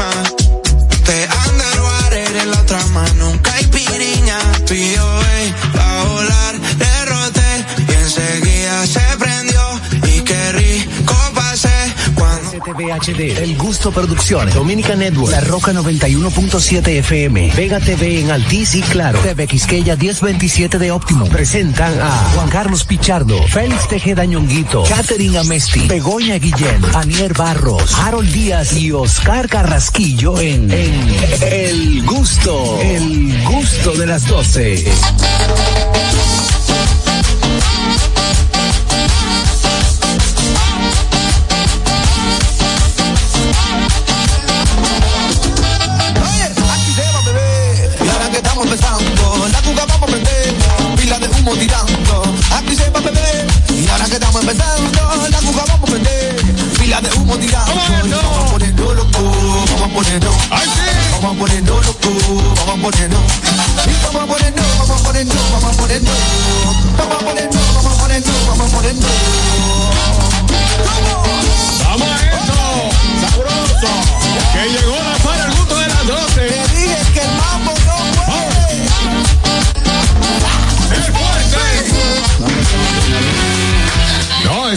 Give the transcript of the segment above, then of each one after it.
más El Gusto Producciones, Dominica Network, La Roca 91.7 FM, Vega TV en Altiz y Claro, TV Quisqueya 1027 de Óptimo. Presentan a Juan Carlos Pichardo, Félix Tejeda Ñonguito, Catherine Amesti, Begoña Guillén, Anier Barros, Harold Díaz y Oscar Carrasquillo en, en El Gusto, El Gusto de las 12. Empezando, la cuca vamos a prender. Pila de humo tirando. Y Vamos a ponernos loco, vamos a ponernos. Vamos a ponernos loco, vamos a ponernos. Vamos a ponernos, vamos a ponernos, vamos a ponernos. Vamos a ponernos, vamos a ponernos, vamos a ponernos. Vamos a eso, sabroso. Que llegó la para el gusto de las 12.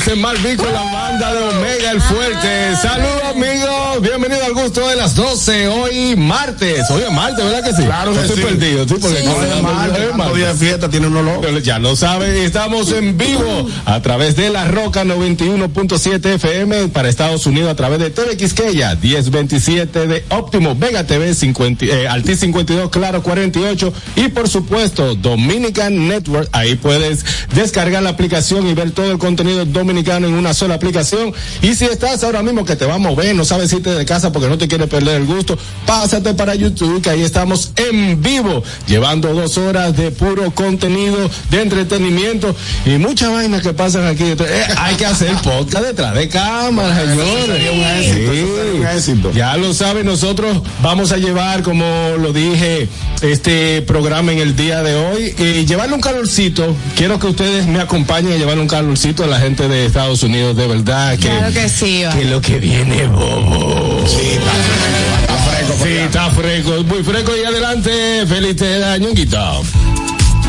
Ese con la banda de Omega el Fuerte. Saludos amigos, bienvenido al gusto de las 12. Hoy martes, hoy es martes, ¿verdad que sí? Claro que estoy sí. perdido, sí, porque Sí. no Martes, es día de fiesta tiene un olor. Pero Ya lo saben, estamos en vivo a través de la Roca 91.7 FM para Estados Unidos a través de TV Quisqueya 1027 de Óptimo, Vega TV 50, eh, Altis 52, Claro 48 y por supuesto Dominican Network. Ahí puedes descargar la aplicación y ver todo el contenido dominicano en una sola aplicación. Y si estás ahora mismo que te va a mover, no sabes irte de casa porque no te quieres perder el gusto, pásate para YouTube que ahí estamos en vivo llevando dos horas de puro contenido de entretenimiento y muchas vainas que pasan aquí. Eh, hay que hacer podcast detrás de cámara, señores. sería un éxito, Sí. un éxito. Ya lo saben, nosotros vamos a llevar, como lo dije, este programa en el día de hoy. Y llevarle un calorcito. Quiero que ustedes me acompañen a llevarle un calorcito a la gente de Estados Unidos, de verdad. Que, Claro que sí, va. que lo que viene, bobo. Sí, está fresco, está fresco. Sí, está fresco, muy fresco y adelante, feliz año,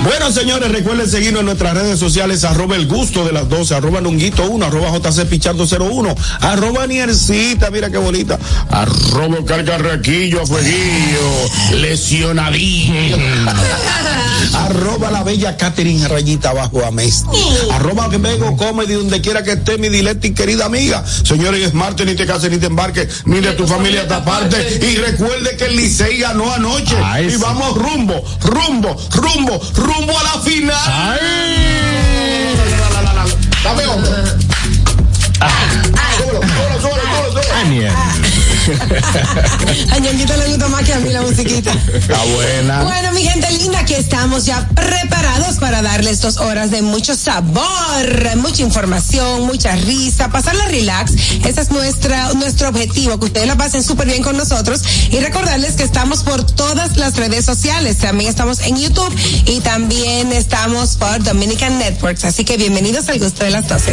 Bueno, señores, recuerden seguirnos en nuestras redes sociales, arroba el gusto de las 12, arroba nunguito 1, arroba jc pichardo 01, arroba niercita, mira qué bonita, arroba carcarraquillo a fueguillo, lesionadillo, arroba la bella Catherine rayita abajo a mes, arroba que vengo comedy donde quiera que esté mi dileta y querida amiga. Señores, es martes, ni te cases ni te embarques, ni de tu familia esta parte, y recuerde que el Licey ganó anoche, Ay, y sí. vamos rumbo, rumbo, rumbo, rumbo a la final. Dame hombre. Súbelo, súbelo, súbelo, súbelo, súbelo. A Ñonguito le gusta más que a mí la musiquita. Está buena. Bueno, mi gente linda, aquí estamos ya preparados para darles dos horas de mucho sabor, mucha información, mucha risa, pasarla relax. Ese es nuestra, nuestro objetivo, que ustedes la pasen súper bien con nosotros. Y recordarles que estamos por todas las redes sociales. También estamos en YouTube y también estamos por Dominican Networks. Así que bienvenidos al gusto de las 12.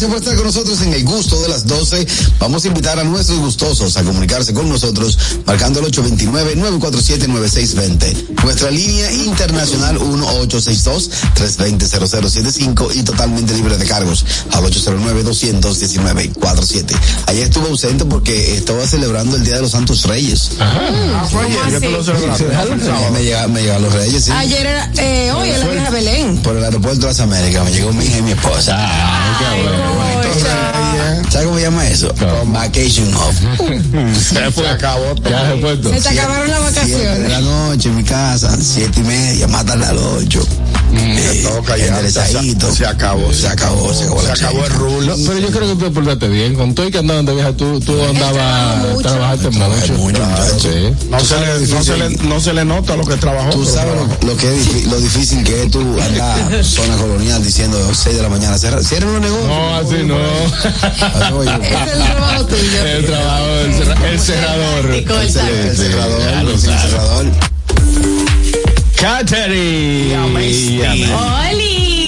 gracias por estar con nosotros en el gusto de las 12. Vamos a invitar a nuestros gustosos a comunicarse con nosotros marcando el 829-947-9620. Nuestra línea internacional 1862-320-0075 y totalmente libre de cargos al 809-219-47. Ayer estuve ausente porque estaba celebrando el Día de los Santos Reyes. Ah, fue ayer tú lo celebraste. Me llegaron me llegaron los Reyes, sí. Ayer era, eh, hoy es la vieja Belén. Por el aeropuerto de las Américas me llegó mi hija y mi esposa. ¿Sabes cómo se llama eso? Vacation off. Se fue, acabó. Ya se fue todo. Se te acabaron las Siete de vacaciones. la noche en mi casa, siete y media, mátale al ocho. Eh, se acabó, se acabó, se acabó, Se acabó el rulo. Pero yo creo que tú te portaste bien. Con todo y que andaban de viaje, tú, tú andabas, trabajaste mucho. mucho, Claro, muchacho. sí. No se, le, no, se le, no se le nota lo que trabajó. Tú sabes lo, lo que es difí- lo difícil que es tú andar zona colonial diciendo 6 de la mañana, cierra- cierren los negocios. No, así no. Es el trabajo tuyo. El trabajo el cerrador. El cer- el cerrador, el cerrador. Catherine. Amesti. Amesti. Olis,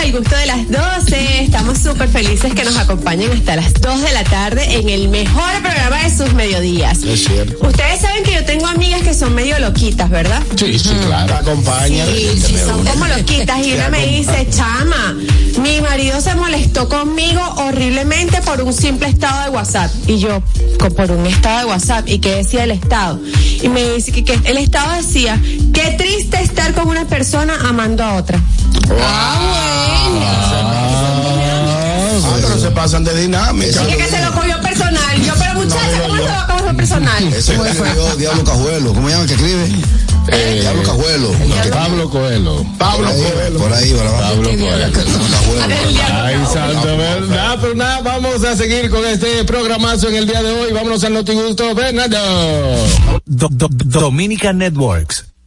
al gusto de las 12. Estamos súper felices que nos acompañen hasta las 2 de la tarde en el mejor programa de sus mediodías. Es cierto. Ustedes saben que yo tengo amigas que son medio loquitas, ¿verdad? Sí, sí, claro. Te acompaña. Sí, sí, son como loquitas. Y una me dice, chama, mi marido se molestó conmigo horriblemente por un simple estado de WhatsApp. Y yo, "Co- por un estado de WhatsApp. ¿Y qué decía el estado? Y me dice que, que el estado decía, qué triste estar con una persona amando a otra. Ah, pero se pasan de dinámica. Y que se lo cogió personal. Yo, pero muchacha, ¿cómo se lo cogió personal? Ese me escribió Diablo Cajuelo. ¿Cómo llama el que escribe? Diablo Cajuelo. Pablo Coelho. Pablo Por ahí, Coelho. Por ahí, por abajo. Pablo Coelho. Ay, santo, ¿verdad? Pero nada, vamos a seguir con este programazo en el día de hoy. Vámonos al Notigusto, Bernardo. Do- Do- Dominica Networks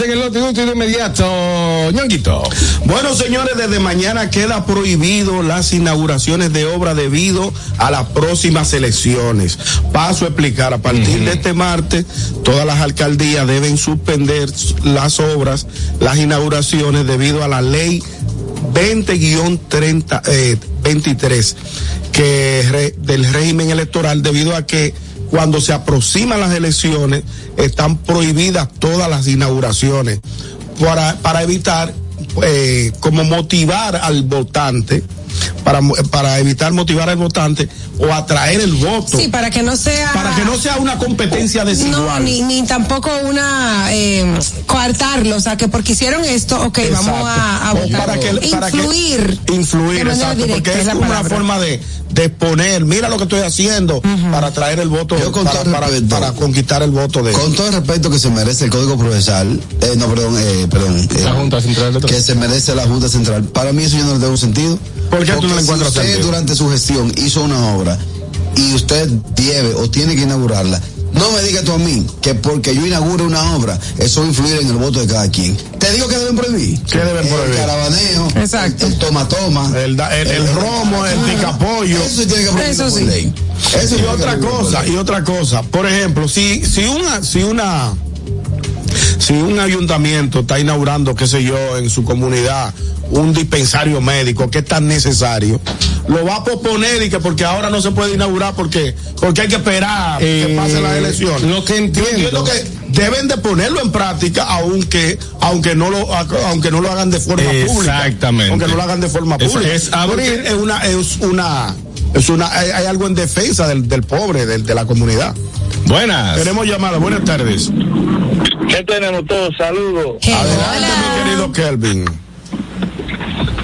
Estamos en el y de inmediato, ñonguito. Bueno, señores, desde mañana queda prohibido las inauguraciones de obra debido a las próximas elecciones. Paso a explicar, a partir de este martes, todas las alcaldías deben suspender las obras, las inauguraciones debido a la ley 20-30, eh, 23 que re- del régimen electoral debido a que cuando se aproximan las elecciones están prohibidas todas las inauguraciones para, para evitar eh, como motivar al votante para, para evitar motivar al votante o atraer el voto Sí, para que no sea. para que no sea una competencia No, desigual ni, ni tampoco una eh, coartarlo, o sea, que porque hicieron esto, ok, vamos a, votar. para que, para que- influir. influir, de manera exacto, porque es una forma de, de exponer, mira lo que estoy haciendo para traer el voto, Yo con para, todo para, respeto. para conquistar el voto de Con todo el respeto que se merece el Código Procesal, eh, no, perdón, eh, perdón. eh, La Junta Central Electoral. Que se merece la Junta Central. Para mí eso yo no le tengo sentido. ¿Por qué tú no le Porque encuentras si usted sentido? durante su gestión hizo una obra y usted debe o tiene que inaugurarla, no me digas tú a mí que porque yo inaugure una obra, eso va a influir en el voto de cada quien. Te digo que deben prohibir. ¿Qué deben prohibir? El caravaneo, Exacto. el, toma-toma. el, da- el, el romo, el picapollo. Eso tiene que prohibirlo Eso por sí. ley. Eso Y otra cosa, y otra cosa. Por ejemplo, si, si una, si una, si un ayuntamiento está inaugurando, qué sé yo, en su comunidad, un dispensario médico que es tan necesario, lo va a posponer y que porque ahora no se puede inaugurar porque, porque hay que esperar que Eh, pasen las elecciones. lo que Yo entiendo- entiendo que deben de ponerlo en práctica aunque, aunque no lo, aunque no lo hagan de forma pública. Exactamente. Aunque no lo hagan de forma Es- pública. es abrir- es una, es una, es una, hay, hay algo en defensa del, del pobre, del, de la comunidad. Buenas. Tenemos llamada, buenas tardes. ¿Qué tenemos todos? Saludos. Adelante, mi querido Kelvin.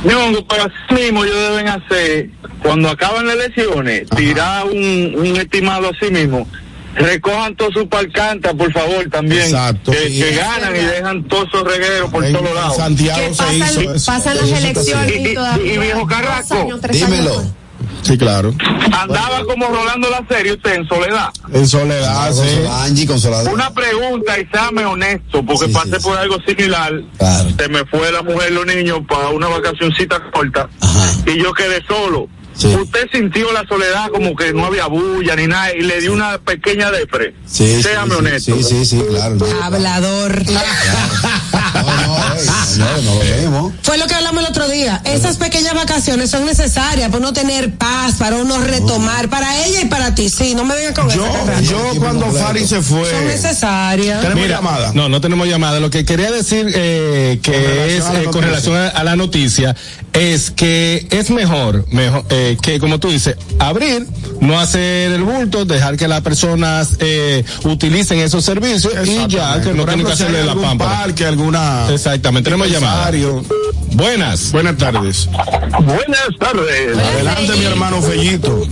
Ñongo, pero así mismo ellos deben hacer, cuando acaban las elecciones, tirar un, un estimado así mismo. Recojan todos sus parcantas, por favor, también. Exacto. Que, Sí. que ganan y dejan todos esos regueros por En, todos lados. Santiago se pasan, hizo eso. pasan las Eso elecciones y Y- y viejo Carrasco, años, Dímelo. Sí, claro. Andaba como rolando la serie usted en soledad. En soledad, Ah, sí. Angie Consolador. Una pregunta y séame honesto, porque Sí, pasé sí, por algo similar. Claro. Se me fue la mujer y los niños para una vacacioncita corta Ajá. y yo quedé solo. Sí. Usted sintió la soledad como que no había bulla ni nada y le dio una pequeña depre. Sí, Séame sí, honesto. Sí, sí, sí, claro. Hablador. no, no, no lo vemos. Fue lo que hablamos el otro día. Esas pequeñas vacaciones son necesarias para uno tener paz, para uno retomar, para ella y para ti. Sí, no me vengan con Yo, yo cuando Fari se fue. Son necesarias. Tenemos Mira, llamada. No, no tenemos llamada. Lo que quería decir eh, que Con es eh, con relación a, a la noticia es que es mejor, mejor eh, que como tú dices, abrir, no hacer el bulto, dejar que las personas eh, utilicen esos servicios y ya que no tienen que hacerle la parque, alguna. Exactamente, tenemos llamada. Buenas. Buenas tardes. Buenas tardes. Adelante, mi hermano Fellito.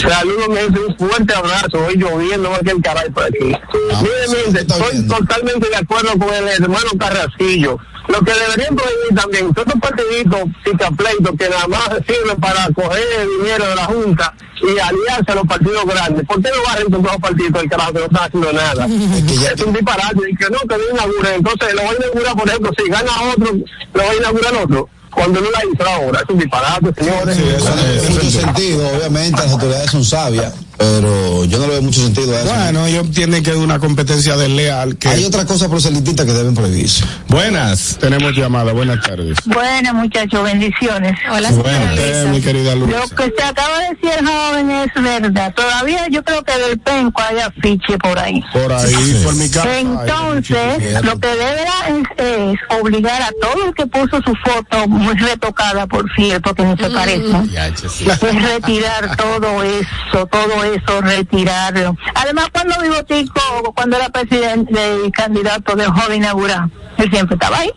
Saludos, un fuerte abrazo. Hoy lloviendo más que el caray por aquí. Ah, Mire, sí, mire, está estoy totalmente de acuerdo con el hermano Carrasquillo. Lo que deberían prohibir también, todos estos partiditos pleitos que nada más sirven para coger dinero de la Junta y aliarse a los partidos grandes. ¿Por qué no barren con los partidos el carajo que no están haciendo nada? es un disparate. Y que no, que no inauguren. Entonces lo voy a inaugurar, por ejemplo, si gana otro, lo voy a inaugurar otro. cuando no la hizo ahora. Es un disparate, señores. Sí, eso mucho sentido, obviamente las autoridades son sabias, pero yo no le veo mucho sentido a eso. Bueno, ellos entienden que es una competencia desleal. Que Hay otras cosas proselitistas que deben prohibirse. Buenas. Tenemos llamada. Buenas tardes. Bueno, muchachos, bendiciones. Hola, señora Eh, mi querida Lo Luisa. que se acaba de decir el joven es verdad. Todavía yo creo que del penco hay afiche por ahí. Por ahí, por mi casa. Entonces, lo que deberá es, es obligar a todo el que puso su foto muy retocada, por cierto, que no se parece, Ya, che, sí. es retirar todo eso, todo eso, retirarlo. Además, cuando vivo Tico, cuando era presidente y candidato de joven inaugural, él siempre estaba ahí.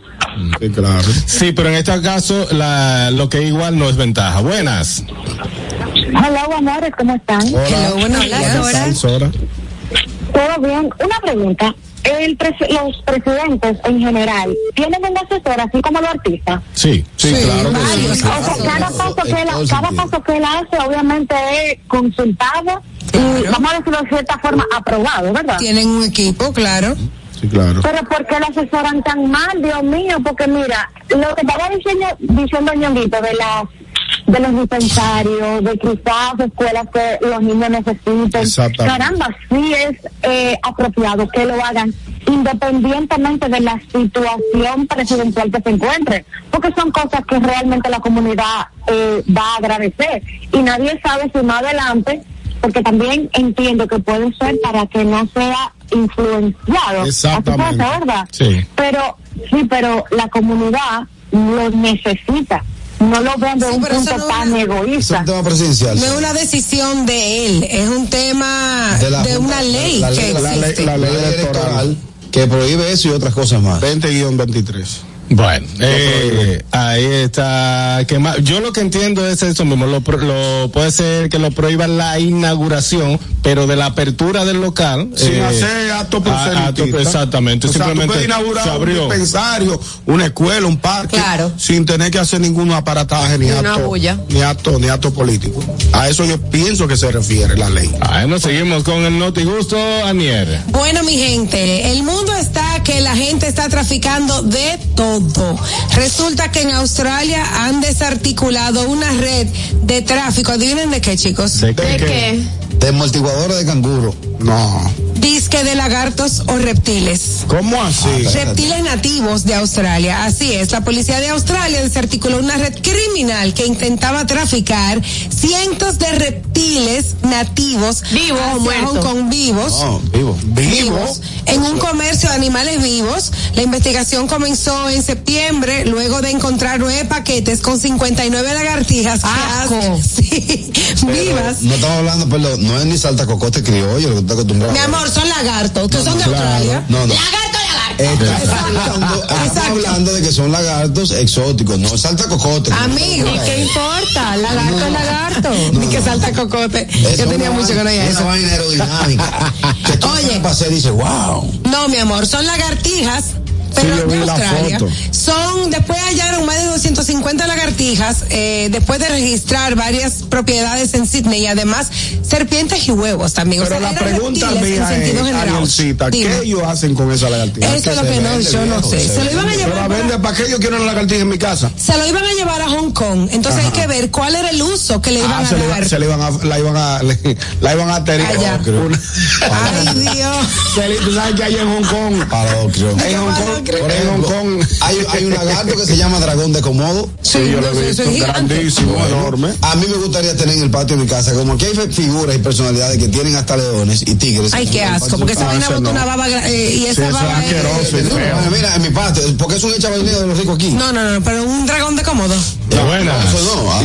Sí, claro. Sí, pero en este caso la, lo que igual no es ventaja. Buenas. Hola, amores, ¿cómo están? Hola, días. Sora. Sora. Todo bien. Una pregunta. El los presidentes en general tienen un asesor así como los artistas. Sí, sí, Sí, claro que sí. O sea, cada paso que él, cada paso que él hace obviamente es consultado y vamos a decirlo de cierta forma aprobado, ¿verdad? Tienen un equipo, claro. Sí, claro. Pero ¿por qué lo asesoran tan mal, Dios mío? Porque mira, lo que estaba diciendo, diciendo Ñonguito de las de los dispensarios, de quizás escuelas que los niños necesiten. Exactamente. Caramba, sí es eh, apropiado que lo hagan independientemente de la situación presidencial que se encuentre, porque son cosas que realmente la comunidad eh, va a agradecer y nadie sabe si más adelante, porque también entiendo que puede ser para que no sea influenciado. Exactamente. Ser, ¿verdad? Sí. Pero sí, pero la comunidad lo necesita. No lo vean de Sí, un punto no tan es- Es egoísta. un tema presidencial. No es una decisión de él, es un tema De de, la Junta- una ley la que ley- la ley- existe. la La ley electoral que prohíbe eso y otras cosas más. 20-23. Bueno, eh, ahí está. Yo lo que entiendo es eso mismo. Lo, pro- lo- puede ser que lo prohíba la inauguración, pero de la apertura del local. Sin eh, hacer acto proselitista. exactamente. O sea, tú simplemente puedes inaugurar se un dispensario, una escuela, un parque, Claro. sin tener que hacer ningún aparataje ni Ni una acto, bulla. ni acto, ni acto político. A eso yo pienso que se refiere la ley. Bueno, seguimos con el Noti Gusto, Anier. Bueno, mi gente, el mundo está que la gente está traficando de todo. Resulta que en Australia han desarticulado una red de tráfico. Adivinen de qué, chicos. ¿De ¿De qué? De amortiguadores de canguro. No. Disque de lagartos o reptiles. ¿Cómo así? Reptiles nativos de Australia. Así es, la policía de Australia desarticuló una red criminal que intentaba traficar cientos de reptiles nativos Vivos o hacia muertos. Hong Kong vivos. No, vivo. vivos en un comercio de animales vivos. La investigación comenzó en septiembre luego de encontrar nueve paquetes con 59 lagartijas sí, vivas. No estamos hablando, perdón, no es ni salta cocote criollo lo que está acostumbrado. Mi amor, son lagartos, que son de Australia. No, no. Lagarto, lagarto. Estamos hablando, hablando de que son lagartos exóticos, no salta cocote. Amigo. ¿Y qué importa? Lagarto es lagarto. Ni que salta cocote. Yo tenía mucho que no vaina- oía Una eso. vaina aerodinámica. que tú Oye. pasé y dices, wow. No, mi amor, son lagartijas. Pero yo de vi la Australia. foto. Son, después hallaron más de 250 lagartijas, eh, después de registrar varias propiedades en Sydney y además serpientes y huevos también. O Pero sea, la pregunta mía en sentido es. ¿qué ellos hacen con esa lagartija? Eso es lo se que no, yo no sé. se Se lo iban a Pero llevar. a para- vende, ¿para qué yo quiero una lagartija en mi casa? Se lo iban a llevar a Hong Kong. Entonces hay que ver cuál era el uso que le iban Ah, a se, le dar. se le iban a, la iban a, le- la iban a tener. Allá. Una- Ay, Dios. Se Tú sabes que hay en Hong Kong. En Hong Kong, Por en Hong ejemplo, Kong. Hay, hay un lagarto que se llama dragón de Komodo. Sí, yo lo no, he visto. Grandísimo, enorme. A mí me gustaría tener en el patio de mi casa, como que hay figuras y personalidades que tienen hasta leones y tigres. Ay, qué asco, porque esa vaina bota no. una baba eh, y esa baba es- asqueroso. Bueno, mira, en mi patio, porque es un chavalino de los ricos aquí. No, no, no, pero un dragón de cómodo. No, Y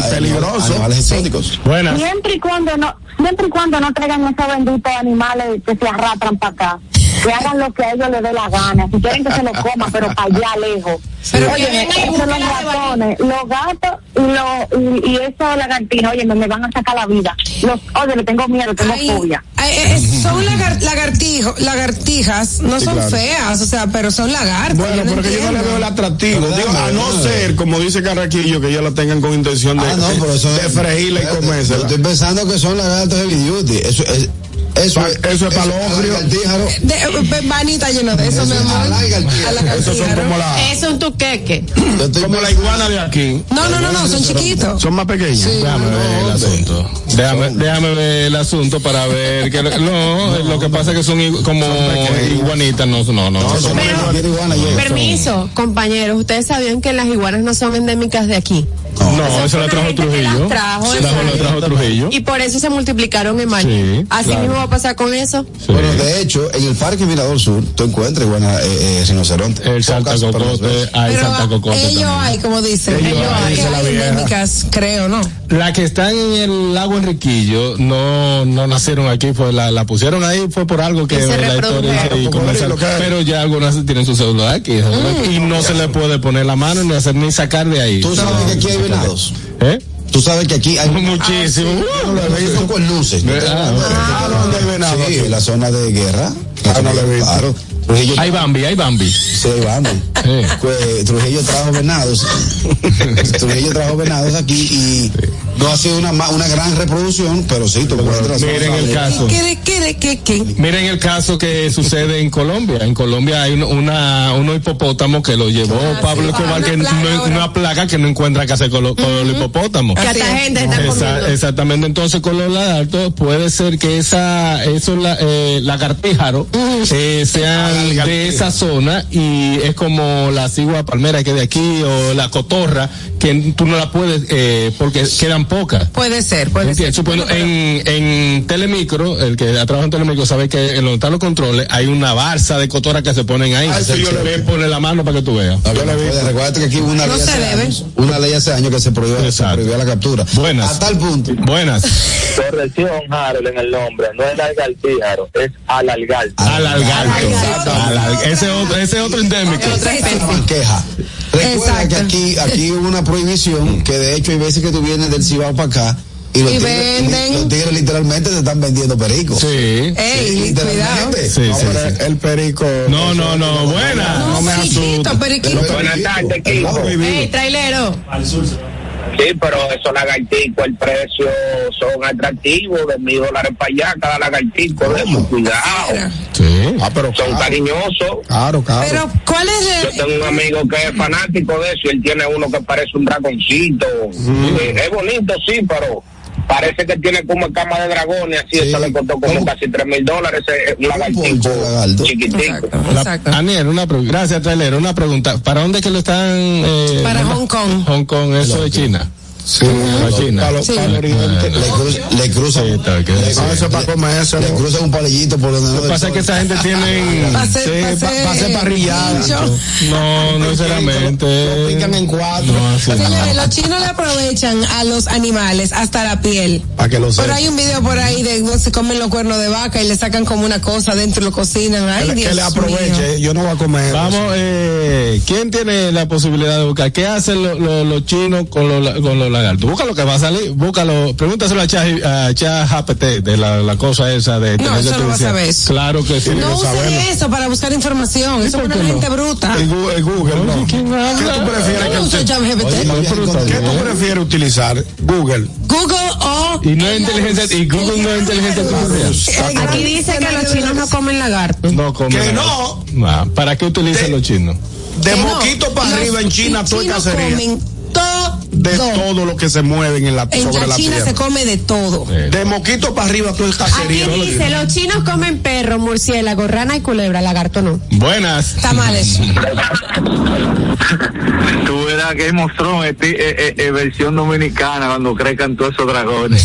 a- peligroso. Animales exóticos. Buenas. Siempre y cuando no, siempre y cuando no traigan esos benditos animales que se arrastran para acá. Que hagan lo que a ellos les dé la gana. Si quieren que se lo coman, pero para allá lejos. Pero oye, busque los la de ratones, los gatos y los y, y esos lagartijos, oye, me van a sacar la vida. Los, oye, le tengo miedo, tengo Ay, fobia. ay, eh, son lagar, lagartijo, lagartijas, no Sí, son claro. feas, o sea, pero son lagartos. Bueno, yo no porque yo no le veo el atractivo. Digo, a no ser, como dice Carraquillo, que ellos lo tengan con intención de, Ah, no, pero de freírla y comérsela. Yo estoy pensando que son lagartos heavy duty. Eso es. Eso Pa- es, eso es lagartíjaro. De, eh, Vanita lleno de eso, mi amor. Esos son como la, Es un tuqueque. Como la iguana de aquí. No, no, no, no, son chiquitos. Son más pequeñas. Déjame ver el asunto. Déjame, déjame ver el asunto para ver que lo- no, lo que pasa es que son como iguanitas, no, no, no. No, son- Pero-. Permiso, compañeros, ustedes sabían que las iguanas no son endémicas de aquí. no, eso la trajo Trujillo. las trajo, La- la exacto. trajo Trujillo. Y por eso se multiplicaron en mayo. Sí, Así claro. mismo a pasar con eso. Sí. Bueno, de hecho, en el Parque Mirador Sur, tú encuentras iguana eh, eh, rinoceronte. El Santa las Cocote, hay Pero Santa Cocote ellos también. hay, como dicen. Ellos Ellos hay, hay, dice endémicas, creo, ¿no? La que están en el lago Enriquillo no, no nacieron aquí, fue la, la pusieron ahí fue por algo que Que se la historia y pero ya algunas tienen su cédula aquí y no se le puede poner la mano ni hacer ni sacar de ahí. Tú sabes que aquí hay venados. ¿Eh? Tú sabes que aquí hay Muchísimo. Yo no lo he visto con luces. Ah, Ah. Sí, la zona de guerra. Ah, Hay Bambi, hay Bambi. sí, vamos. Sí. Pues, Trujillo trajo venados. Trujillo trajo venados aquí y no ha sido una, ma- una gran reproducción, pero sí, tú encuentras. Miren el caso. ¿Qué, qué, qué, qué? Miren el caso que sucede en Colombia. En Colombia hay un- una, unos hipopótamos que lo llevó Pablo sí. Escobar, Ah, que una plaga no, ahora. una plaga que no encuentra qué hacer con, lo- con los hipopótamos. Que gente está Esa- comiendo. exactamente, entonces con los lagartos puede ser que esa, esos la, eh, lagartíjaros eh, sean de esa zona y es como la cigua palmera que de aquí o la cotorra que tú no la puedes eh, porque quedan pocas. Puede ser, puede ser. Supongo, en, en Telemicro, el que trabaja en Telemicro sabe que en donde están los controles hay una barza de cotorra que se ponen ahí. Ah, yo le la mano para que tú veas. No, no puede. Recuerda que aquí hubo una No ley se hace debe. años, una ley hace años que se prohibió, se Exacto. prohibió la captura. Buenas. A tal punto. Buenas. Corrección, Harold, en el nombre. No es lagartíjaro, es alalgar. Al algarto. Algarto. Al al- ese otro, ese otro endémico. Especie. queja. Recuerda Exacto. que aquí, aquí hubo una prohibición que de hecho hay veces que tú vienes del Cibao para acá y los, Y tigres, venden. los tigres literalmente te están vendiendo pericos. Sí. Ey, cuidado. literalmente. Sí, No, sí, sí. El perico. No, no, no, buena. No, No me periquito, asustes. periquito. Buenas tardes, lado Ey, trailero. Sí, pero esos lagarticos, el precio son atractivos, de mil dólares para allá, cada lagartico, de eso, cuidado. Sí. Ah, pero Son claro, cariñosos. claro, claro. Pero, ¿cuál es Yo el, tengo un amigo que es fanático de eso y él tiene uno que parece un dragoncito. Eh, es bonito, sí, pero parece que tiene como cama de dragón y así. Sí. Eso le costó como ¿Cómo? casi tres mil dólares. ese Es un lagartico chiquitico. Exacto, La- exacto. Aniel, una pregunta. Gracias, trailero. Una pregunta. ¿Para dónde es que lo están? Eh, Para? Hong Kong. Hong Kong, eso de China. Sí, Sí. oriente. Le, cruz, le cruzan. Le, le un palillito por donde Lo que pasa es que esa gente tiene. Va a ser, va a Sí, pa- ser va a ser parrillada. pincho. No, no sinceramente. Lo pican en cuatro. No, así no. Señores, los chinos le aprovechan a los animales hasta la piel. Para que lo Pero hay un video por ahí de cómo se comen los cuernos de vaca y le sacan como una cosa dentro y lo cocinan. Ay, Que, le- Dios que le mío. aproveche. Yo no voy a comer. Vamos, eh, ¿quién tiene la posibilidad de buscar? ¿Qué hacen lo- lo- los chinos con los, con los lagartos? Busca lo que va a salir, búscalo, pregúntaselo a Chat a ChatGPT de la, la cosa esa de No, inteligencia eso no va a artificial. saber eso. Claro que sí. No usen eso para buscar información. Eso es una no? gente bruta. El Google, no. ¿quién ¿Qué tú prefieres que No usted-. Oye, No, ¿Qué tú prefieres utilizar? Google. Google o Y no es inteligencia, y Google no es inteligencia artificial. Aquí dice que los chinos no comen lagarto. No comen Que lagarto. no. Ah, ¿Para qué utilizan los chinos? De Que no. moquito para arriba en China, todo cacería. De todo lo que se mueven en la, En sobre la la China tierra. se come de todo. De moquito para arriba, todo es Aquí cacería. dice, los chinos comen perro, murciélago, rana y culebra, lagarto no. Buenas. Está mal eso. Tú verás que mostró eh, eh, eh, versión dominicana cuando crezcan todos esos dragones.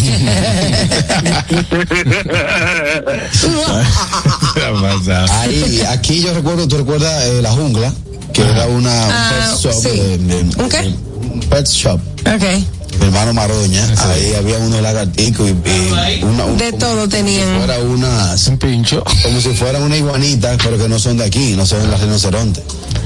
Ahí, aquí yo recuerdo, tú recuerdas eh, la jungla, que era una Ah, pet shop. sí. de- de- ¿Un qué? Un pet shop. Ok. Mi hermano Maroña, ahí había unos lagarticos y, y una, un- De como todo si tenían. fuera unas, Un pincho. como si fueran una iguanita, pero que no son de aquí, no son las rinocerontes.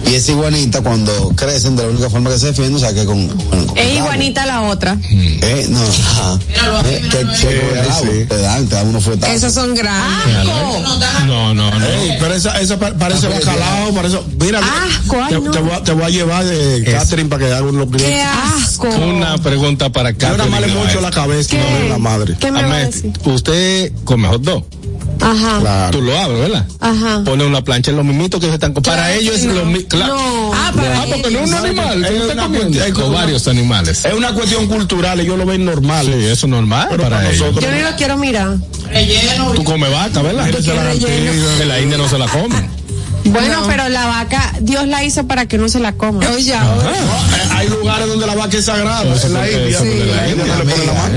Y esa iguanita cuando crecen de la única forma que se defienden, o sea que con, con- con Es iguanita la otra. Eh, no, ajá. Eh, que, que con el rabo te dan, te dan unos fuetazos. Esos son grandes. No, no, no. Ey, pero esa, esa pa- parece Ah, bacalao, parece. Mira, Asco, ay, te, no. te voy a, te voy a llevar de Catherine para que haga unos Qué clientes. asco. Una pregunta para Yo Catherine. nada más le mucho la cabeza no ¿Qué? veo la madre. ¿Qué me va a Amén. decir? Usted come hot dog. Ajá. Tú lo abres, ¿verdad? Ajá. Pone una plancha en los mimitos que se están comiendo. Para Claro ellos es no. lo mismo. No. Ah, para Ah, porque no es un animal. Es una cuestión- como- varios animales. Es una cuestión cultural, ellos lo ven normal. Sí, eso es normal Pero para para ellos. nosotros- Yo ni lo quiero mirar. Tú comes vaca, ¿verdad? En la India no se la comen. Bueno, No. pero la vaca, Dios la hizo para que no se la coma. Oye. No, hay lugares donde la vaca es sagrada, Eso en la India.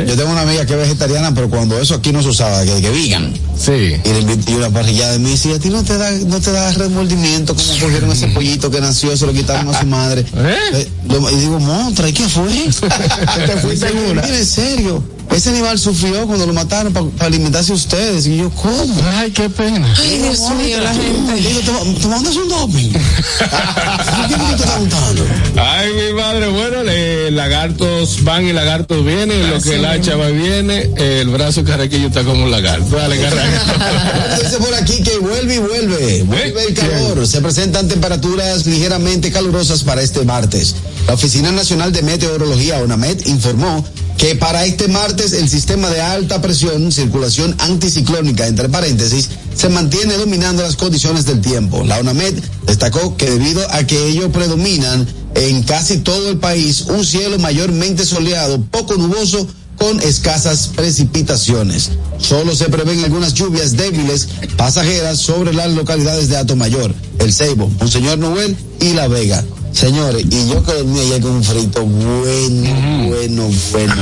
Yo tengo una amiga que es vegetariana, pero cuando eso aquí no se usaba, que, que vegan. Sí. Y le invité una parrillada y me dice, a ti no te da, no te da remordimiento como cogieron ese pollito que nació, se lo quitaron a su madre. ¿Eh? Eh, lo- y digo, montra, ¿y qué fue? Te fuiste en una. Mira, en serio. Ese animal sufrió cuando lo mataron para alimentarse a ustedes. Y yo, ¿cómo? Ay, qué pena. Ay, Dios mío, la gente. Digo, "¿Toma- ¿tomándose un doping? ¿Qué me está preguntando? Ay, mi madre, bueno, eh, lagartos van y lagartos vienen, lo que el hacha va y viene, eh, el brazo carraquillo está como un lagarto. Dale, carraquillo. Dice por aquí que vuelve y vuelve. Vuelve el calor. Se presentan temperaturas ligeramente calurosas para este martes. La Oficina Nacional de Meteorología, ONAMET, informó que para este martes el sistema de alta presión, circulación anticiclónica, entre paréntesis, se mantiene dominando las condiciones del tiempo. La ONAMED destacó que debido a que ello predominan en casi todo el país un cielo mayormente soleado, poco nuboso, con escasas precipitaciones. Solo se prevén algunas lluvias débiles pasajeras sobre las localidades de Atomayor, El Ceibo, Monseñor Noel y La Vega. Señores, y yo que dormí ayer con un frito bueno, bueno, bueno.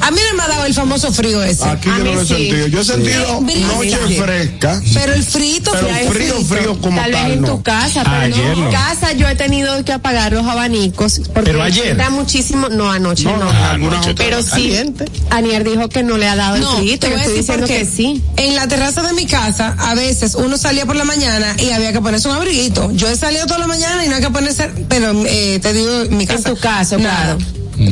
A mí no me ha dado el famoso frío ese. Aquí A yo no lo he sí. sentido. Yo he sentido noche fresca. Pero el frito, Pero frío, frío, frío como Tal vez tal, en no. tu casa, pero Ayer no. en no. mi casa yo he tenido que apagar los abanicos porque Pero ayer. da muchísimo, no anoche no, No, otra. pero sí. Anier dijo que no le ha dado el No, frito, yo estoy diciendo por qué. que sí. En la terraza de mi casa, a veces uno salía por la mañana y había que ponerse un abriguito. Yo he salido toda la mañana y no hay que ponerse, pero eh, te digo, en mi casa. En tu caso, claro.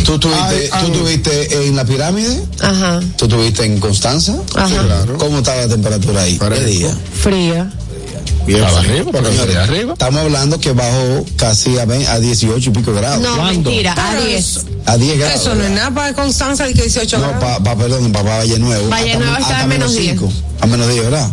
¿Tú tuviste, Ay, ay. ¿Tú tuviste en la pirámide? Ajá. ¿Tú estuviste en Constanza? Ajá. claro. ¿Cómo estaba la temperatura ahí? ¿Qué día? Fría. Bien Estaba frío. arriba, pero Señores, arriba. Estamos hablando que bajó casi a, 20 a 18 y pico grados. No, ¿Cuándo? mentira, a Pero 10. eso- A 10 grados. Eso no es nada para Constanza de que 18 No, grados. pa, pa- perdón, para Valle Nuevo. Valle Hasta- Nuevo estaba en menos 10. cinco. A menos 10, ¿verdad?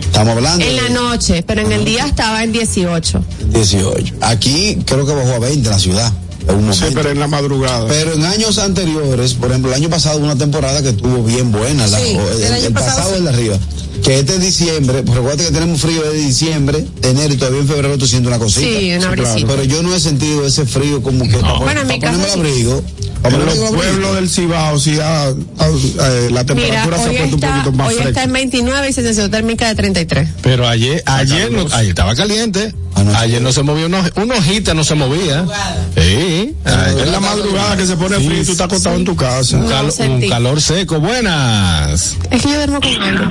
Estamos hablando En la noche, pero en el día estaba en 18. 18. Aquí creo que bajó a 20 en la ciudad. En un Sí, pero en la madrugada. Pero en años anteriores, por ejemplo, el año pasado hubo una temporada que estuvo bien buena, la- Sí, el, el el pasado pasado sí. es de arriba. Que este diciembre, pues recuerda que tenemos frío de diciembre, de enero y todavía en febrero tú sientes una cosita. Sí, una brisita. Pero yo no he sentido ese frío como que para, Bueno, en mi ponerme casa el abrigo. Para En los pueblos del Cibao, ah, ah, eh, la Mira, temperatura se ha hoy, puesto un está, poquito más hoy está fresca. en 29 y sensación térmica de 33. Pero ayer, ayer, no, ayer estaba caliente. Anoche. Ayer no se movía, una, una hojita no se movía. Sí. Ayer Es la madrugada que se pone frío y tú estás acostado en tu casa. un, calo- un calor seco. Buenas. Es que yo duermo con algo.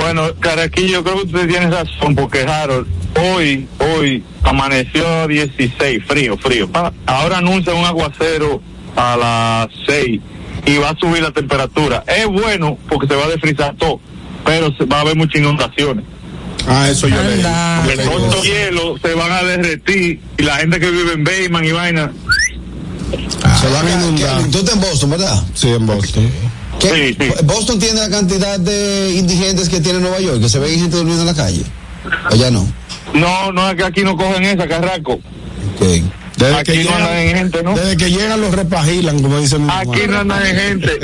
Bueno, Caraquillo, creo que usted tiene razón, porque Harold, hoy, hoy amaneció 16, frío, frío. Ahora anuncia un aguacero a las 6 y va a subir la temperatura. Es bueno porque se va a desfrizar todo, pero va a haber muchas inundaciones. Ah, eso yo leí. Anda. Todos los hielos se van a derretir y la gente que vive en Bayman y vaina. Se van a inundar. Tú estás en Boston, ¿verdad? Sí, en Boston. ¿Qué- Sí, sí. Boston tiene la cantidad de indigentes que tiene Nueva York, que se ven gente durmiendo en la calle. O ya no. No, no es que aquí no cogen esa, Carraco. Ok. Desde Aquí que, no andan en llegan, gente, ¿no? desde que llegan los repagilan, como dicen mi mamá. Aquí no andan en gente.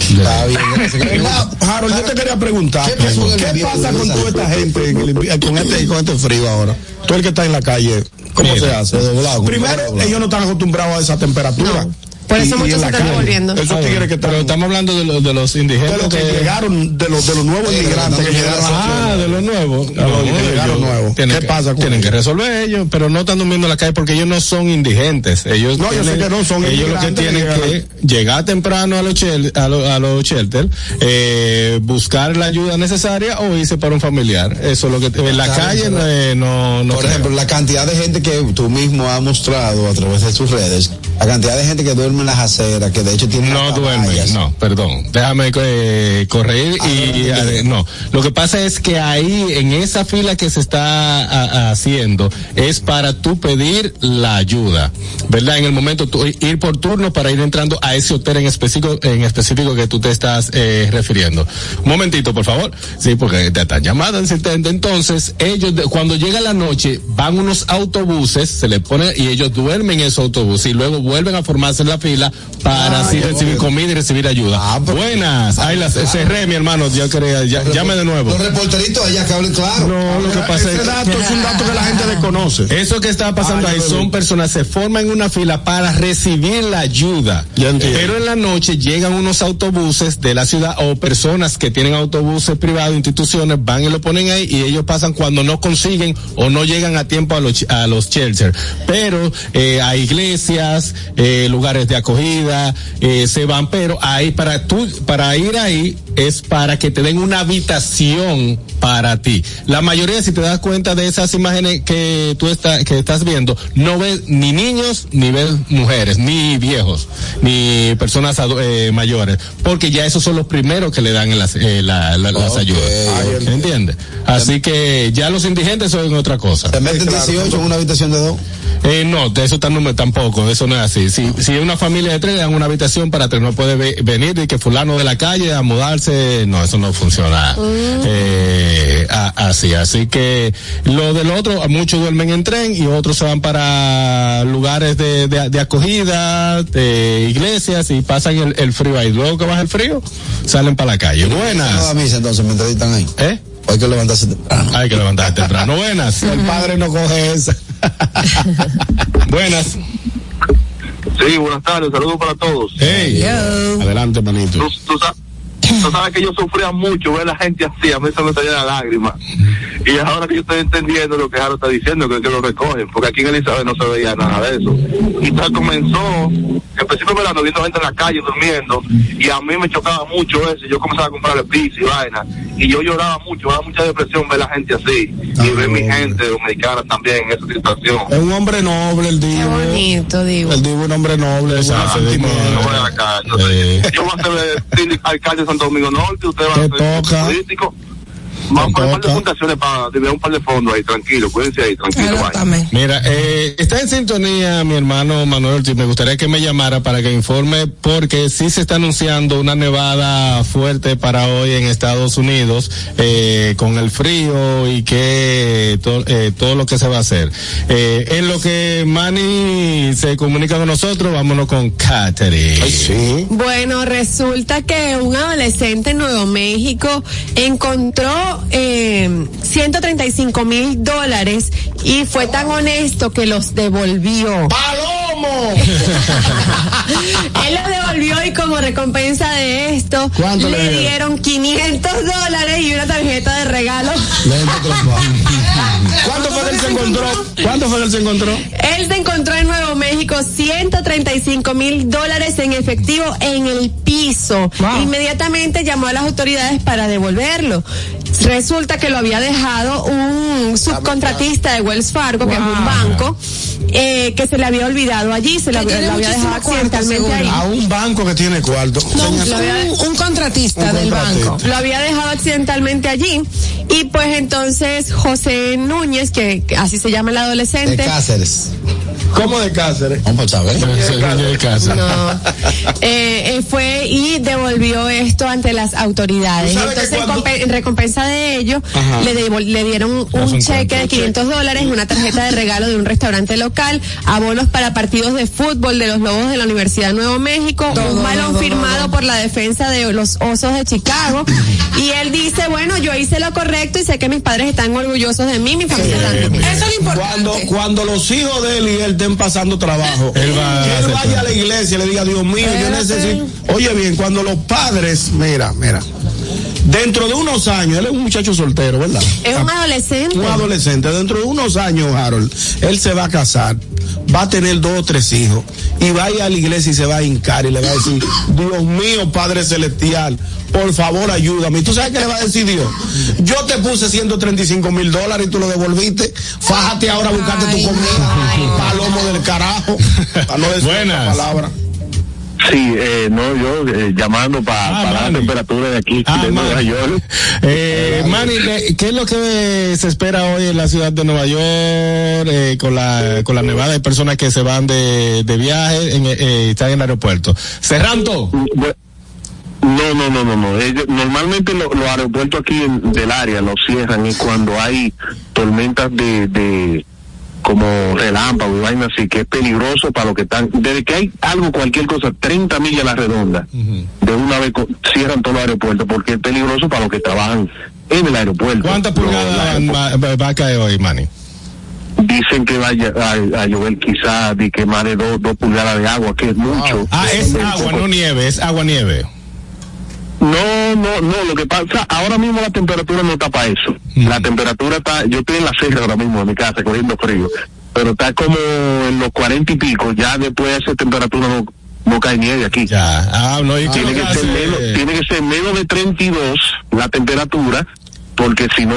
Está bien. Harold, yo te quería preguntar, ¿Qué pasó en el ¿qué invierno pasa con toda esta gente, con este, con este frío ahora? Tú el que está en la calle, ¿cómo Mira, se hace? doblado, Primero, doblado. ellos no están acostumbrados a esa temperatura. No. Por eso Y- muchos se están calle. devolviendo. Esos tigres que están... Pero estamos hablando de, los de los de indigentes. los que llegaron, de los, de los nuevos Sí, inmigrantes que no, llegaron Ah, de los nuevos. A los que llegaron nuevos. Tienen ¿Qué que, pasa con Tienen ellos? que resolver ellos, pero no están durmiendo en la calle porque ellos no son indigentes. Ellos No, yo sé que no, son Ellos lo que tienen que que llegar temprano a los, chel- a los, a los shelter, eh, buscar la ayuda necesaria o irse para un familiar. Eso es lo que en la calle eh, no, no Por creo. ejemplo, la cantidad de gente que tú mismo has mostrado a través de sus redes La cantidad de gente que duerme en las aceras, que de hecho tiene No duerme, no, perdón. Déjame eh, correr y eh, no. Lo que pasa es que ahí en esa fila que se está a- haciendo es para tú pedir la ayuda, ¿verdad? En el momento tú ir por turno para ir entrando a ese hotel en específico en específico que tú te estás eh, refiriendo. Un momentito, por favor. Sí, porque te están llamando. Entonces, ellos de- cuando llega la noche van unos autobuses, se le pone y ellos duermen en esos autobuses y luego vuelven a formarse en la fila para así recibir comida y recibir ayuda. Buenas. Ay, las cerré, mi hermano, ya quería, ya, llame de nuevo. Los reporteritos allá que hablen claro. No, lo que pasa es Ese dato es un dato que la gente desconoce. Eso que está pasando Ah, ahí son personas, se forman en una fila para recibir la ayuda. Ya entiendo. Pero en la noche llegan unos autobuses de la ciudad o personas que tienen autobuses privados, instituciones, van y lo ponen ahí y ellos pasan cuando no consiguen o no llegan a tiempo a los, a los. Pero eh, a iglesias, eh, lugares de acogida, eh, se van, pero ahí para tú, para ir ahí es para que te den una habitación para ti. La mayoría, si te das cuenta de esas imágenes que tú está, que estás viendo, no ves ni niños, ni ves mujeres, ni viejos, ni personas eh, mayores, porque ya esos son los primeros que le dan las, eh, la- la- las ayudas. ¿Entiendes? Así que ya los indigentes son otra cosa. Te meten 18 en una habitación de dos. Eh, no, de eso tan- tampoco, eso no es así. Si, si es una familia de tres, le dan una habitación para tres, no puede ve- venir y que fulano de la calle a mudarse, no, eso no funciona eh, a- así. Así que lo del otro, muchos duermen en tren y otros se van para lugares de, de, de acogida, de iglesias y pasan el, el frío ahí. Luego que baja el frío, salen para la calle. No da Buenas. misa entonces mientras están ahí. ¿Eh? Hay que levantarse temprano. Hay que levantarse temprano. Buenas. El padre no coge esa. Buenas. Sí, buenas tardes, saludos para todos. Hey. Adelante, manito. Tú, tú sa- tú sabes que yo sufría mucho ver a la gente así, a mí se me salía la lágrima. Y ahora que yo estoy entendiendo lo que Jaro está diciendo, que que lo recogen, porque aquí en Elizabeth no se veía nada de eso. Y entonces comenzó, de verano, viendo gente en la calle durmiendo, y a mí me chocaba mucho eso, y yo comenzaba a comprarle pizza y vaina, y yo lloraba mucho, me da mucha depresión ver a la gente así, y ver mi gente dominicana también en esa situación. Es un hombre noble, el Qué Divo. bonito, digo. El Divo es un hombre noble, yo, voy a ser el alcalde de Santo Domingo Norte, usted va a ser político. Vamos a un par de fundaciones para tener un par de fondos ahí, tranquilo, cuídense ahí, tranquilo, vaya. Mira, eh, está en sintonía mi hermano Manuel Ortiz. Me gustaría que me llamara para que informe porque sí se está anunciando una nevada fuerte para hoy en Estados Unidos eh, con el frío y que to- eh, todo lo que se va a hacer. Eh, en lo que Manny se comunica con nosotros, vámonos con Katherine. Ay, sí. Bueno, resulta que un adolescente en Nuevo México encontró eh, 135 mil dólares y fue tan honesto que los devolvió. ¡Palomo! Él los devolvió y como recompensa de esto ¿Cuánto le le dieron? dieron 500 dólares y una tarjeta de regalo. ¿Cuánto fue que él se encontró? ¿Cuánto fue que él se encontró? Él se encontró en Nuevo México 135 mil dólares en efectivo en el piso. Wow. Inmediatamente llamó a las autoridades para devolverlo. Resulta que lo había dejado un subcontratista de Wells Fargo, que es un banco, eh, que se le había olvidado allí, se le había, tiene lo había dejado accidentalmente ahí. A un banco que tiene cuarto. No, un, un contratista Un del contratista. banco. Lo había dejado accidentalmente allí. Y pues entonces José Núñez, que así se llama el De adolescente, Cáceres. ¿Cómo de Cáceres? Vamos a ver. de casa. No. Eh, eh, fue y devolvió esto ante las autoridades. Entonces, en cuando- compe- en recompensa de ello, Ajá. le, le dieron un cheque de un 500 dólares, una tarjeta de regalo de un restaurante local, abonos para partidos de fútbol de los Lobos de la Universidad de Nuevo México, un balón firmado por la defensa de los Osos de Chicago. Y él dice, bueno, yo hice lo correcto y sé que mis padres están orgullosos de mí, mi familia también. Eso es lo importante. Cuando, cuando los hijos de él y él estén pasando trabajo, Él va él vaya a la iglesia y le diga, Dios mío, yo necesito. Oye bien, cuando los padres, mira, mira, dentro de unos años, él es un muchacho soltero, ¿verdad? Es un adolescente. Un adolescente, dentro de unos años, Harold, él se va a casar, va a tener dos o tres hijos, y va a ir a la iglesia y se va a hincar y le va a decir, Dios mío, Padre Celestial, por favor ayúdame. ¿Y tú sabes qué le va a decir Dios? Yo te puse 135 mil dólares y tú lo devolviste, fájate ahora a buscarte tu comida. ay, palomo del carajo. Para no decir Buenas. palabra. Sí, eh, no, yo eh, llamando para Ah, la Manny. temperatura de aquí, Ah, de. Nueva York. Eh, Manny, ¿qué es lo que se espera hoy en la ciudad de Nueva York eh, con la con la nevada de personas que se van de, de viaje en, eh, están en el aeropuerto? Cerrando. No, no, no, no, no. Ellos- normalmente lo- los aeropuertos aquí en- del área los cierran y cuando hay tormentas de, de como relámpago y vaina así, que es peligroso para los que están. Desde que hay algo, cualquier cosa, 30 millas a la redonda, de una vez cierran todos los aeropuertos porque es peligroso para los que trabajan en el aeropuerto. ¿Cuántas pulgadas va, a caer hoy, Manny? Dicen que va a, a- llover quizás de que más de dos, dos pulgadas de agua, que es mucho. Ah, es agua, no nieve, es agua nieve. No, no, no, lo que pasa, ahora mismo la temperatura no está para eso. La temperatura está, yo estoy en la sierra ahora mismo en mi casa cogiendo frío, pero está como en los cuarenta y pico, ya después de esa temperatura no, no cae nieve aquí. Ya, ah, no, y Tiene que, ser menos, tiene que ser menos de 32 la temperatura, porque si no,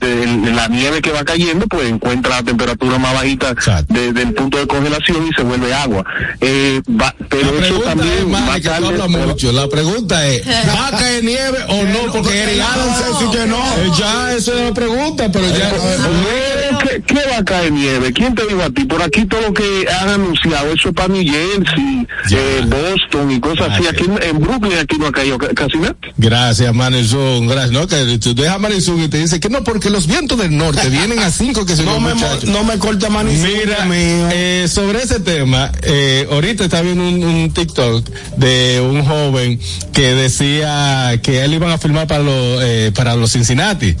el- la nieve que va cayendo, pues encuentra la temperatura más bajita de- del punto de congelación y se vuelve agua. Eh, va- pero La eso también es, más que tarde- mucho. La pregunta es, ¿va a caer nieve o no? Porque Eric Adams dice que no. Eh, Ya, esa es la pregunta, pero ya... ¿Qué, qué va a caer nieve? ¿Quién te dijo a ti? Por aquí todo lo que han anunciado, eso es para New Jersey, eh, Boston y cosas así. Aquí en- en Brooklyn aquí no ha caído ca- casi nada. Gracias, Manizun. Gracias. No, que tú dejas Manizun y te dice que no, porque los vientos del norte vienen a cinco que se No me, no me corta Manizun. Mira, eh, sobre ese tema, eh, ahorita está viendo un, un TikTok de un joven que decía que él iban a firmar para los eh, para los Cincinnati.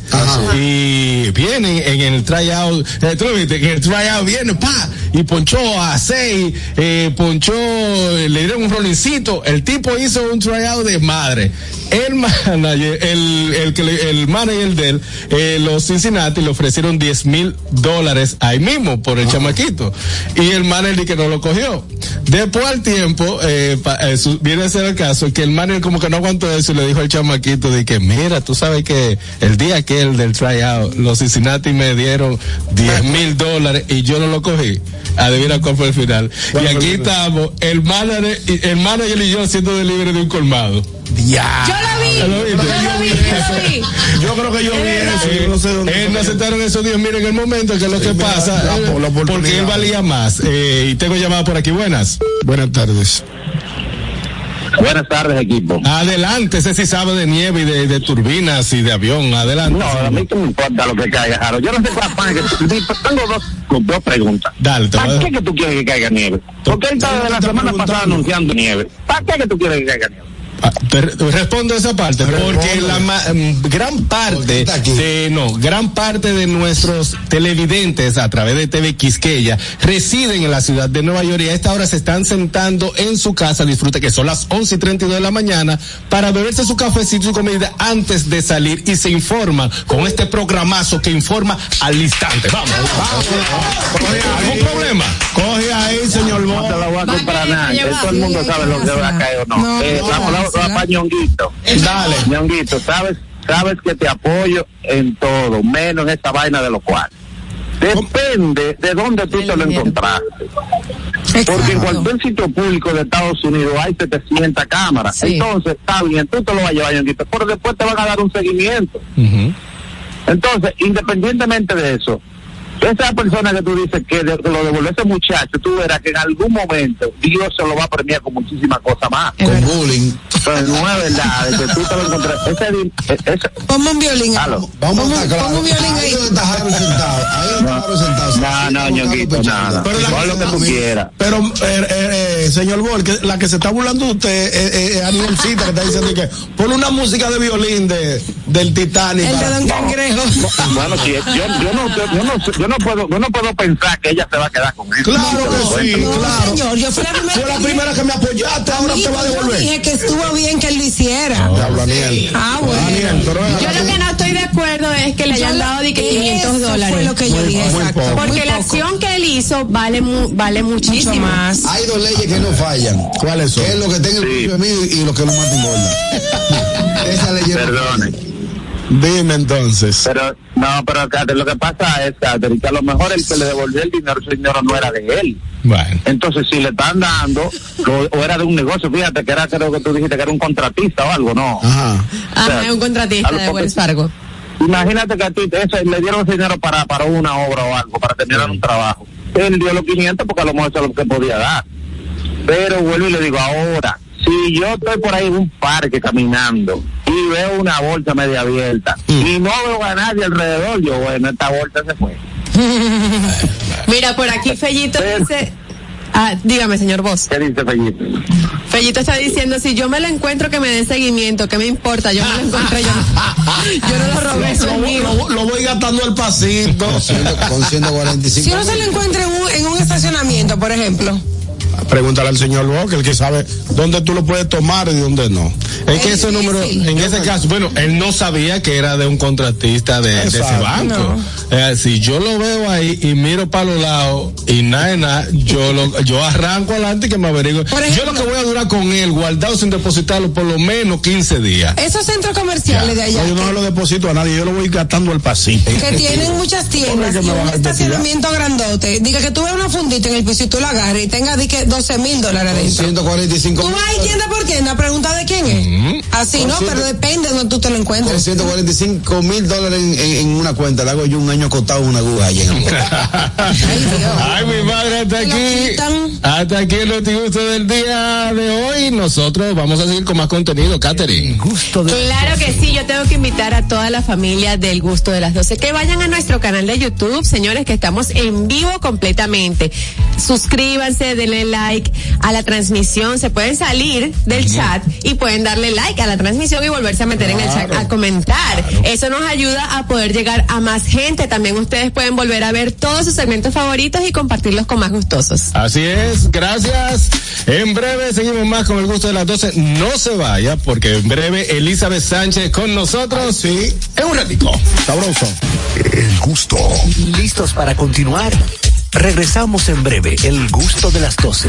Y vienen en el tryout, eh, tú lo viste, en el tryout viene pa y ponchó a seis, eh, ponchó, le dieron un rolincito, el tipo hizo un tryout de madre. El manager, el, el que le- el manager de él, eh, los Cincinnati le ofrecieron 10 mil dólares ahí mismo por el chamaquito. Y el manager que no lo cogió. Después al tiempo, eh, pa- eh, su- viene a ser el caso que el manager como que no aguantó eso y le dijo al chamaquito de que mira, tú sabes que el día aquel del tryout, los Cincinnati me dieron 10 mil dólares y yo no lo cogí. Adivina cuál fue el final. Y aquí estamos, el manager, y- el manager y yo haciendo delivery de un colmado. Ya. Yo lo vi, ¿Lo viste? yo lo vi, yo lo vi. Yo creo que yo vi eso. Yo no sé dónde. Él no aceptaron esos 10 mil en el momento, que es lo que mira, pasa, la- eh, la porque él valía más. Eh, y tengo llamada por aquí, buenas. Buenas tardes. Buenas tardes, equipo. Adelante, ese sí sabe de nieve y de, de turbinas y de avión, adelante. No, a mí que me importa lo que caiga, Jaro. Yo no sé cuál pan que tengo dos, dos preguntas. Dale, a ¿Para qué que tú quieres que caiga nieve? Porque él está desde la semana pasada anunciando nieve. ¿Para qué que tú quieres que caiga nieve? Respondo esa parte porque la ma- mm, gran parte de no gran parte de nuestros televidentes a través de TV Quisqueya residen en la ciudad de Nueva York y a esta hora se están sentando en su casa. Disfruta que son las 11 y 32 de la mañana para beberse su cafecito y su comida antes de salir y se informan con este programazo que informa al instante. Vamos algún problema Coge ahí, señor No te la voy a comprar nada. Todo el mundo sabe lo que va a caer o no. No, eh, no, vamos, vamos, vamos para Ñonguito. Dale. Ñonguito, sabes, sabes que te apoyo en todo, menos en esta vaina de los cuales. Depende de dónde tú te lo encontraste. Porque en cualquier sitio público de Estados Unidos hay 700 cámaras. Sí. Entonces, está bien, tú te lo vas a llevar, Ñonguito, pero después te van a dar un seguimiento. Entonces, independientemente de eso, esa persona que tú dices que, de- que lo devolvió ese muchacho, tú verás que en algún momento Dios se lo va a premiar con muchísimas cosas más. Con bullying. Entonces, no es verdad, de que tú te lo encontraste. Ese, e- ese, Ponme un violín. Aló. Vamos Ponme- a estar ponme un violín Ahí ahí. donde está Jaro sentado. Ahí donde está Jaro sentado. no, no, ñoquito, nada. Pero la- lo que tú quieras. Pero, eh, eh, eh, señor Bol, que la que se está burlando de usted es eh, eh, Anielcita, que está diciendo que pone una música de violín de, del Titanic. El de Don Cangrejo. Bueno, sí, yo, yo, no, yo, no, yo, no puedo, yo no puedo pensar que ella se va a quedar con él. Claro que sí, No, claro. señor, yo fui la primera. Fue la primera que me apoyaste, ahora te va a Yo devolver. dije que estuvo bien que él lo hiciera. Aniel. Ah, bueno. Aniel, pero venga, Yo lo que no estoy de acuerdo es que le hayan Yo- dado de que 500 Eso dólares. fue lo que yo Muy- dije, muy exacto. poco. Porque la acción que él hizo vale mu- vale mucho muchísimo. más. Hay dos leyes que no fallan. ¿Cuáles son? Que es lo que tenga el Sí. precio de mí y lo que lo mata engorda. Esa ley Perdone. Dime entonces. Pero, no, pero lo que pasa es, que a lo mejor el que le devolvió el dinero, ese dinero no era de él. Bueno. Entonces, si le están dando, o, o era de un negocio, fíjate que era, creo que tú dijiste que era un contratista o algo, ¿no? Ajá. Ajá, es un contratista de Wells Fargo. Imagínate que a ti ese, le dieron ese dinero para, para una obra o algo, para terminar un trabajo. Él dio los 500 porque a lo mejor eso es lo que podía dar. Pero vuelvo y le digo, ahora, si yo estoy por ahí en un parque caminando y veo una bolsa media abierta y no veo a nadie alrededor, yo, bueno, esta bolsa se fue. Mira, por aquí Fellito dice. Ah, dígame, señor Vos. ¿Qué dice Fellito? Fellito está diciendo, si yo me lo encuentro que me dé seguimiento, ¿qué me importa? Yo me lo encontré, yo, no- yo no lo robé, mío. lo- lo voy gastando al pasito. Con 145. Si uno se lo encuentra en un, en un estacionamiento, por ejemplo. Pregúntale al señor Walker, el que sabe dónde tú lo puedes tomar y dónde no. Es que ese número, en ese caso, bueno, él no sabía que era de un contratista de, de ese banco. Eh, si yo lo veo ahí y miro para los lados y nada, de nada, yo lo, yo arranco adelante y que me averigüe. Por Yo lo que voy a durar con él, guardado sin depositarlo, por lo menos 15 días. Esos centros comerciales de allá No, yo no lo deposito a nadie, yo lo voy gastando al pasito. que tienen muchas tiendas y un estacionamiento grandote. Diga que tú ves una fundita en el piso y tú la agarras y tenga di que 12 mil dólares adentro. 145 Tú vas tienda por tienda, pregunta de quién es. Así, ¿no? Pero depende de donde tú te lo encuentres. 345 mil dólares en, en- en una cuenta. Le hago yo un año acotado una aguja allá en el- Ay, Dios. Ay, mi madre, hasta aquí. Hasta aquí el notigusto del día de hoy. Nosotros vamos a seguir con más contenido, Katherine. Gusto de Claro que sí, yo tengo que invitar a toda la familia del gusto de las 12 que vayan a nuestro canal de YouTube, señores, que estamos en vivo completamente. Suscríbanse, denle like a la transmisión, se pueden salir del chat y pueden darle like a la transmisión y volverse a meter en el chat a comentar. Eso nos ayuda a poder llegar a más gente. También ustedes pueden volver a ver todos sus segmentos favoritos y compartirlos con más gustosos. Así es, gracias. En breve seguimos más con el gusto de las 12. No se vaya, porque en breve Elizabeth Sánchez con nosotros. Sí, en un ratico. Sabroso. El gusto. ¿Listos para continuar? Regresamos en breve. El gusto de las 12.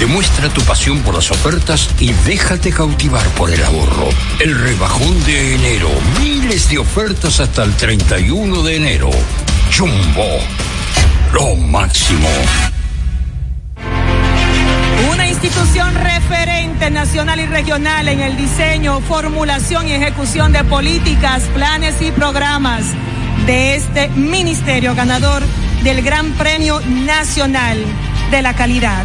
Demuestra tu pasión por las ofertas y déjate cautivar por el ahorro. El rebajón de enero. Miles de ofertas hasta el 31 de enero. Jumbo. Lo máximo. Una institución referente nacional y regional en el diseño, formulación y ejecución de políticas, planes y programas de este ministerio ganador del Gran Premio Nacional de la Calidad.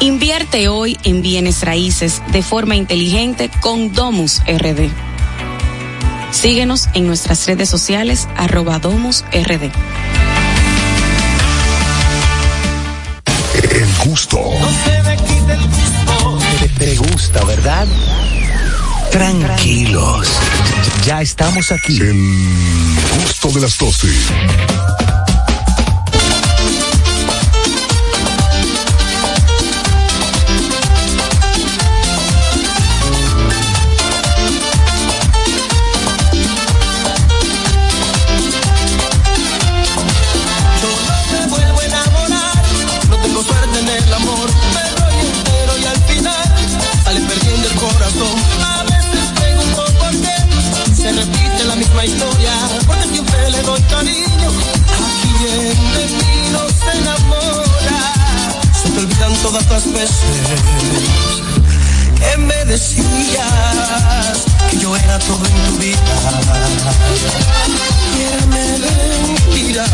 Invierte hoy en bienes raíces de forma inteligente con Domus RD. Síguenos en nuestras redes sociales arroba Domus RD. El gusto. Te, te gusta, ¿verdad? Tranquilos. Ya estamos aquí. El gusto de las 12. Las veces que me decías que yo era todo en tu vida. Y era mentira,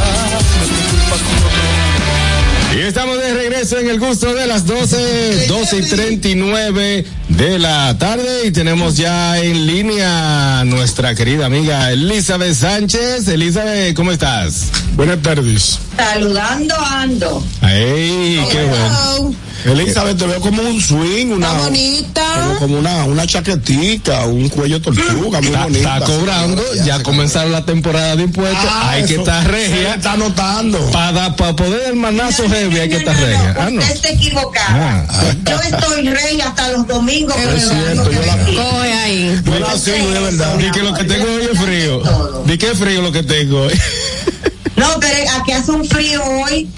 no Y estamos de regreso en el gusto de las 12, 12 y 39 de la tarde y tenemos ya en línea a nuestra querida amiga Elizabeth Sánchez. Elizabeth, ¿cómo estás? Buenas tardes. Saludando ando. ¡Ey, qué bueno! Elizabeth, te veo como un swing, una. bonita. Como, como una, una chaquetica, un cuello tortuga, muy Está, bonita. está cobrando, ya comenzaron la temporada de impuestos, Ah, hay que estar se regia. está notando. Para poder el manazo heavy hay que estar regia. Ah, no. Usted está equivocada. Ah. Yo estoy rey hasta los domingos. Es cierto, no yo la- Coge ahí. Yo la sigo, de verdad. Di que lo que tengo hoy es frío. Di que es frío lo que tengo hoy. No, pero aquí hace un frío hoy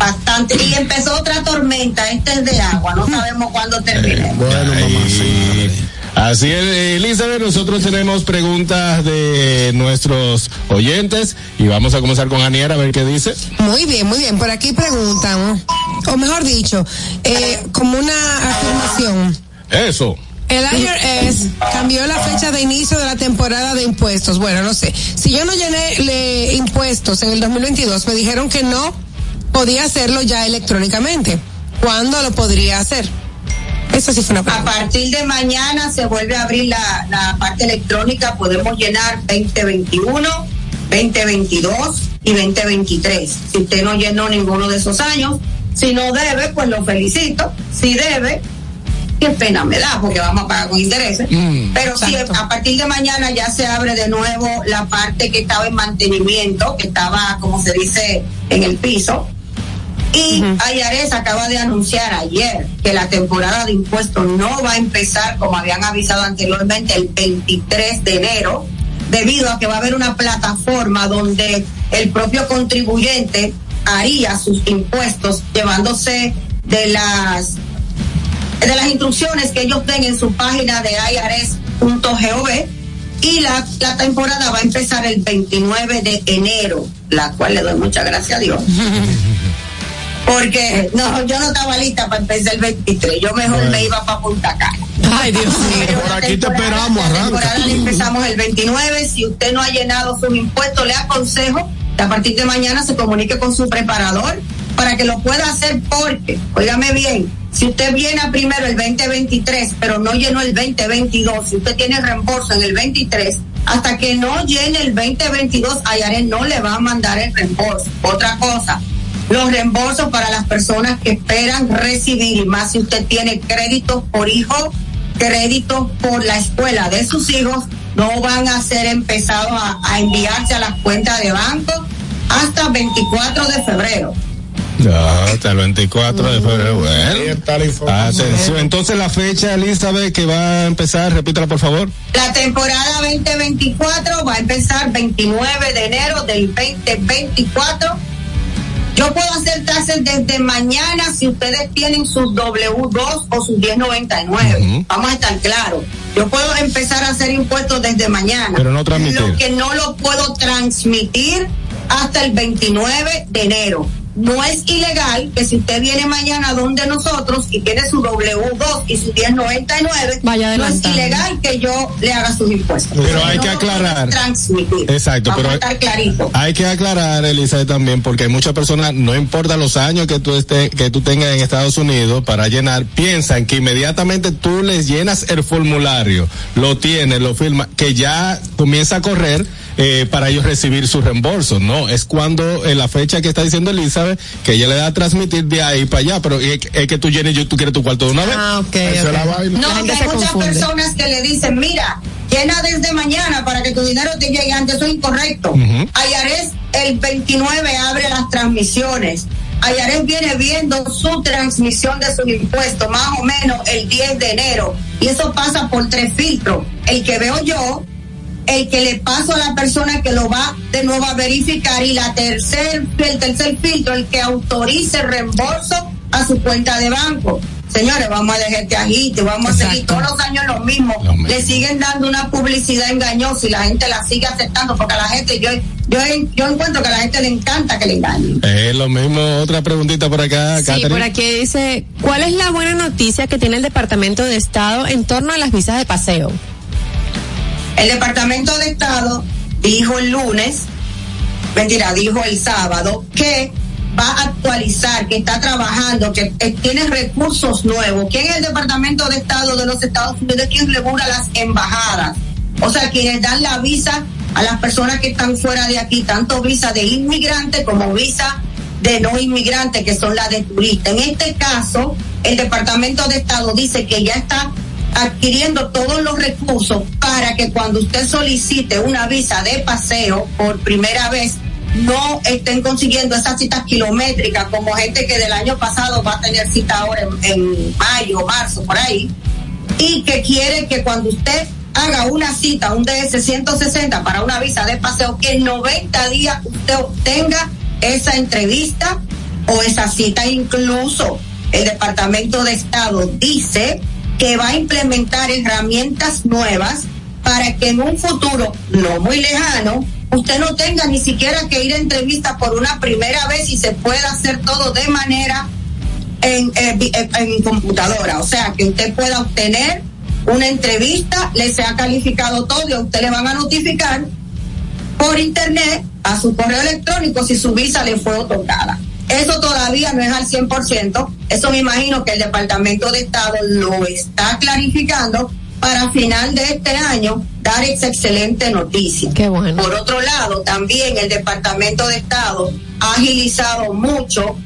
bastante. Y empezó otra tormenta. Este es de agua. No sabemos cuándo termine. Bueno, mamá, sí. Así es, Elizabeth, nosotros tenemos preguntas de nuestros oyentes y vamos a comenzar con Aniera a ver qué dice. Muy bien, muy bien. Por aquí preguntan, o mejor dicho, eh, como una afirmación. Eso. El IRS cambió la fecha de inicio de la temporada de impuestos. Bueno, no sé. Si yo no llené le, impuestos en el 2022, me dijeron que no podía hacerlo ya electrónicamente. ¿Cuándo lo podría hacer? Eso sí fue una A pregunta. partir de mañana se vuelve a abrir la, la parte electrónica. Podemos llenar 2021, 2022 y 2023. Si usted no llenó ninguno de esos años, si no debe, pues lo felicito. Si debe, qué pena me da porque vamos a pagar con intereses. Pero sí, a partir de mañana ya se abre de nuevo la parte que estaba en mantenimiento, que estaba, como se dice, en el piso. Y Ayares acaba de anunciar ayer que la temporada de impuestos no va a empezar como habían avisado anteriormente el 23 de enero, debido a que va a haber una plataforma donde el propio contribuyente haría sus impuestos llevándose de las de las instrucciones que ellos den en su página de irs.gov y la, la temporada va a empezar el 29 de enero, la cual le doy muchas gracias a Dios. Porque no, yo no estaba lista para empezar el 23, yo mejor me iba para Punta Cana. Ay, Dios mío. Por aquí te esperamos, arranca. temporada la empezamos el 29. Si usted no ha llenado sus impuestos, le aconsejo que a partir de mañana se comunique con su preparador para que lo pueda hacer porque, óigame bien, si usted viene a primero el 2023, pero no llenó el 2022, si usted tiene reembolso en el 23, hasta que no llene el 2022, Ayaré no le va a mandar el reembolso. Otra cosa, los reembolsos para las personas que esperan recibir, y más si usted tiene créditos por hijo, créditos por la escuela de sus hijos, no van a ser empezados a, a enviarse a las cuentas de banco hasta 24 de febrero. No, hasta el 24 de febrero. Ahí Bueno. está la información. Atención. Entonces la fecha, Elizabeth, que va a empezar, repítela por favor. La temporada 2024 va a empezar 29 de enero del 2024. Yo puedo hacer taxes desde mañana si ustedes tienen sus W2 o sus 1099. Vamos a estar claros. Yo puedo empezar a hacer impuestos desde mañana. Pero no transmitir. Lo que no lo puedo transmitir hasta el 29 de enero. No es ilegal que si usted viene mañana donde nosotros y tiene su W2 y su 1099, Vaya no es ilegal que yo le haga sus impuestos. Pero hay No que aclarar. Transmitir. Exacto, Vamos pero a estar clarito. hay que aclarar, Elizabeth, también, porque hay muchas personas, no importa los años que tú esté, que tú tengas en Estados Unidos para llenar, piensan que inmediatamente tú les llenas el formulario, lo tienes, lo firmas, que ya comienza a correr eh, para ellos recibir su reembolso. No, es cuando en la fecha que está diciendo Elizabeth, que ella le da a transmitir de ahí para allá, pero es, es que tú llenes, yo- tú quieres tu cuarto de una vez. Ah, ok. Esa es la ok. vaina. No, La gente que se hay muchas confunde. personas que le dicen, mira, llena desde mañana para que tu dinero te llegue antes, eso es incorrecto. Ayares el 29 abre las transmisiones. Ayares viene viendo su transmisión de sus impuestos más o menos el 10 de enero. Y eso pasa por tres filtros. El que veo yo, el que le paso a la persona que lo va de nuevo a verificar y la tercer, el tercer filtro, el que autorice el reembolso a su cuenta de banco. Señores, vamos a dejar este agite, vamos a seguir todos los años lo mismo. Le siguen dando una publicidad engañosa y la gente la sigue aceptando porque a la gente, yo, yo, yo encuentro que a la gente le encanta que le engañen. Es lo mismo, otra preguntita por acá, Sí, Catherine. por aquí dice, ¿cuál es la buena noticia que tiene el Departamento de Estado en torno a las visas de paseo? El Departamento de Estado dijo el lunes, mentira, dijo el sábado, que va a actualizar, que está trabajando, que eh, tiene recursos nuevos. ¿Quién es el Departamento de Estado de los Estados Unidos? ¿Quién regula las embajadas? O sea, quienes dan la visa a las personas que están fuera de aquí, tanto visa de inmigrante como visa de no inmigrante, que son las de turista. En este caso, el Departamento de Estado dice que ya está adquiriendo todos los recursos para que cuando usted solicite una visa de paseo por primera vez, no estén consiguiendo esas citas kilométricas como gente que del año pasado va a tener cita ahora en, mayo, marzo, por ahí, y que quiere que cuando usted haga una cita, un DS 160 para una visa de paseo, que en 90 días usted obtenga esa entrevista o esa cita. Incluso el Departamento de Estado dice que va a implementar herramientas nuevas para que en un futuro no muy lejano usted no tenga ni siquiera que ir a entrevista por una primera vez y se pueda hacer todo de manera en, eh, en- en computadora. O sea, que usted pueda obtener una entrevista, le sea calificado todo y a usted le van a notificar por internet a su correo electrónico si su visa le fue otorgada. Eso todavía no es al 100%, eso me imagino que el Departamento de Estado lo está clarificando para final de este año dar esa excelente noticia. Por otro lado, también el Departamento de Estado ha agilizado mucho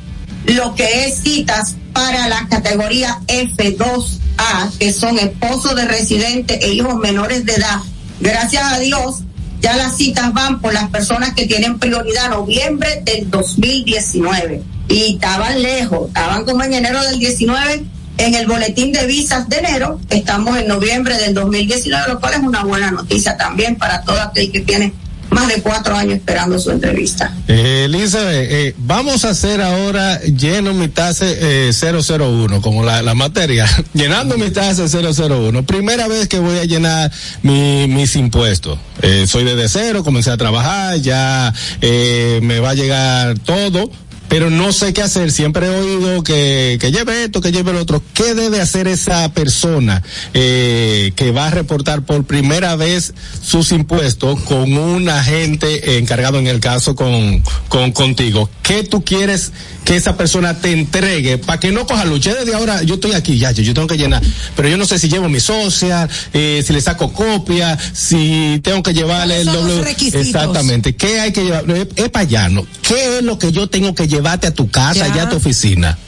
lo que es citas para la categoría F2A, que son esposos de residentes e hijos menores de edad. Gracias a Dios, ya las citas van por las personas que tienen prioridad noviembre del 2019. Y estaban lejos, estaban como en enero del 19 en el boletín de visas de enero, estamos en noviembre del 2019, lo cual es una buena noticia también para todo aquel que tiene más de cuatro años esperando su entrevista. Eh, Elizabeth, eh, vamos a hacer ahora lleno mi tasa eh, 001, como la, la materia, llenando mi tasa 001. Primera vez que voy a llenar mi- mis impuestos. Eh, soy desde cero, comencé a trabajar, ya eh, me va a llegar todo. Pero no sé qué hacer. Siempre he oído que, que lleve esto, que lleve lo otro. ¿Qué debe hacer esa persona eh, que va a reportar por primera vez sus impuestos con un agente encargado en el caso con, con contigo? ¿Qué tú quieres que esa persona te entregue para que no coja lucha? Desde ahora yo estoy aquí, ya, yo, yo tengo que llenar, pero yo no sé si llevo mi social, eh, si le saco copia, si tengo que llevarle el doble. Exactamente. ¿Qué hay que llevar? Es, es para allá, ¿no? ¿Qué es lo que yo tengo que llevarte a tu casa, Ya. a tu oficina?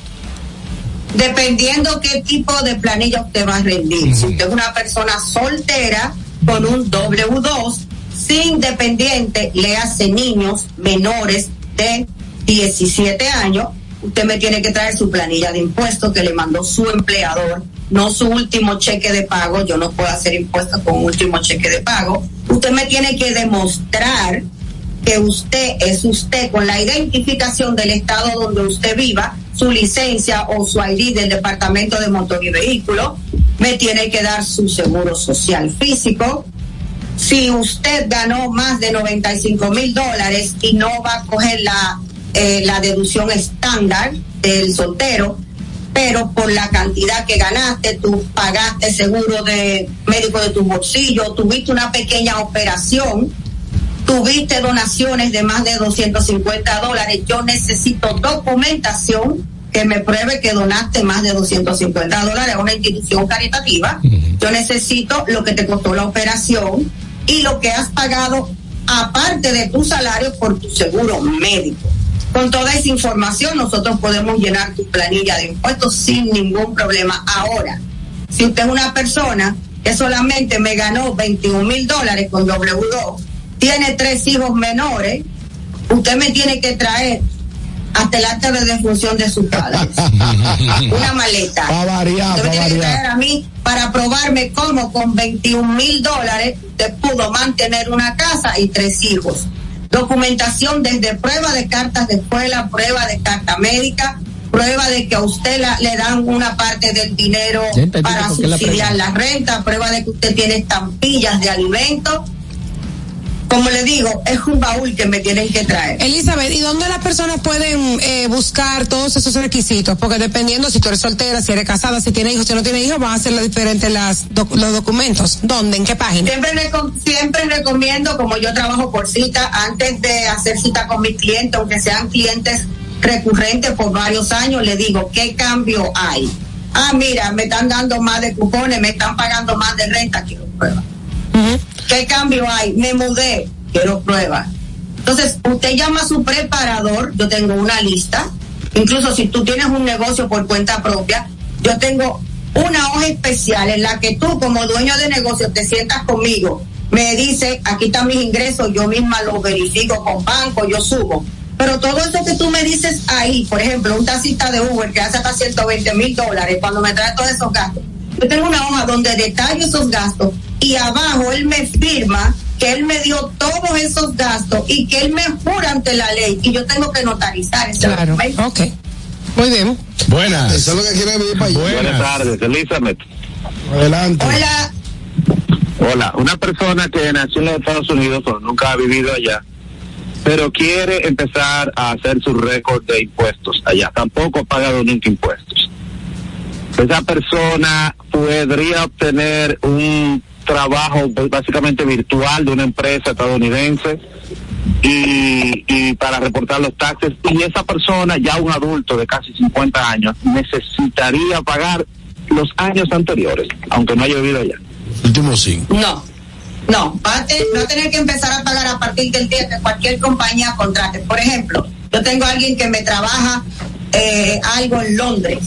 dependiendo qué tipo de planilla usted va a rendir. Si usted es una persona soltera con un W2, sin dependiente, le hace niños menores de 17 años, usted me tiene que traer su planilla de impuestos que le mandó su empleador, no su último cheque de pago. Yo no puedo hacer impuestos con último cheque de pago. Usted me tiene que demostrar que usted es usted con la identificación del estado donde usted viva, su licencia o su ID del Departamento de Motor y Vehículo, me tiene que dar su seguro social físico. Si usted ganó más de 95 mil dólares y no va a coger la, eh, la deducción estándar del soltero, pero por la cantidad que ganaste, tú pagaste seguro de médico de tu bolsillo, tuviste una pequeña operación, tuviste donaciones de más de 250 dólares, yo necesito documentación que me pruebe que donaste más de 250 dólares a una institución caritativa. Yo necesito lo que te costó la operación y lo que has pagado aparte de tu salario por tu seguro médico. Con toda esa información nosotros podemos llenar tu planilla de impuestos sin ningún problema. Ahora, si usted es una persona que solamente me ganó 21 mil dólares con W2, tiene tres hijos menores, usted me tiene que traer hasta el acta de defunción de sus padres. Una maleta. Pa' variar, Usted me tiene que traer a mí para probarme cómo con 21 mil dólares usted pudo mantener una casa y tres hijos. Documentación desde prueba de cartas de escuela, prueba de carta médica, prueba de que a usted la- le dan una parte del dinero para la subsidiar pregunta. la renta, prueba de que usted tiene estampillas de alimentos. Como le digo, es un baúl que me tienen que traer. Elizabeth, ¿y dónde las personas pueden eh, buscar todos esos requisitos? Porque dependiendo si tú eres soltera, si eres casada, si tienes hijos, si no tienes hijos, van a ser diferentes las, doc- los documentos. ¿Dónde? ¿En qué página? Siempre, reco- siempre recomiendo, como yo trabajo por cita, antes de hacer cita con mis clientes, aunque sean clientes recurrentes por varios años, le digo, ¿qué cambio hay? Ah, mira, me están dando más de cupones, me están pagando más de renta, quiero prueba. ¿Qué cambio hay? Me mudé, quiero prueba. Entonces, usted llama a su preparador, yo tengo una lista, incluso si tú tienes un negocio por cuenta propia, yo tengo una hoja especial en la que tú como dueño de negocio te sientas conmigo, me dice, aquí están mis ingresos, yo misma los verifico con banco, yo subo. Pero todo eso que tú me dices ahí, por ejemplo, un taxista de Uber que hace hasta 120 mil dólares cuando me trae todos esos gastos, yo tengo una hoja donde detallo esos gastos y abajo él me firma que él me dio todos esos gastos y que él me jura ante la ley y yo tengo que notarizar ese Claro, ok. Muy bien. Buenas. Eso es lo que quiere vivir para allá. Buenas tardes, Elizabeth. Adelante. Hola. Hola, una persona que nació en los Estados Unidos pero nunca ha vivido allá, pero quiere empezar a hacer su récord de impuestos allá. Tampoco ha pagado nunca impuestos. Esa persona podría obtener un trabajo básicamente virtual de una empresa estadounidense y, y para reportar los taxes y esa persona ya un adulto de casi 50 años necesitaría pagar los años anteriores, aunque no haya vivido allá. Último cinco. No, no, va a, te- va a tener que empezar a pagar a partir del día que cualquier compañía contrate. Por ejemplo, yo tengo a alguien que me trabaja eh, algo en Londres,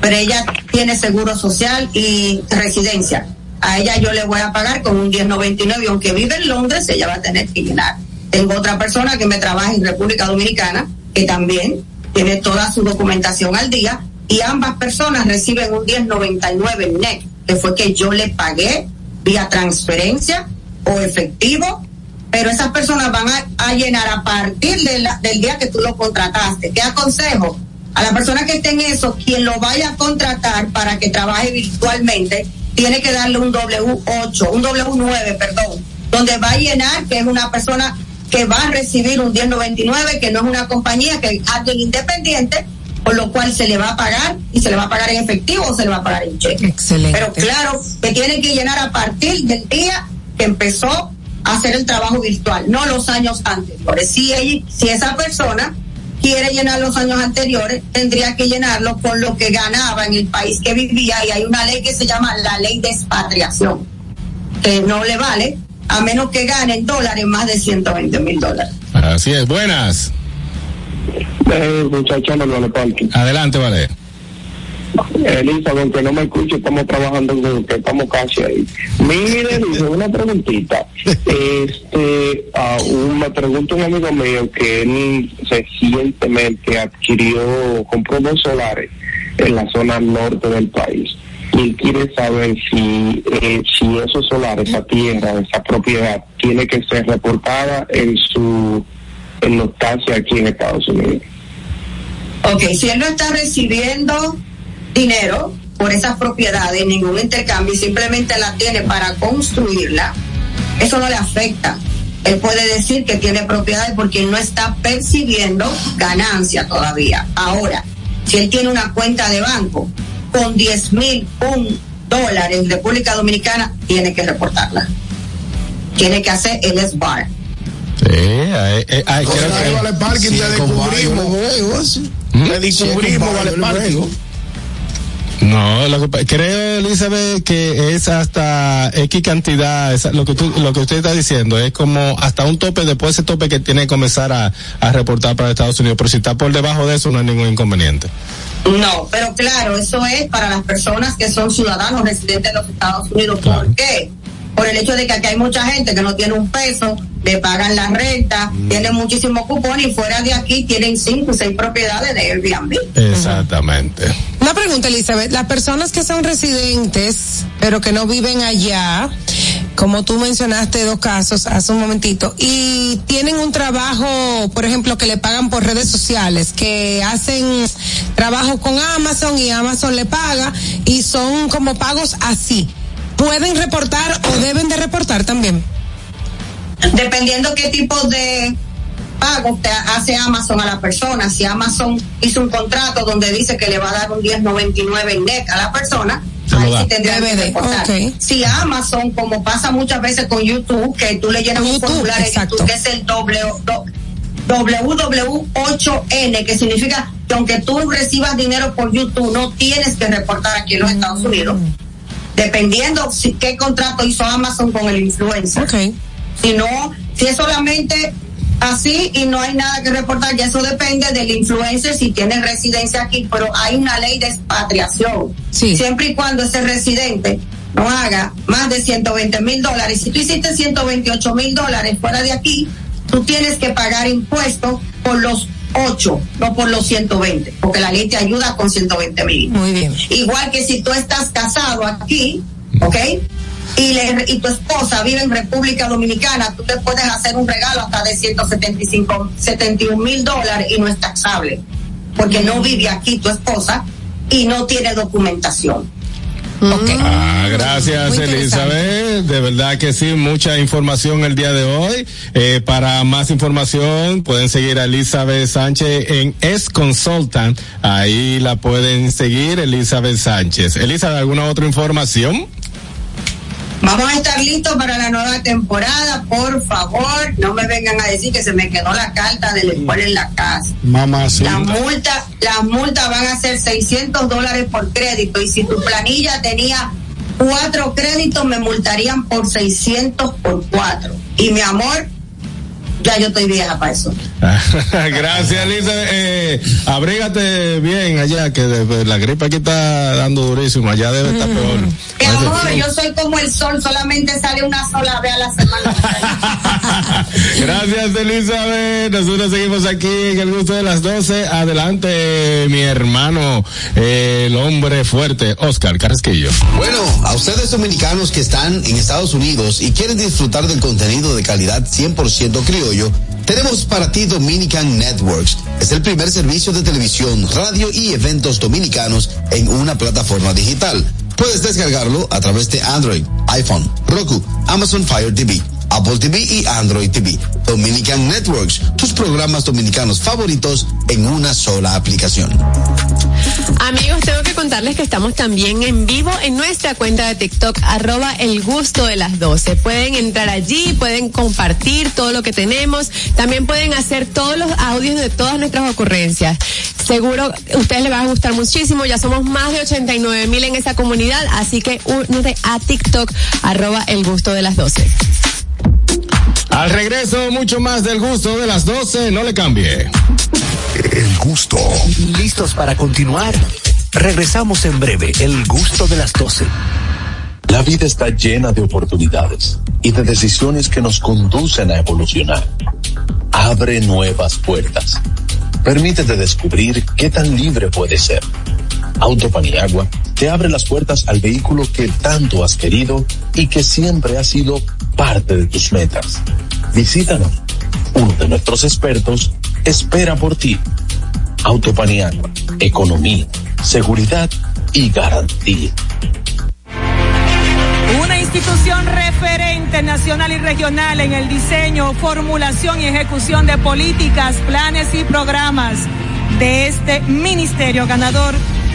pero ella tiene seguro social y residencia. A ella yo le voy a pagar con un 1099 y aunque vive en Londres, ella va a tener que llenar. Tengo otra persona que me trabaja en República Dominicana, que también tiene toda su documentación al día, y ambas personas reciben un 1099 net, que fue que yo le pagué vía transferencia o efectivo, pero esas personas van a, llenar a partir del día que tú lo contrataste. ¿Qué aconsejo? A la persona que esté en eso, quien lo vaya a contratar para que trabaje virtualmente, tiene que darle un W8, un W9, perdón, donde va a llenar que es una persona que va a recibir un 1099, que no es una compañía, que es alguien independiente, por lo cual se le va a pagar y se le va a pagar en efectivo o se le va a pagar en cheque. Excelente. Pero claro, que tiene que llenar a partir del día que empezó a hacer el trabajo virtual, no los años anteriores. Si, ella, si esa persona quiere llenar los años anteriores, tendría que llenarlo con lo que ganaba en el país que vivía y hay una ley que se llama la ley de expatriación, que no le vale a menos que gane en dólares más de 120 mil dólares. Así es, buenas. muchacho Manuel Parque. Adelante, vale. Elisa, aunque no me escuche, estamos trabajando en grupo, estamos casi ahí. Mire, una preguntita. Este, un- me pregunta un amigo mío que él recientemente adquirió, compró dos solares en la zona norte del país. Y él quiere saber si, eh, si esos solares, esa tierra, esa propiedad, tiene que ser reportada en su, en aquí en Estados Unidos. Ok, si él no está recibiendo dinero por esas propiedades, ningún intercambio, y simplemente la tiene para construirla, eso no le afecta. Él puede decir que tiene propiedades porque él no está percibiendo ganancia todavía. Ahora, si él tiene una cuenta de banco con 10 mil un dólares en República Dominicana, tiene que reportarla. Tiene que hacer el SBAR. Sí, eh, eh, ay, creo Ahora, que- vale parking, Sí, te descubrimos. Te descubrimos, Sí, vale parking. No, lo que creo, Elizabeth, que es hasta X cantidad, lo que tú, lo que usted está diciendo, es como hasta un tope, después ese tope que tiene que comenzar a, a reportar para Estados Unidos, pero si está por debajo de eso no hay ningún inconveniente. No, pero claro, eso es para las personas que son ciudadanos residentes de los Estados Unidos. ¿Por qué? Por el hecho de que aquí hay mucha gente que no tiene un peso, le pagan la renta, tienen muchísimos cupones y fuera de aquí tienen cinco o seis propiedades de Airbnb. Exactamente. Una pregunta, Elizabeth. Las personas que son residentes, pero que no viven allá, como tú mencionaste dos casos hace un momentito, y tienen un trabajo, por ejemplo, que le pagan por redes sociales, que hacen trabajo con Amazon y Amazon le paga, y son como pagos así. ¿Pueden reportar o deben de reportar también? Dependiendo qué tipo de pago te hace Amazon a la persona. Si Amazon hizo un contrato donde dice que le va a dar un 10.99 en NEC a la persona, ahí sí tendría que reportar. Si Amazon, como pasa muchas veces con YouTube, que tú le llenas un formulario en YouTube que es el W, WW8N, que significa que aunque tú recibas dinero por YouTube, no tienes que reportar aquí en los Estados Unidos. Dependiendo si, qué contrato hizo Amazon con el influencer. Si no, si es solamente así y no hay nada que reportar, ya eso depende del influencer si tiene residencia aquí, pero hay una ley de expatriación. Siempre y cuando ese residente no haga más de 120 mil dólares. Si tú hiciste 128 mil dólares fuera de aquí, tú tienes que pagar impuestos por los 8, no por los 120, porque la ley te ayuda con 120 mil. Muy bien. Igual que si tú estás casado aquí, ¿ok? Y, le, y tu esposa vive en República Dominicana, tú le puedes hacer un regalo hasta de 175, 71 mil dólares y no es taxable, porque no vive aquí tu esposa y no tiene documentación. Ah, gracias Elizabeth, de verdad que sí, mucha información el día de hoy. Eh, para más información pueden seguir a Elizabeth Sánchez en Es Consultant, ahí la pueden seguir Elizabeth Sánchez. Elizabeth, ¿alguna otra información? Vamos a estar listos para la nueva temporada, por favor, no me vengan a decir que se me quedó la carta de la escuela en la casa. Mamá, sí. Las multas, las multas van a ser 600 dólares por crédito y si tu planilla tenía cuatro créditos me multarían por 600 por cuatro. Y mi amor, ya yo estoy vieja para eso. Gracias, Lisa. Eh, abrígate bien allá, que de- de la gripe aquí está dando durísimo. Allá debe estar peor. Mi amor, yo soy como el sol, solamente sale una sola vez a la semana. Gracias, Elizabeth. Nosotros seguimos aquí en el gusto de las 12. Adelante, mi hermano, el hombre fuerte, Oscar Carrasquillo. Bueno, a ustedes dominicanos que están en Estados Unidos y quieren disfrutar del contenido de calidad 100% tenemos para ti Dominican Networks. Es el primer servicio de televisión, radio y eventos dominicanos en una plataforma digital. Puedes descargarlo a través de Android, iPhone, Roku, Amazon Fire TV, Apple TV y Android TV. Dominican Networks, tus programas dominicanos favoritos en una sola aplicación. Amigos, tengo que contarles que estamos también en vivo en nuestra cuenta de TikTok, arroba el gusto de las 12. Pueden entrar allí, pueden compartir todo lo que tenemos, también pueden hacer todos los audios de todas nuestras ocurrencias. Seguro ustedes les va a gustar muchísimo, ya somos más de 89 mil en esa comunidad, así que únete a TikTok, arroba el gusto de las 12. Al regreso, mucho más del gusto de las 12. No le cambie. El gusto. ¿Listos para continuar? Regresamos en breve. El gusto de las 12. La vida está llena de oportunidades y de decisiones que nos conducen a evolucionar. Abre nuevas puertas. Permítete descubrir qué tan libre puedes ser. Auto Paniagua te abre las puertas al vehículo que tanto has querido y que siempre ha sido parte de tus metas. Visítanos. Uno de nuestros expertos espera por ti. Auto Paniagua. Economía, seguridad y garantía. Una institución referente nacional y regional en el diseño, formulación y ejecución de políticas, planes y programas de este ministerio ganador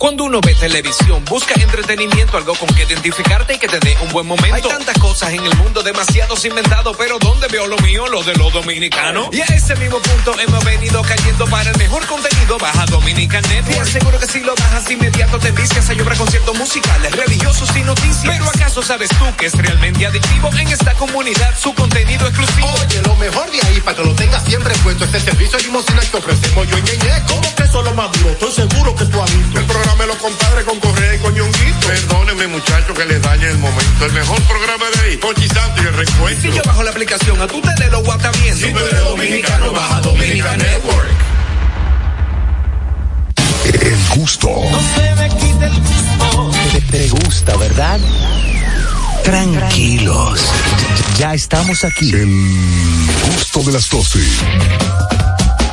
Cuando uno ve televisión, busca entretenimiento, algo con que identificarte y que te dé un buen momento. Hay tantas cosas en el mundo, demasiados inventados, pero ¿dónde veo lo mío? Lo de los dominicanos. Y a ese mismo punto hemos venido cayendo para el mejor contenido. Baja Dominican Network. Te aseguro que si lo bajas inmediato te envicias a llorar conciertos musicales, religiosos y noticias. Pero ¿acaso sabes tú que es realmente adictivo en esta comunidad su contenido exclusivo? Oye, lo mejor de ahí para que lo tengas siempre puesto este servicio limosina que ofrecemos yo y Ñeñe. ¿Cómo que eso es lo más duro? Estoy seguro que tú has visto. El programa de los compadres con Correa y Coñonguito. Perdónenme, muchachos, que les dañe el momento. El mejor programa de ahí, Conchi Santo y el recuento. Si yo bajo la aplicación, a tu tele lo guata bien. Si tú eres dominicano, baja Dominica Network. El gusto. No se me quite el gusto. Te, te gusta, ¿verdad? Tranquilos. Ya estamos aquí. El gusto de las 12.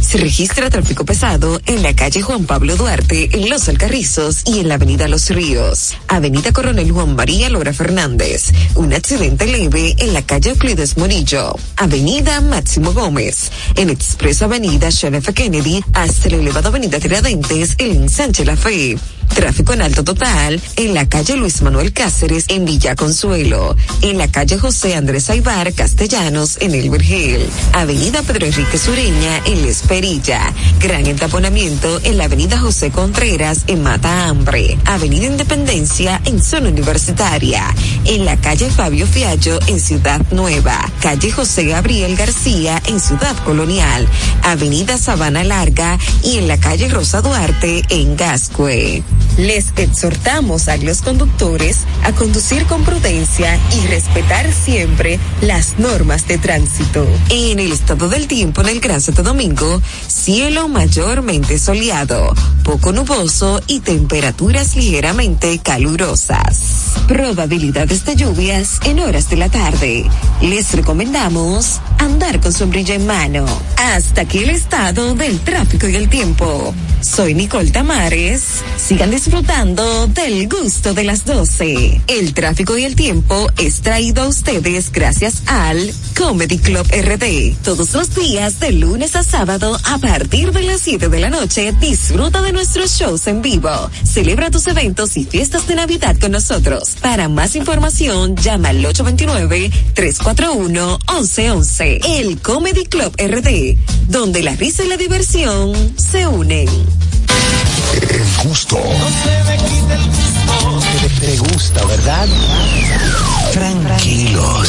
Se registra tráfico pesado en la calle Juan Pablo Duarte, en Los Alcarrizos y en la avenida Los Ríos. Avenida Coronel Juan María Lora Fernández. Un accidente leve en la calle Euclides Morillo. Avenida Máximo Gómez. En Expreso Avenida John F. Kennedy hasta la elevada avenida Tiradentes en Ensanche La Fe. Tráfico en alto total en la calle Luis Manuel Cáceres en Villa Consuelo, en la calle José Andrés Aibar Castellanos en El Vergel, Avenida Pedro Enrique Sureña en La Esperilla, gran entaponamiento en la Avenida José Contreras en Mata Hambre, Avenida Independencia en zona universitaria, en la calle Fabio Fiallo en Ciudad Nueva, calle José Gabriel García en Ciudad Colonial, Avenida Sabana Larga y en la calle Rosa Duarte en Gascue. Les exhortamos a los conductores a conducir con prudencia y respetar siempre las normas de tránsito. En el estado del tiempo en el Gran Santo Domingo, cielo mayormente soleado, poco nuboso y temperaturas ligeramente calurosas. Probabilidades de lluvias en horas de la tarde. Les recomendamos andar con sombrilla en mano. Hasta aquí el estado del tráfico y el tiempo. Soy Nicole Tamares. Sigan disfrutando del gusto de las 12. El tráfico y el tiempo es traído a ustedes gracias al Comedy Club RD. Todos los días de lunes a sábado a partir de las 7 de la noche disfruta de nuestros shows en vivo. Celebra tus eventos y fiestas de Navidad con nosotros. Para más información llama al 829-341-1111. El Comedy Club RD, donde la risa y la diversión se unen. El gusto. No se me quite el gusto. Te, te gusta, ¿verdad? Tranquilos.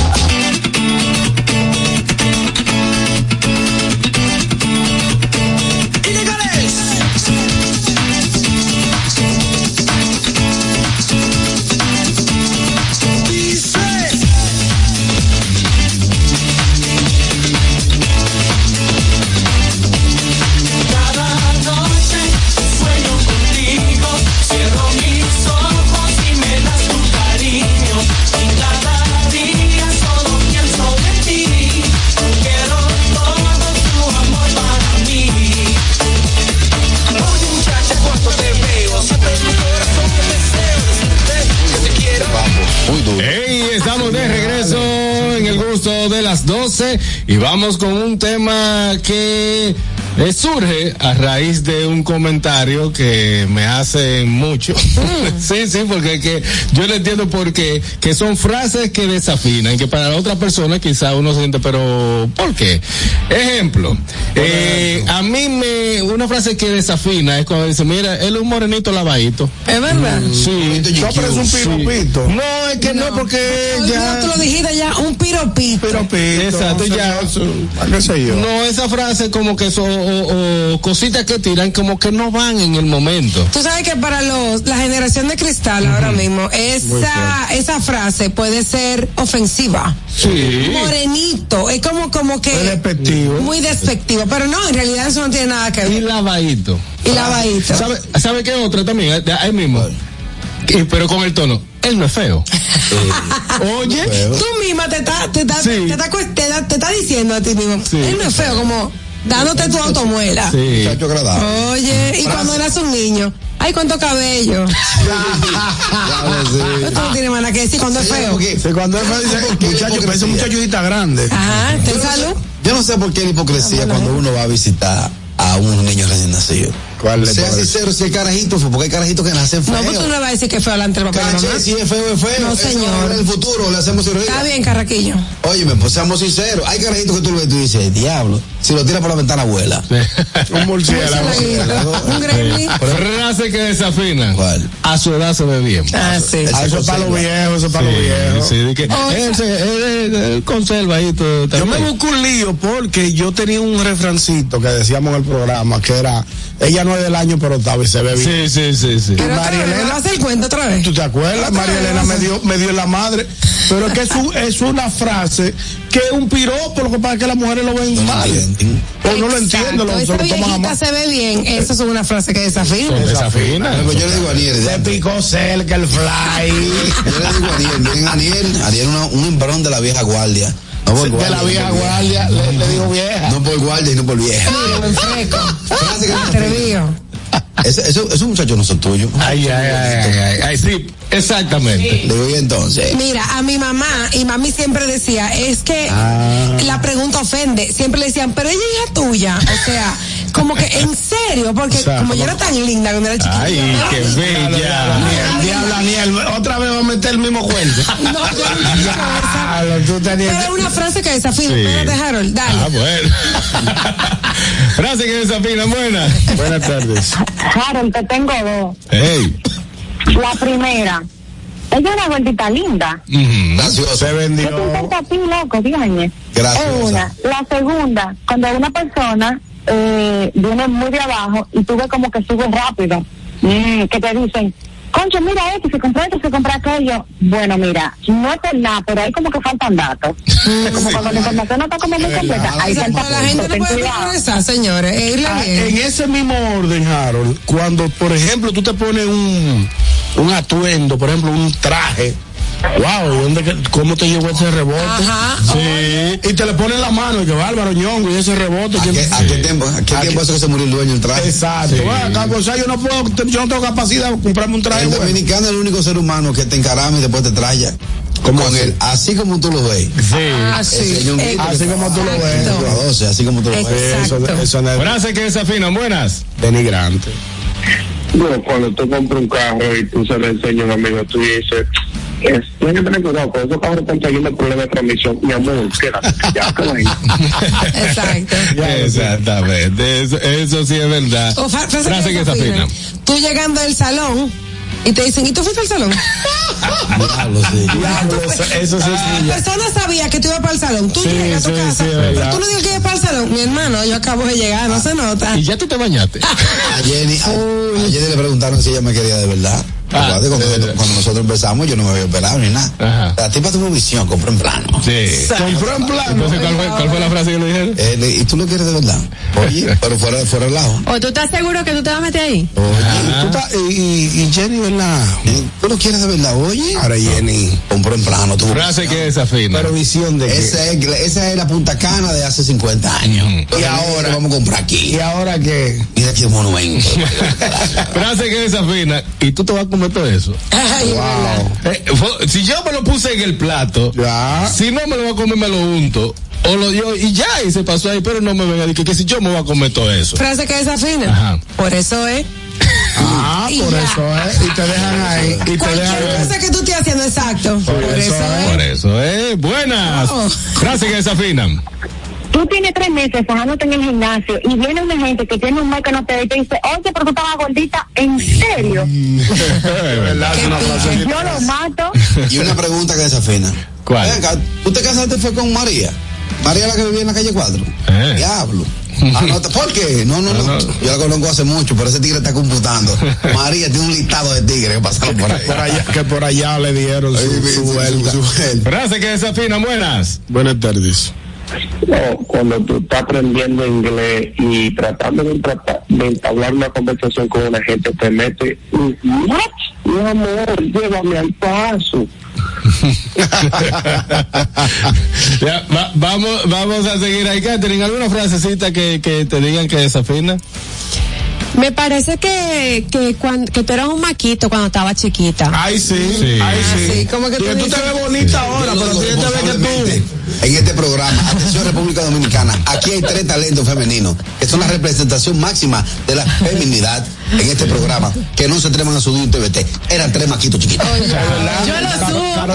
Y vamos con un tema que eh, surge a raíz de un comentario que me hacen mucho. sí, sí, porque que yo no entiendo por qué, que son frases que desafinan, que para la otra persona quizá uno siente, pero ¿por qué? Ejemplo, eh, a mí me, una frase que desafina es cuando dice, mira, él es un morenito lavadito. ¿Es verdad? Sí. No, pero es un Sí. piropito. No, es que no, porque ya. No, tú lo dijiste ya, un piropito. Exacto, ya. No, esa frase como que son o, o cositas que tiran como que no van en el momento. Tú sabes que para los la generación de cristal ahora mismo, esa, esa frase puede ser ofensiva. Sí. Morenito, es como, como que. Muy despectivo. Muy despectivo, pero no, en realidad eso no tiene nada que ver. Y lavadito. Y lavadito. ¿Sabe, ¿Sabe qué otra también? Eh, Ahí mismo. Y- pero con el tono, él no es feo. Oye, tú misma te estás te está, te está cuest- te da- te está diciendo a ti mismo. Él no es feo, como dándote tu automuela. Sí. Muchacho agradable. Oye, y cuando eras un niño, ay, cuánto cabello. Esto no tiene más nada que decir cuando es feo. Sí, cuando él me dice, muchacho, pero ese muchacho está grande. Ajá, ¿te salud? Yo no sé por qué la hipocresía cuando uno va a visitar a un niño recién nacido. ¿Cuál le Sea sincero, si es carajito, fue porque hay carajitos que nacen No, feos. pues tú no vas a decir que es feo delante del papá Caché, mamá. si es feo, es feo. No, Eso señor. En el futuro le hacemos cirugía. Está bien, Carraquillo. Óyeme, pues seamos sinceros. Hay carajitos que tú lo ves y tú dices, diablo, si lo tira por la ventana, abuela. Un murciélago. Un gremlin. Frase que desafina. ¿Cuál? A su edad se ve bien. Ah, sí. Ah, eso es para los viejos, eso es para los viejos. sí, de que él, se- él- él- él conserva ahí todo. Yo me busco un lío porque yo tenía un refrancito que decíamos en el programa que era, ella no es del año, pero estaba y se ve bien. Sí, sí, sí, sí. Pero María vez, Elena- ¿me vas a hacer el cuento otra vez? ¿Tú te acuerdas? Otra María vez, Elena me dio, me dio la madre. Pero es que es, un- es una frase que es un piropo, lo que pasa es que las mujeres lo ven mal. O no lo entienden, lo, se Esa lo toman a viejita mal. se ve bien. Esa es una frase que desafina. Son desafinas. Pues yo le digo a Aniel, Se picó cerca el fly. yo le digo a Aniel, miren Aniel, Aniel una- un embrón de la vieja guardia. No por De guardia, la no vieja por vieja. guardia, le, le digo vieja. No por guardia y no por vieja. Atrevido. Ese, eso, esos muchachos no son tuyos. Ay, ay, ay, ay, sí, exactamente. Le digo, y entonces. Mira, a mi mamá, y mami siempre decía, es que Ah. la pregunta ofende. Siempre le decían, pero ella es hija tuya. O sea, como que en serio, porque O sea, como yo era tan linda cuando era chiquita. Ay, qué bella. Diablo, Aniel, otra vez va a meter el mismo cuento. No, yo no. Diablo, tú tenías- Pero una frase que desafina. Sí. Espérate, Harold, dale. Ah, bueno. Frase que desafina, buena. Buenas tardes. Harold, te tengo dos. Hey. La primera, ella es una gordita linda. Ujú. Gracioso. Se ¿Qué te vendió. importa a ti, loco? Dígame. Graciosa. Es una. La segunda, cuando una persona eh, viene muy de abajo y tú ves como que sube rápido, mm, que te dicen, concho, mira esto, se compró esto, se compró aquello. Bueno, mira, no es por nada, pero hay como que faltan datos. como cuando la información no está como muy completa, Esa- falta la gente no puede progresar, señores. Ah, en ese mismo orden, Harold, cuando, por ejemplo, tú te pones un, un atuendo, por ejemplo, un traje. Wow, ¿dónde, ¿cómo te llegó ese rebote? Ajá. Sí. Y te le ponen la mano y que bárbaro ñongo y ese rebote. ¿A ¿quién- qué, a qué tiempo, a qué ¿A tiempo eso que se murió el dueño del traje? Exacto. Bueno, acá, o sea, yo no puedo, yo no tengo capacidad de comprarme un traje. El bueno. dominicano es el único ser humano que te encarama y después te traya. ¿Cómo Con así? él, así como tú lo ves. Ah, sí. que Así como tú lo ves. Exacto. a 12, así como tú lo ves. Eso, Exacto. eso no es Frase que desafina, buenas. denigrante. Bueno, cuando tú compras un carro y tú se lo enseñas a un amigo y dices, es, tienes que tener cuidado, con esos carros están trayendo problemas de transmisión. Mi amor, quédate, ya que. Exacto. Exactamente. Eso, eso sí es verdad. O fa- frase, Frase que desafina. Tú llegando al salón y te dicen, ¿y tú fuiste al salón? Diablo, sí. Diablo, eso, eso sí La es persona sabía que tú ibas para el salón. Tú Sí, llegas a tu sí, casa, sí, pero tú no digas que ibas para el salón. Mi hermano, yo acabo de llegar, no se nota. Y ya tú te bañaste. A Jenny, a, a Jenny le preguntaron si ella me quería de verdad. Ah, cuando, sí, nosotros, sí. cuando nosotros empezamos, yo no me había operado ni nada. Ajá. La tipa tuvo visión, compró en plano. Sí. Compró en plano. Entonces, ¿cuál fue, cuál fue la frase que le dijeron? Eh, ¿Y tú lo quieres de verdad? Oye, pero fuera, fuera del lado. ¿O tú estás seguro que tú te vas a meter ahí? Oye, Tú estás- y, y- y Jenny, ¿verdad? ¿tú lo quieres de verdad? Oye, Ahora Jenny. compró en plano. Tuvo Frase que desafina. Pero visión de que. Esa es, esa es la punta cana de hace 50 años. Y ahora vamos a comprar aquí. ¿Y ahora qué? Mira aquí un monumento. Frase que desafina. Y tú te vas a comer todo eso. Ay, es verdad. Eh, fue- si yo me lo puse en el plato, Ya. si no me lo voy a comer, me lo unto. O lo yo, y ya, y se pasó ahí, pero no me venga a decir que, que si yo me voy a comer todo eso. Frase que desafina. Ajá. Por eso es. Ah, Y por ya. eso, ¿eh? Y te dejan ahí. Y te Cualquier dejan cosa que tú estés haciendo, exacto. Por, eso, es. Por eso, eh. Buenas. Oh. Frase que desafinan. Tú tienes tres meses fajándote en el gimnasio y viene una gente que tiene un mes que no te ve y te dice, oye, pero tú estabas gordita, ¿en serio? ¿Verdad? Es una frase Yo lo mato. y una pregunta que desafina. ¿Cuál? Ven acá, ¿Tú te casaste fue con María? María la que vivía en la calle 4. Eh. Diablo. Ah, no, ¿Por qué? No, no, no. Yo la conozco hace mucho, pero ese tigre está computando. María tiene un listado de tigres que pasaron por ahí. por allá, que por allá le dieron Ay, su, sí, su su- su vuelta. Frase que desafinan. Buenas. Buenas tardes. No, cuando tú estás aprendiendo inglés y tratando de, entablar una conversación con una gente, te mete? Mi amor, llévame al paso. Vamos, vamos a seguir ahí, Catherine. ¿Alguna frasecita que, que te digan que desafina? Me parece que, que, cuan- que tú eras un maquito cuando estaba chiquita. Ay, sí, Sí. ay, sí. Sí, como que tú tú te ves bonita ahora, Yo pero ya digo te ves que tú. En este programa, atención República Dominicana, aquí hay tres talentos femeninos que son la representación máxima de la feminidad en este programa, que no se atrevan a subir un TVT. Eran tres maquitos chiquitos. Yo lo subo.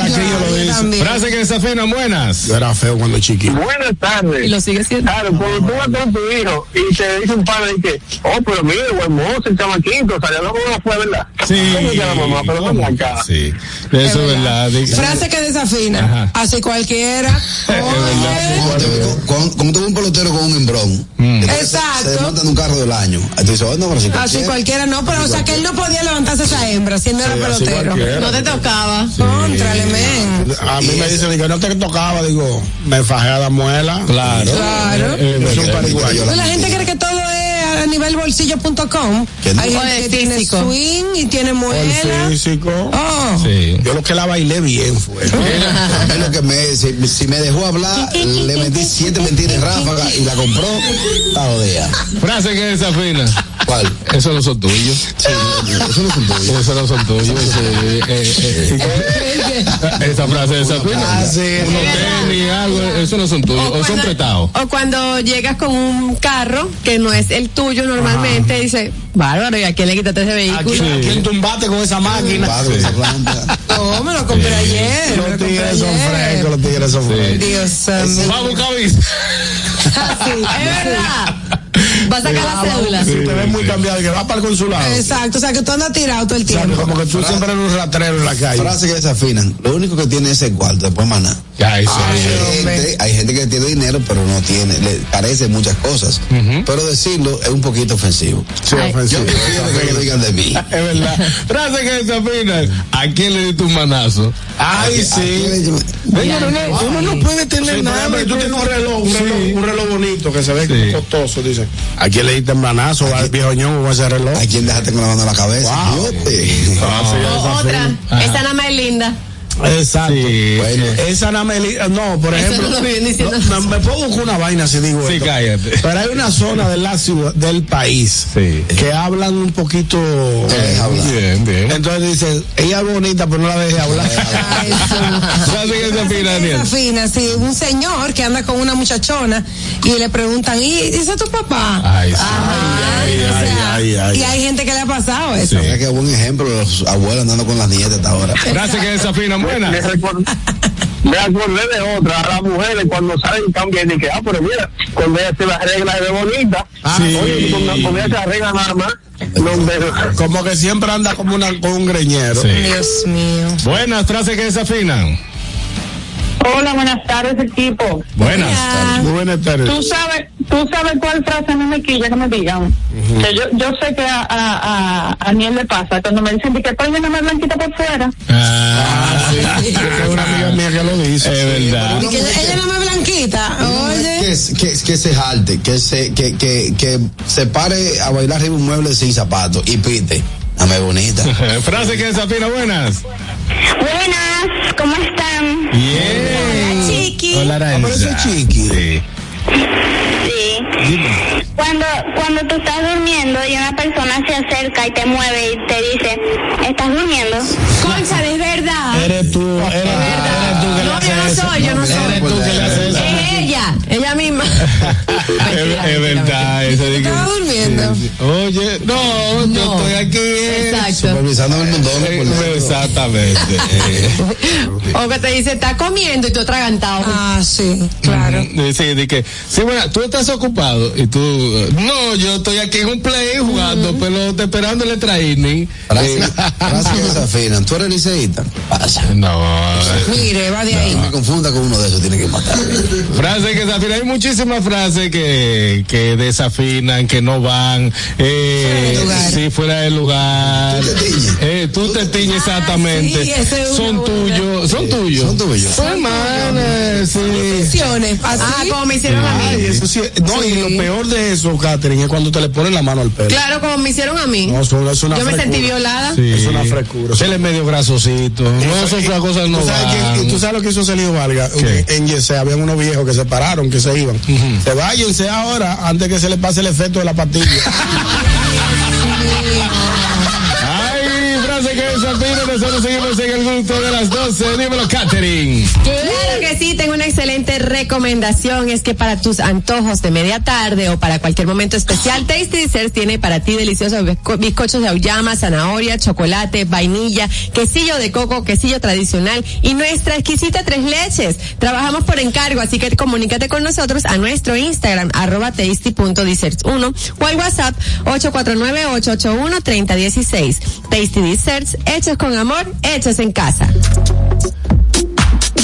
Yo. Frase que desafinan, buenas. Yo era feo cuando chiquito. Buenas tardes. Y lo sigue siendo. Claro, cuando tú vas con tu hijo y te dice un padre y que, oh, pero mire, buen mozo, el chamaquito, salió la mamá fue, ¿verdad? Sí. ¿Cómo que la mamá? Pero no. Sí. Eso es verdad. Frase que desafina. Ajá. Así cualquiera. Oye. Como ve un pelotero con un embrón, Mm. Exacto. se desmonta en un carro del año. Oh, no, pero si Así cualquiera- no, pero o sea que él no podía levantarse esa hembra siendo era Sí, así pelotero. No te tocaba. Contrale, men. A mí me dicen que no te tocaba, digo, me fajé a la muela. Claro. Claro. Eh, soy un pariguayo. Pues la gente cree que todo es a nivel bolsillo.com. Que no. Hay gente que tiene swing y tiene El muela. físico. Oh. Sí. Yo lo que la bailé bien fue. A mí lo que me, si, si me dejó hablar, le metí siete mentiras en ráfaga y la compró, la odea. Frase que desafina. ¿Cuál? Eso no son tuyos. Sí, eso no es un tuyo. Eso no son tuyos. sí, eh, eh, Esa frase desafina. Ah, sí, Unos tenis, algo, eso no son tuyos. O son prestados. o cuando llegas con un carro que no es el tuyo normalmente, dice, bárbaro, ¿y a quién le quitaste ese ¿A vehículo? quién, a quién tumbaste con esa máquina? No, me lo compré ayer. Los tigres son frescos, los tigres son frescos. Dios mío. Vamos, cabeza. Es verdad. Va a sacar la cédula. Si te ves muy cambiado, que va para el consulado. Exacto, o sea que tú andas tirado todo el O sea, tiempo. como que tú siempre eres un ratrero en la calle. Frase que desafinan. Lo único que tiene es el cuarto, después. Ya, eso. Hay gente, hay gente que tiene dinero, pero no tiene, le carece de muchas cosas. Pero decirlo es un poquito ofensivo. Sí, Ay. ofensivo. Yo prefiero que lo digan de mí. Es verdad. Frase que desafinan. ¿A quién le diste un manazo? Ay, ¿A sí. uno, no puede tener Sí, nada. tú tienes un reloj, un, reloj, un reloj bonito que se ve Sí. Dice. ¿A quién le diste un manazo al viejo ñongo con ese reloj? ¿A quién dejaste con la mano en la cabeza? Wow. O otra, esa nada más es linda. Exacto. Sí. Bueno. Esa me li- no, por Eso ejemplo, no no, no, me puedo buscar una vaina si digo Sí, esto. cállate. Pero hay una zona de la ciudad, del país, Sí. que hablan un poquito. hablar. Bien, bien. Entonces dice, ella es bonita, pero no la deje hablar. Que desafina, Daniel. Desafina, sí, un señor que anda con una muchachona y le preguntan, ¿y dice tu papá? Ay, sí. Ay, ay, ay, ay. y hay gente que le ha pasado eso. Qué buen ejemplo, los abuelos andando con las nietas hasta ahora. Frase que Me, me acordé de otra, a las mujeres cuando salen cambian y que, ah, pero mira, cuando ella se las arregla de bonita, Ah, oye, sí. cuando, cuando ella se arregla nada más, Como que siempre anda como una, con un greñero. Sí. Dios mío. Buenas, frase que desafinan. Hola, buenas tardes, equipo. Buenas. Muy buenas tardes. Tú sabes, tú sabes cuál frase a mí me quilla que me digan. Que yo, yo sé que a, a, a, a Niel le pasa cuando me dicen que estoy una más blanquita por fuera. Ah, sí. Es una amiga mía que lo dice. Es verdad. Y que ella, no blanquita, oye. Que, que, que se jalte, que se, que, que, que se pare a bailar arriba un mueble sin zapatos y pite. Dame bonita. Frase que desafina. Buenas. Buenas, ¿cómo están? Bien. Chiqui. Hola, Aranza. chiqui. Sí. Sí. Cuando, cuando tú estás durmiendo y una persona se acerca y te mueve y te dice, ¿estás durmiendo? Concha, es verdad. Eres tú, eres, eres tú que le No, yo no soy, yo no soy. Eres tú que le haces. Es Es, es verdad. Eso de que- Estaba durmiendo. Oye, no, yo No. estoy aquí. eh. Exacto. Supervisando el mundo. Eh, Exactamente. Eh, O que te dice, está comiendo y tú atragantado. Ah, sí, claro. Sí, de que, sí, bueno, tú estás ocupado y tú, no, yo estoy aquí en un play jugando pelota, esperando el training. Que desafinan. ¿Tú eres liceísta? Pasa. No, Mire, va de Que ahí. me confunda con uno de esos, tiene que matar. frase que desafinan, hay muchísimas frases que, que desafinan, que no van eh, sí, fuera de lugar. Eh, tú te tiñes exactamente. sí, ese es son tuyos, son tuyos. Son tuyos. Hermana, sí. Funciones, así. Ah, como me hicieron a mí. eso sí, no, y lo peor de eso, Catherine, es cuando te le ponen la mano al pelo. Claro, como me hicieron a mí. No, eso es una Yo me sentí violada. Sí. Es una frescura. Él es medio grasosito. No, son esas cosas no ¿Tú sabes, tú lo que hizo Celio Vargas? ¿Qué? En Yesé habían unos viejos que se pararon, que se iban. Se váyanse ahora antes que se le pase el efecto de la pastilla. Ay, frase que desafío, nosotros seguimos en el gusto de las 12. Dímelo, Catherine. Claro que sí, tengo una excelente recomendación. Es que para tus antojos de media tarde o para cualquier momento especial, Tasty Desserts tiene para ti deliciosos bizco- bizcochos de auyama, zanahoria, chocolate, vainilla, quesillo de coco, quesillo tradicional y nuestra exquisita tres leches. Trabajamos por encargo, así que comunícate con nosotros a nuestro Instagram, arroba tasty.desserts1 o al WhatsApp 849-881-3016. Tasty Desserts, hechos con amor, hechos en casa.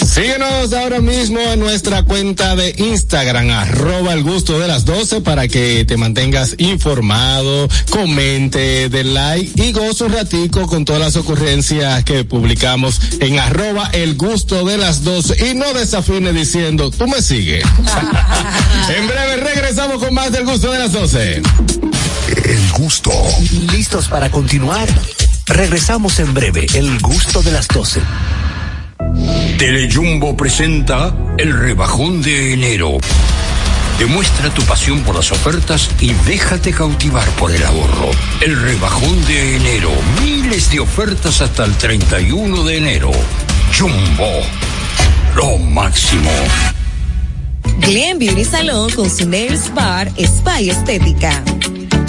Síguenos ahora mismo en nuestra cuenta de Instagram, arroba el gusto de las 12, para que te mantengas informado, comente, de like y gozo un ratico con todas las ocurrencias que publicamos en arroba el gusto de las 12 y no desafine diciendo, tú me sigues. en breve regresamos con más del gusto de las 12. El gusto. ¿Listos para continuar? Regresamos en breve, el gusto de las 12. Telejumbo presenta el rebajón de enero. Demuestra tu pasión por las ofertas y déjate cautivar por el ahorro. El rebajón de enero. Miles de ofertas hasta el 31 de enero. Jumbo. Lo máximo. Glen Beauty Salón con su Nails Bar Spa y Estética.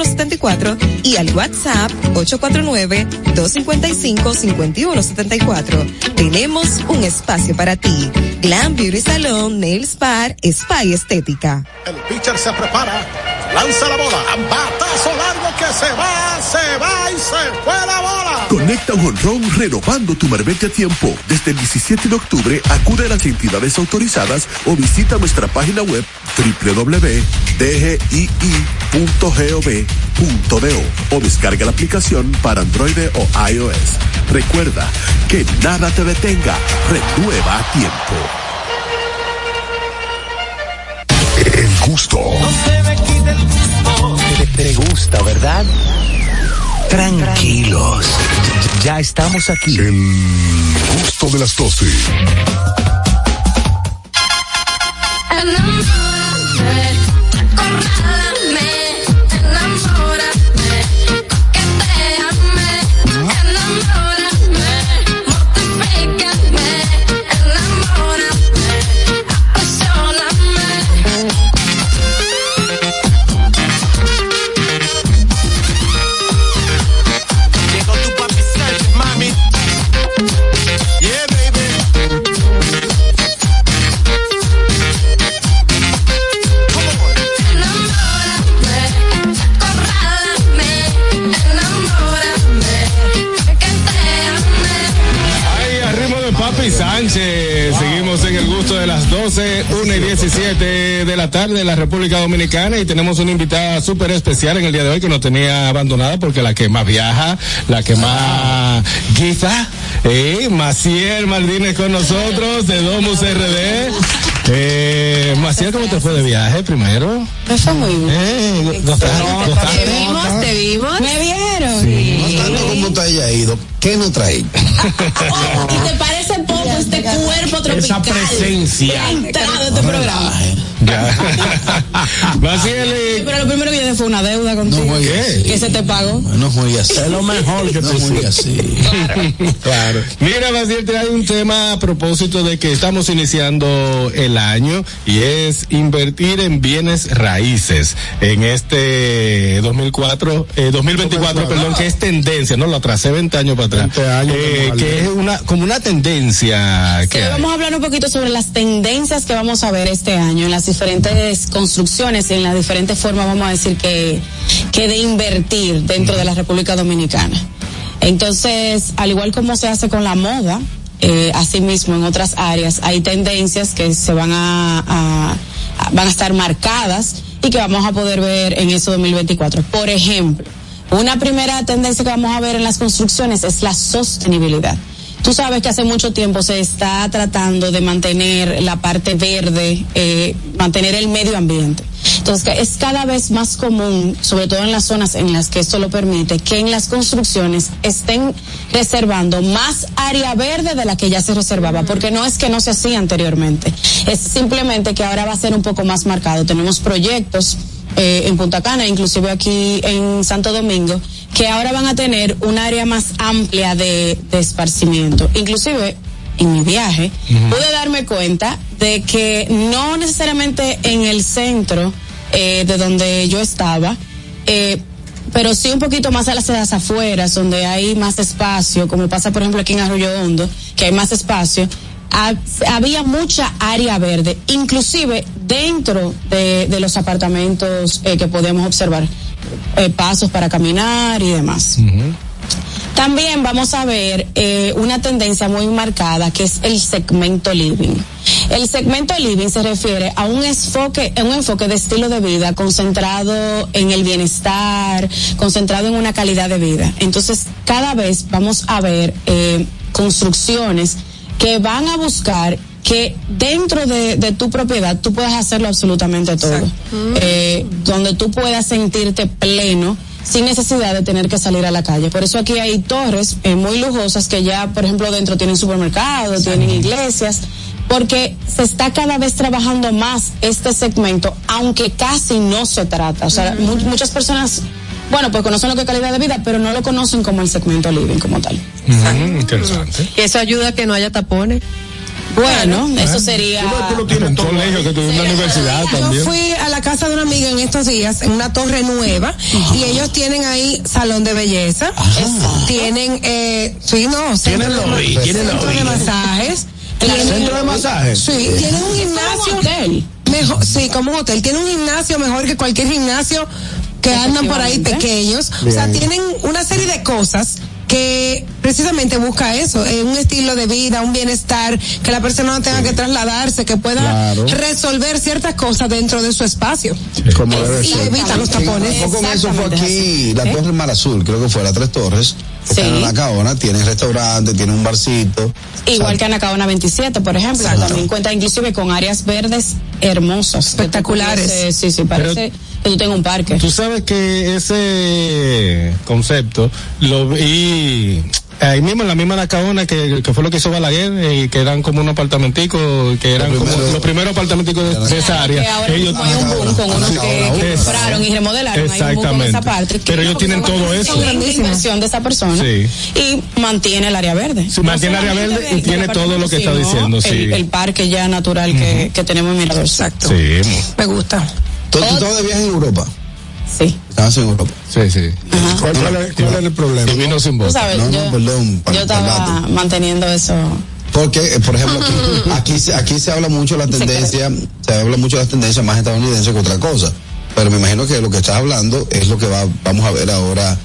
809-333-5174 y al WhatsApp 849-255-5174. Tenemos un espacio para ti. Glam Beauty Salon, Nails Bar, Spa y Estética. El pitcher se prepara, lanza la bola, batazo largo que se va, se va y se fue la bola. Conecta un honrón renovando tu marbete a tiempo. Desde el 17 de octubre acude a las entidades autorizadas o visita nuestra página web www.dgii.gov.do o descarga la aplicación para Android o iOS. Recuerda que nada te detenga. Renueva a tiempo. El gusto. Te, te gusta, ¿verdad? Tranquilos. Ya estamos aquí. El gusto de las 12. 12, 1 y 17 de la tarde en la República Dominicana y tenemos una invitada súper especial en el día de hoy que nos tenía abandonada porque la que más viaja, la que más guisa, eh, Maciel Martínez con nosotros de Domus RD. Eh, Maciel, ¿cómo te fue de viaje primero? Me fue muy bien. Eh, ¿gozaste? ¿gozaste? Te vimos, te vimos. ¿Me vieron? No tanto como te haya ido. ¿Qué no trae? Y te parece este cuerpo tropical. Esa presencia. ha entrado este programa. Ya. Pero lo primero que yo dije fue una deuda contigo. No. Que se te pagó. No juegue así. Es lo mejor que No te así. Claro. Mira, Maciel, te hay un tema a propósito de que estamos iniciando el año y es invertir en bienes raíces en este 2004, eh, 2024, perdón, que es tendencia, no lo atrasé 20 años para atrás. 20 años Eh, que es una como una tendencia que hay. vamos a hablar un poquito sobre las tendencias que vamos a ver este año en las diferentes construcciones y en las diferentes formas, vamos a decir, que, que de invertir dentro de la República Dominicana. Entonces, al igual como se hace con la moda, eh, asimismo en otras áreas hay tendencias que se van a, a- van a estar marcadas y que vamos a poder ver en ese 2024. Por ejemplo, una primera tendencia que vamos a ver en las construcciones es la sostenibilidad. Tú sabes que hace mucho tiempo se está tratando de mantener la parte verde, eh, mantener el medio ambiente. Entonces es cada vez más común, sobre todo en las zonas en las que esto lo permite, que en las construcciones estén reservando más área verde de la que ya se reservaba, porque no es que no se hacía anteriormente, es simplemente que ahora va a ser un poco más marcado. Tenemos proyectos eh, en Punta Cana, inclusive aquí en Santo Domingo, que ahora van a tener un área más amplia de, de esparcimiento. Inclusive en mi viaje pude darme cuenta de que no necesariamente en el centro eh, de donde yo estaba, eh, pero sí un poquito más a las, a las afueras, donde hay más espacio, como pasa por ejemplo aquí en Arroyo Hondo, que hay más espacio, ha- había mucha área verde, inclusive dentro de, de los apartamentos eh, que podemos observar, eh, pasos para caminar y demás. También vamos a ver eh, una tendencia muy marcada que es el segmento living. El segmento living se refiere a un enfoque, a un enfoque de estilo de vida concentrado en el bienestar, concentrado en una calidad de vida. Entonces, cada vez vamos a ver eh, construcciones que van a buscar que dentro de, de tu propiedad tú puedas hacerlo absolutamente todo. Eh, donde tú puedas sentirte pleno sin necesidad de tener que salir a la calle. Por eso aquí hay torres eh, muy lujosas que ya, por ejemplo, dentro tienen supermercados, tienen iglesias, porque se está cada vez trabajando más este segmento, aunque casi no se trata. O sea, mu- muchas personas, bueno, pues conocen lo que es calidad de vida, pero no lo conocen como el segmento living como tal. Mm, interesante. Eso ayuda a que no haya tapones. Bueno, eso sería... un colegio que tuve una universidad también. Yo fui a la casa de una amiga en estos días, en una torre nueva, y ellos tienen ahí salón de belleza, tienen, eh, sí, no, Tienen lobby, tienen centro lobby. de masajes. tienen- ¿Centro de masajes? Sí, tienen un gimnasio. hotel. Mejor, sí, como un hotel. Tiene un gimnasio mejor que cualquier gimnasio que andan por ahí pequeños. O sea, tienen una serie de cosas que precisamente busca eso, eh, un estilo de vida, un bienestar, que la persona no tenga que trasladarse, que pueda Claro. resolver ciertas cosas dentro de su espacio. Como debe Y ser. evita los tapones. Un poco con eso fue aquí, la ¿Eh? Torre Mar Azul, creo que fue la Tres Torres. Sí. en la Caona, tiene restaurante, tiene un barcito. Igual que Anacaona 27, por ejemplo, también cuenta inclusive con áreas verdes hermosas. Espectaculares. Sí, sí, parece que tú tengas un parque. Tú sabes que ese concepto lo vi ahí mismo en la misma Nacaona que, que fue lo que hizo Balaguer y que eran como un apartamentico que eran como los primeros apartamenticos de, de esa Que área ahora ellos hay un boom con unos que, que compraron y remodelaron. Hay un boom con esa parte. que pero ellos tienen todo eso inversión de esa persona Sí. y mantiene el área verde. Sí, mantiene el área verde y tiene todo lo que está diciendo, sí. El, el parque ya natural que, que tenemos en Mirador. Exacto. sí Me gusta. ¿Tú, tú estabas de viaje en Europa? Sí. Estabas en Europa. sí sí ¿Cuál, cuál es, cuál es el problema? vino sin voz sabes, No, no, yo, perdón, pa- yo estaba manteniendo eso. Porque, eh, por ejemplo, aquí, aquí, se- aquí se habla mucho de la tendencia, se habla mucho de la tendencia más estadounidense que otra cosa. Pero me imagino que lo que estás hablando es lo que va, vamos a ver ahora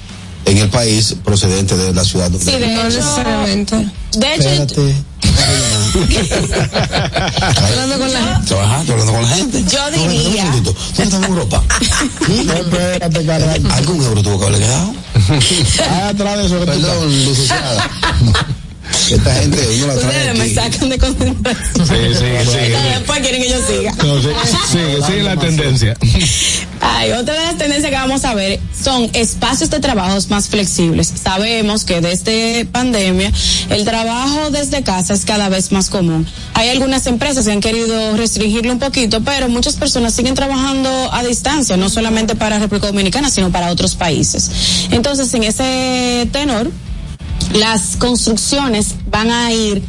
en el país procedente de la ciudad donde. Sí, de hecho, de hecho. Hablando con la ajá, estoy hablando con la gente. Yo diría- un momentito. ¿Dónde está en Europa? No, espérate, carajo. ¿Algún euro tuvo que haberle quedado? Ah, atrás de eso que. Perdón, licenciada. Esta gente, uno la trae Ustedes me sacan de concentración. Sí, sí, sí. Después quieren que yo siga. No, sí, sigue, sigue la tendencia. Ay, otra de las tendencias que vamos a ver son espacios de trabajos más flexibles. Sabemos que desde pandemia el trabajo desde casa es cada vez más común. Hay algunas empresas que han querido restringirlo un poquito, pero muchas personas siguen trabajando a distancia, no solamente para República Dominicana, sino para otros países. Entonces, en ese tenor, las construcciones van a ir,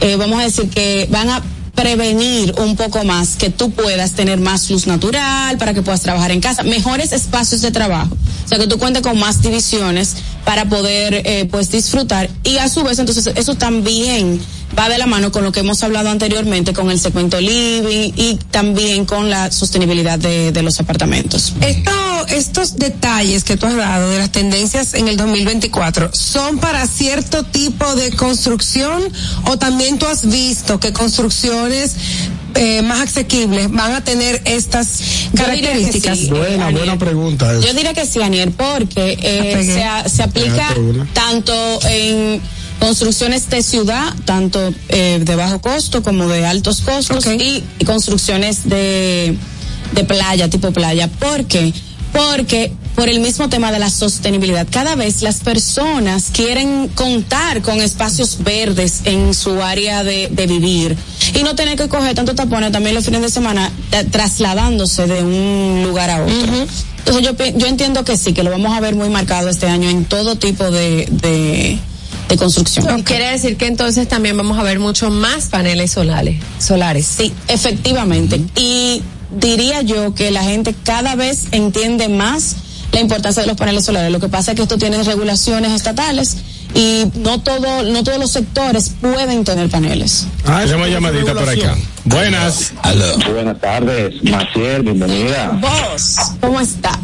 eh, vamos a decir que van a prevenir un poco más que tú puedas tener más luz natural para que puedas trabajar en casa, mejores espacios de trabajo, o sea que tú cuentes con más divisiones para poder eh, pues disfrutar. Y a su vez entonces eso también va de la mano con lo que hemos hablado anteriormente con el segmento living y también con la sostenibilidad de, los apartamentos. Esto, estos detalles que tú has dado de las tendencias en el 2024 son para cierto tipo de construcción o también tú has visto que eh, más asequibles van a tener estas características. sí. Buena, Aniel. buena pregunta. Yo diría que sí, Aniel, porque eh, se, a- se aplica tanto en construcciones de ciudad, tanto eh, de bajo costo como de altos costos y construcciones de, de playa, tipo playa. ¿Por qué? Porque por el mismo tema de la sostenibilidad, cada vez las personas quieren contar con espacios verdes en su área de, de vivir y no tener que coger tanto tapones también los fines de semana eh, trasladándose de un lugar a otro. Entonces yo, yo entiendo que sí, que lo vamos a ver muy marcado este año en todo tipo de, de, de construcción. Quiere decir que entonces también vamos a ver mucho más paneles solares. Solares. Sí, efectivamente. Y diría yo que la gente cada vez entiende más la importancia de los paneles solares. Lo que pasa es que esto tiene regulaciones estatales y no todo, no todos los sectores pueden tener paneles. Ah, Tenemos llamadita por acá. Buenas. Buenas tardes, Maciel, bienvenida. Vos, ¿cómo está?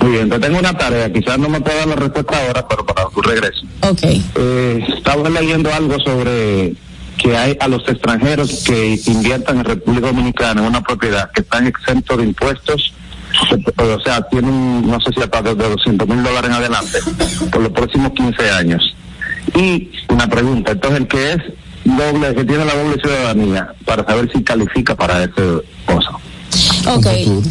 Muy bien, te tengo una tarea, quizás no me pueda dar la respuesta ahora, pero para tu regreso. Ok. Eh, estaba leyendo algo sobre que hay a los extranjeros que inviertan en República Dominicana en una propiedad que están exentos de impuestos, o sea, tienen, no sé si hasta de 200 mil dólares en adelante, por los próximos 15 años. Y una pregunta, entonces el que es doble, que tiene la doble ciudadanía, para saber si califica para ese cosa. Ok,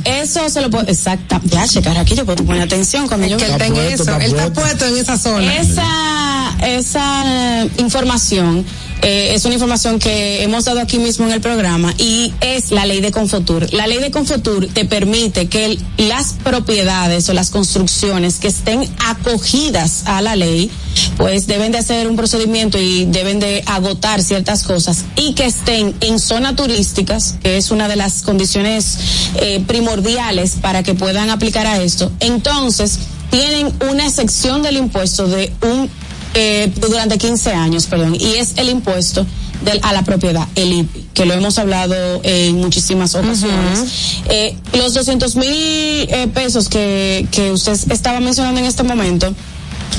eso se lo puedo, exacta, ya checar aquí, yo puedo poner atención cuando yo Que él está en eso, él está puesto en esa zona. Esa, esa eh, información eh, es una información que hemos dado aquí mismo en el programa y es la ley de Confotur. La ley de Confotur te permite que las propiedades o las construcciones que estén acogidas a la ley, pues deben de hacer un procedimiento y deben de agotar ciertas cosas y que estén en zonas turísticas, que es una de las condiciones eh, primordiales para que puedan aplicar a esto. Entonces, tienen una excepción del impuesto de un eh, durante 15 años, perdón, y es el impuesto del, a la propiedad, el IPI, que lo hemos hablado en muchísimas ocasiones. Eh, los 200 mil eh, pesos que, que usted estaba mencionando en este momento,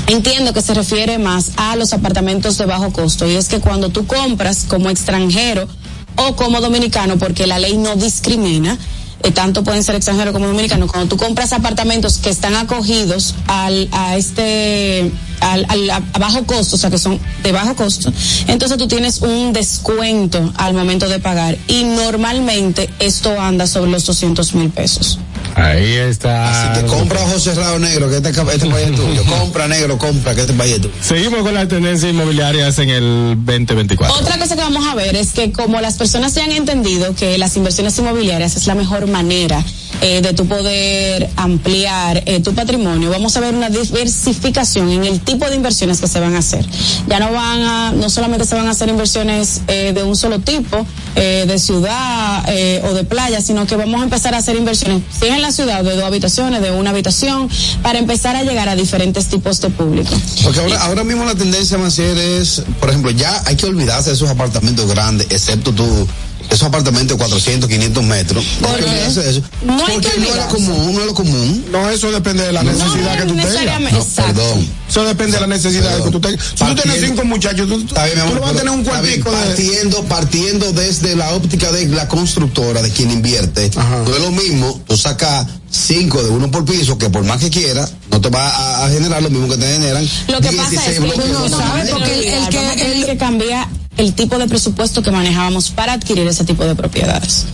Entiendo que se refiere más a los apartamentos de bajo costo y es que cuando tú compras como extranjero o como dominicano, porque la ley no discrimina, eh, tanto pueden ser extranjeros como dominicanos, cuando tú compras apartamentos que están acogidos al, a este, al, al- a bajo costo, o sea que son de bajo costo, entonces tú tienes un descuento al momento de pagar y normalmente esto anda sobre los 200 mil pesos. Ahí está. Así que compra ojos cerrados negro, que este, este país es tuyo. Compra negro, compra, que este país es tuyo. Seguimos con las tendencias inmobiliarias en el 2024. Otra cosa que vamos a ver es que como las personas ya han entendido que las inversiones inmobiliarias es la mejor manera eh, de tu poder ampliar eh, tu patrimonio, vamos a ver una diversificación en el tipo de inversiones que se van a hacer. Ya no van a, no solamente se van a hacer inversiones eh, de un solo tipo, eh, de ciudad eh, o de playa, sino que vamos a empezar a hacer inversiones, si en la ciudad, de dos habitaciones, de una habitación, para empezar a llegar a diferentes tipos de público. Porque ahora, ahora mismo la tendencia, Maciel, es, por ejemplo, ya hay que olvidarse de esos apartamentos grandes, excepto tú, esos apartamentos de 400, 500 metros. ¿Por ¿Por qué eso? No hay Porque que no es lo común, no es lo común. No, eso depende de la necesidad que tú tengas. No, perdón. Eso depende de la necesidad que tú tengas. Si tú tienes cinco muchachos, tú, tú amor, vas a tener un bien, cuartico de... partiendo, partiendo desde la óptica de la constructora, de quien invierte, no es lo mismo tú sacas cinco de uno por piso, que por más que quieras, no te va a, a generar lo mismo que te generan. Lo que 16 pasa es que uno sabe porque el, el que, tener que cambiar el tipo de presupuesto que manejábamos para adquirir ese tipo de propiedades.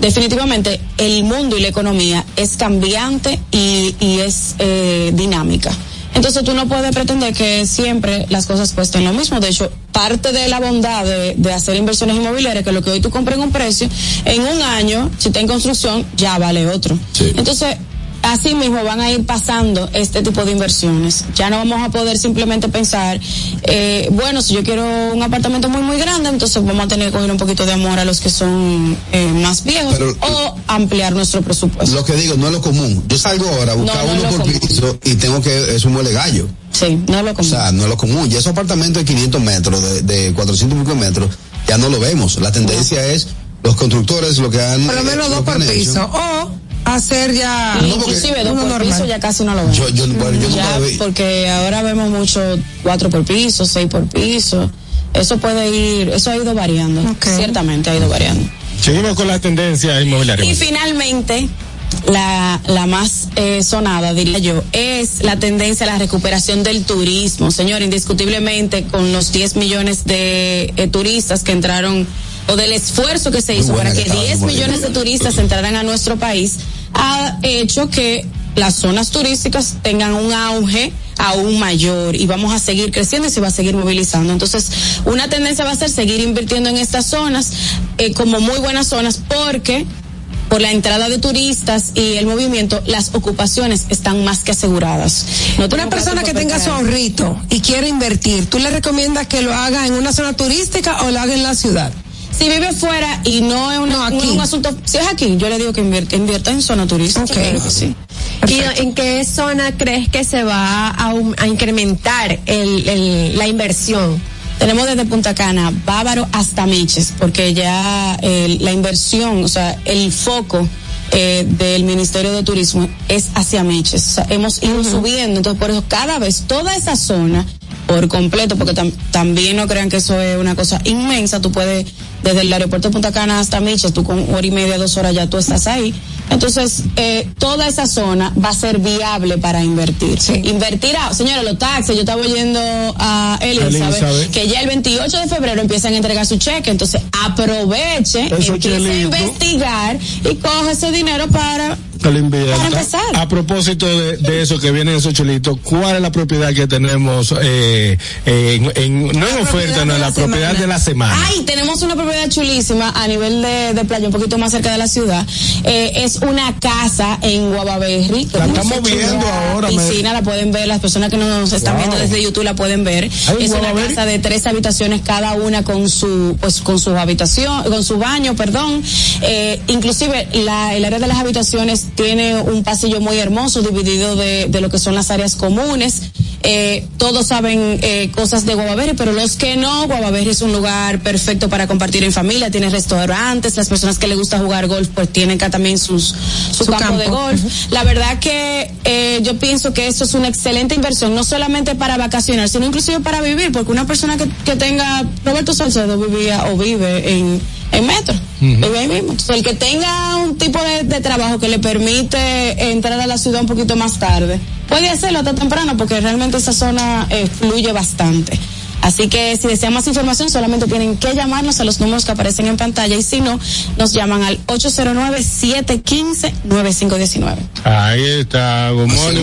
Definitivamente el mundo y la economía es cambiante y, y es eh, dinámica. Entonces tú no puedes pretender que siempre las cosas cuesten lo mismo. De hecho, parte de la bondad de, de hacer inversiones inmobiliarias, que lo que hoy tú compras en un precio, en un año, si está en construcción, ya vale otro. Entonces, así mismo van a ir pasando este tipo de inversiones. Ya no vamos a poder simplemente pensar, eh, bueno, si yo quiero un apartamento muy, muy grande, entonces vamos a tener que coger un poquito de amor a los que son eh, más viejos o ampliar nuestro presupuesto. Lo que digo, no es lo común. Yo salgo ahora a buscar No, no es uno por común. piso y tengo que, es un muele gallo. Sí, no es lo O común. sea, no es lo común. Y esos apartamentos de 500 metros, de, de 400 y pico metros, ya no lo vemos. La tendencia es los constructores lo que han. Por lo menos eh, dos lo que por piso. O hacer ya. Inclusive dos por normal. piso ya casi no lo vemos. Yo- yo- bueno, yo Ya, nunca vi. porque ahora vemos mucho cuatro por piso, seis por piso. Eso puede ir, eso ha ido variando. Ciertamente ha ido variando. Seguimos con las tendencias inmobiliarias. Y finalmente, la, la más eh, sonada, diría yo, es la tendencia a la recuperación del turismo. Señor, indiscutiblemente, con los 10 millones de eh, turistas que entraron, o del esfuerzo que se hizo para que que estaba, 10 muy millones de turistas entraran a nuestro país, ha hecho que las zonas turísticas tengan un auge aún mayor y vamos a seguir creciendo y se va a seguir movilizando. Entonces, una tendencia va a ser seguir invirtiendo en estas zonas eh, como muy buenas zonas porque por la entrada de turistas y el movimiento, las ocupaciones están más que aseguradas. No Una persona que tenga su ahorrito y quiere invertir, ¿tú le recomiendas que lo haga en una zona turística o lo haga en la ciudad? Si vive fuera y no es, una- no es un asunto, si es aquí, yo le digo que invierta, invierta en zona turística. claro que sí. ¿Y en qué zona crees que se va a, aum- a incrementar el, el- la inversión? Tenemos desde Punta Cana, Bávaro hasta Miches, porque ya eh, la inversión, o sea, el foco eh, del Ministerio de Turismo es hacia Miches. O sea, hemos ido subiendo, entonces por eso cada vez toda esa zona por completo, porque tam- también no crean que eso es una cosa inmensa, tú puedes desde el aeropuerto de Punta Cana hasta Miches, tú con hora y media, dos horas ya tú estás ahí. Entonces, eh, toda esa zona va a ser viable para invertir. Invertir a, señora, los taxis, yo estaba oyendo a Elizabeth, que ya el 28 de febrero empiezan a entregar su cheque, entonces aproveche, Eso, empiece a investigar y coge ese dinero para Que lo invierta. Para empezar. A propósito de, de eso que viene esos chelitos, ¿cuál es la propiedad que tenemos eh, en, en- no en oferta, no, en la propiedad de la semana? Ay, tenemos una propiedad chulísima a nivel de, de playa, un poquito más cerca de la ciudad. Eh, es una casa en Guavaberry. La estamos viendo ahora, me- Piscina, la pueden ver, las personas que nos están Wow. viendo desde YouTube la pueden ver. Ay, es una casa de tres habitaciones, cada una con su, pues con su habitación, con su baño, perdón. Eh, inclusive la, el área de las habitaciones tiene un pasillo muy hermoso dividido de, de lo que son las áreas comunes. Eh, todos saben eh, cosas de Guavaberry, pero los que no, Guavaberry es un lugar perfecto para compartir en familia, tiene restaurantes, las personas que les gusta jugar golf pues tienen acá también sus, su, Su campo, de golf. La verdad que eh, yo pienso que eso es una excelente inversión, no solamente para vacacionar, sino inclusive para vivir, porque una persona que, que tenga, Roberto Salcedo vivía o vive en, en metro, vive ahí mismo. Entonces, el que tenga un tipo de, de trabajo que le permite entrar a la ciudad un poquito más tarde, puede hacerlo hasta temprano, porque realmente esa zona eh, fluye bastante. Así que si desean más información, solamente tienen que llamarnos a los números que aparecen en pantalla y si no, nos llaman al 809-715-9519. Ahí está, good morning,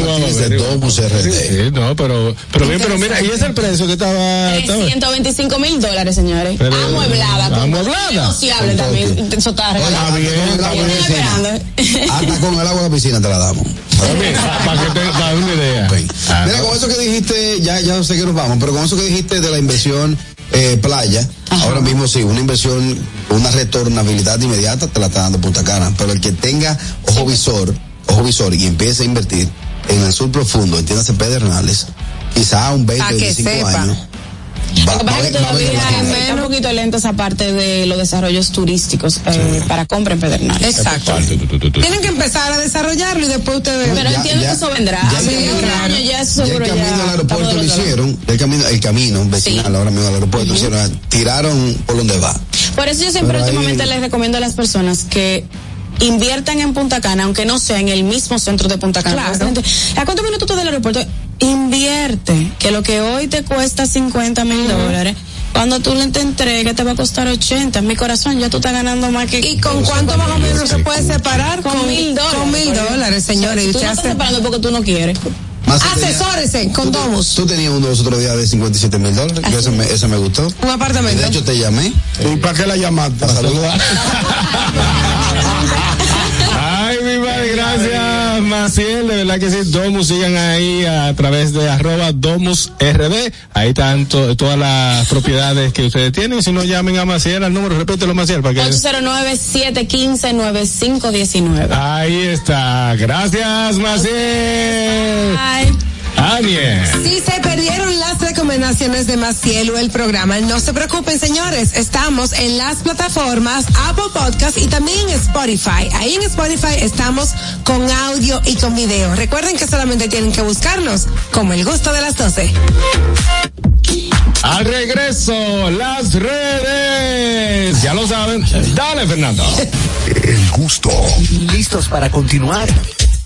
Domus RD. Sí, sí, no, pero, pero bien, pero mira, y ese es el precio que estaba, estaba 325 mil dólares, señores. Pero- Amueblada. con amueblada. negociable también. Eso está regalado. Está bien, está bien. Están esperando. Hasta con el agua de la piscina te la damos. para que te para una idea. Ah, Mira, no. con eso que dijiste, ya, ya sé que nos vamos, pero con eso que dijiste de la inversión eh, playa, ahora mismo sí, una inversión, una retornabilidad inmediata te la está dando Punta Cana, pero el que tenga ojo visor, ojo visor y empiece a invertir en el sur profundo, entiéndase Pedernales, quizá un 20, Pa' que 25 sepa. años. Lo que pasa es que todavía está un poquito lento esa parte de los desarrollos turísticos eh, para compra en Pedernales. Exacto. Tienen que empezar a desarrollarlo y después ustedes. Pero entiendo que eso vendrá. ya Sí, el un camino- año ya eso Ya el seguro camino ya al aeropuerto lo hicieron, el camino, el camino vecinal ahora mismo al aeropuerto, hicieron, tiraron por donde va. Por eso yo siempre Pero ahí- últimamente les recomiendo a las personas que inviertan en Punta Cana, aunque no sea en el mismo centro de Punta Cana. Claro. ¿A cuántos minutos tú del aeropuerto? Invierte, que lo que hoy te cuesta 50 mil dólares, cuando tú le te entregues te va a costar 80. Mi corazón, ya tú estás ganando más que... ¿Y con cuánto más o menos se puede separar? Con mil dólares. Con mil dólares, señores. Y Tú usted no estás separando porque tú no quieres. Más Asesórese con Domus. Tú tenías uno los otros días de 57 mil dólares, que ese me, ese me gustó. Un apartamento. De hecho, te llamé. ¿Y para qué la llamaste? Para saludar. Ay, mi madre, gracias, Maciel. De verdad que sí, Domus, sigan ahí a través de arroba Domus RD. Ahí están to- todas las propiedades que ustedes tienen. Si no, llamen a Maciel al número, repítelo, Maciel, para que. 809-715-9519. Ahí está. Gracias, Maciel. Bye. Aniel. Si se perdieron las recomendaciones de Maciel o el programa, no se preocupen, señores. Estamos en las plataformas Apple Podcast y también en Spotify. Ahí en Spotify estamos con audio y con video. Recuerden que solamente tienen que buscarnos como el gusto de las 12. Al regreso, las redes. Ya lo saben. Dale, Fernando. El gusto. ¿Listos para continuar?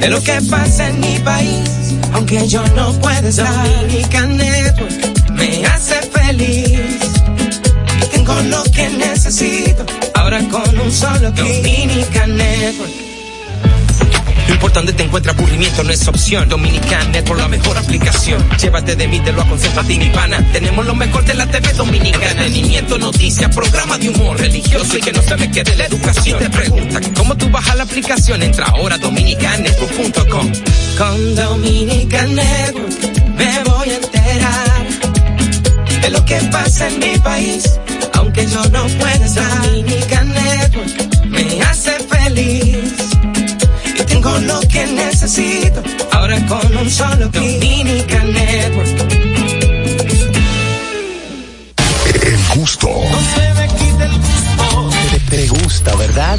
de lo que pasa en mi país, aunque yo no pueda estar. Dominican Network me hace feliz tengo lo que necesito. Ahora con un solo clic. Dominican Network. Lo importante te encuentra aburrimiento, no es opción. Dominican por la mejor aplicación. Llévate de mí, te lo aconsejo a ti, mi pana. Tenemos lo mejor de la TV Dominicana. Entretenimiento, noticias, programa de humor religioso y que no se me quede la educación. Te preguntan cómo tú bajas la aplicación. Entra ahora a dominicanetwork.com. Con Dominican me voy a enterar de lo que pasa en mi país, aunque yo no pueda estar. Dominican Network me hace feliz tengo lo que necesito. Ahora con un solo. Dominican Network. El gusto. Te, te gusta, ¿verdad?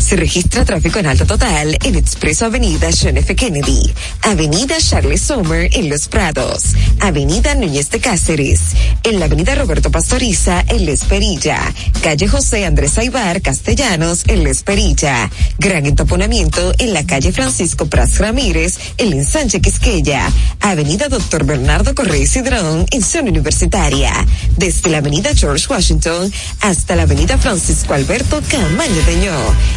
Se registra tráfico en alto total en Expreso Avenida John F. Kennedy, Avenida Charles Sommer en Los Prados, Avenida Núñez de Cáceres, en la Avenida Roberto Pastoriza en La Esperilla, Calle José Andrés Aibar Castellanos en La Esperilla, gran entaponamiento en la calle Francisco Pras Ramírez en Ensanche Quisqueya, Avenida Doctor Bernardo Correa Cidrón en Zona Universitaria, desde la Avenida George Washington hasta la Avenida Francisco Alberto Camaño Deñó,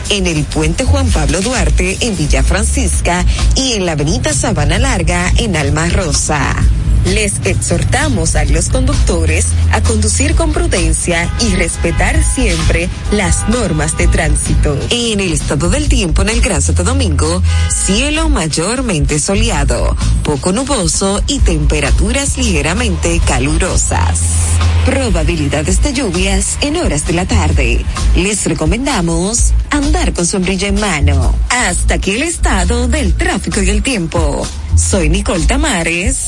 en el Puente Juan Pablo Duarte en Villa Francisca y en la Avenida Sabana Larga en Alma Rosa. Les exhortamos a los conductores a conducir con prudencia y respetar siempre las normas de tránsito. En el estado del tiempo en el Gran Santo Domingo, cielo mayormente soleado, poco nuboso y temperaturas ligeramente calurosas. Probabilidades de lluvias en horas de la tarde. Les recomendamos andar con sombrilla en mano. Hasta aquí el estado del tráfico y el tiempo. Soy Nicole Tamares.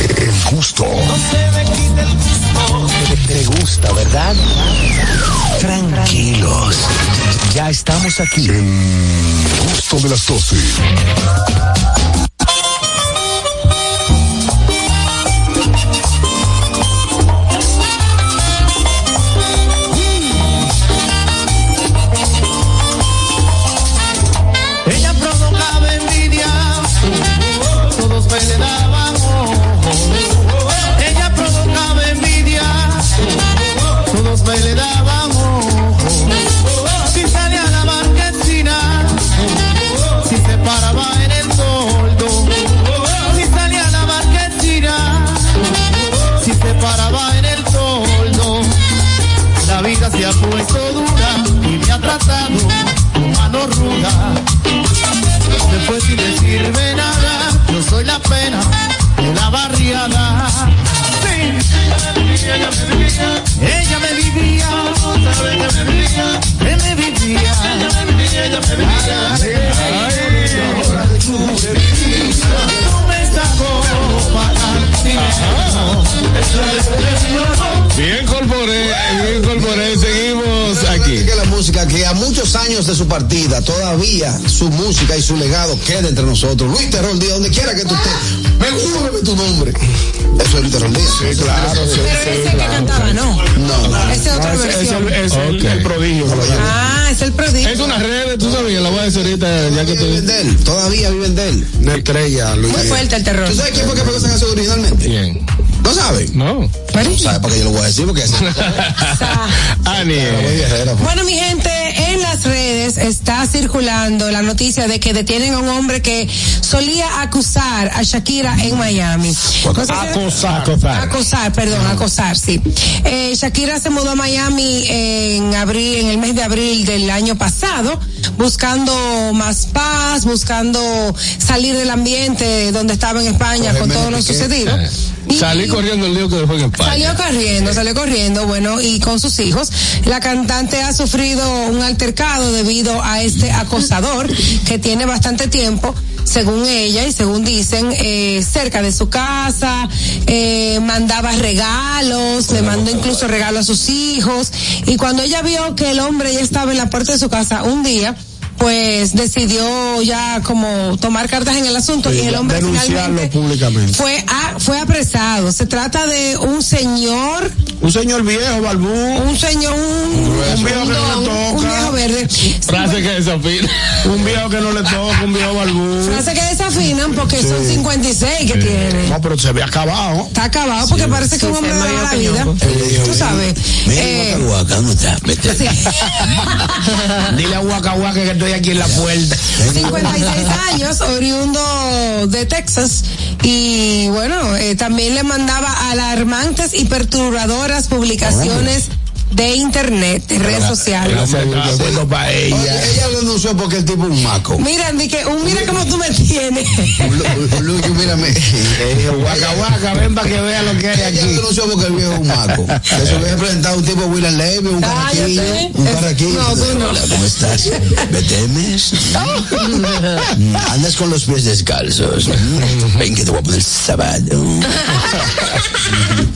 El gusto. Te, te gusta, ¿verdad? Tranquilos. Ya estamos aquí. El gusto de las 12. Vivía, corporé, seguimos aquí. Que la música que a muchos años de su partida, todavía su música y su legado queda entre nosotros. Luis Terror Díaz, donde quiera que tú estés, me gusta tu nombre. Eso es Luis Terror Díaz. Sí, claro, sí, Pero sí, ese que claro. cantaba, no. No. Esa es otra No, ese- ese versión. es el- es el- Ok. el prodigio que. Ah, es el prodigio. Es una red, tú sabías, la voy a decir ahorita, ya que Viven de él, todavía viven de él. Una estrella, Luis. Muy fuerte el terror. ¿Tú sabes quién fue que pegó esa canción originalmente? Bien. ¿No sabes? No. No sabes para qué yo lo voy a decir porque es Ani. guerrera. Bueno, mi gente, en las redes está circulando la noticia de que detienen a un hombre que solía acusar a Shakira en Miami. No sé si- Acosar. Acosar. Acosar, perdón, acosar, sí. Eh, Shakira se mudó a Miami en abril, en el mes de abril del año pasado, buscando más paz, buscando salir del ambiente donde estaba en España con todo lo sucedido. Y- Salí corriendo el lío que dejó en España. Salió corriendo, salió corriendo, bueno, y con sus hijos. La cantante ha sufrido un debido a este acosador que tiene bastante tiempo, según ella y según dicen, eh, cerca de su casa, eh, mandaba regalos, le mandó incluso regalos a sus hijos, y cuando ella vio que el hombre ya estaba en la puerta de su casa un día, pues decidió ya como tomar cartas en el asunto Sí, y el hombre denunciarlo finalmente públicamente. fue a- fue apresado. Se trata de un señor, Un señor viejo, barbú. un señor, un, Un viejo que no le don, un toca. viejo verde. Frase que desafina. Un viejo que no le toca, un viejo barbú. Frase que desafinan porque son 56 que tiene. No, pero se ve acabado. Está acabado porque parece que un hombre de la vida. Tú sabes. Eh, Guaca, ¿cómo está? Vete. sí. Dile a Waka Waka que estoy aquí en la puerta. 56 años, oriundo de Texas. Y bueno, eh, también le mandaba alarmantes y perturbadoras publicaciones de internet, de redes sociales. Gracias para Oye, ella. ella lo denunció porque el tipo es un maco. Mira, di que un mira cómo tú me tienes. Lucho, mírame. Waka Waka, ven para que vea lo que hay Ella lo aquí. denunció porque el viejo es un maco. Que se había presentado un tipo William Levy, un carraquillo, un carraquillo. No, tú no. Hola, ¿cómo estás? ¿Me temes? Mm, Andas con los pies descalzos. Mm, Ven que te voy a poner sábado.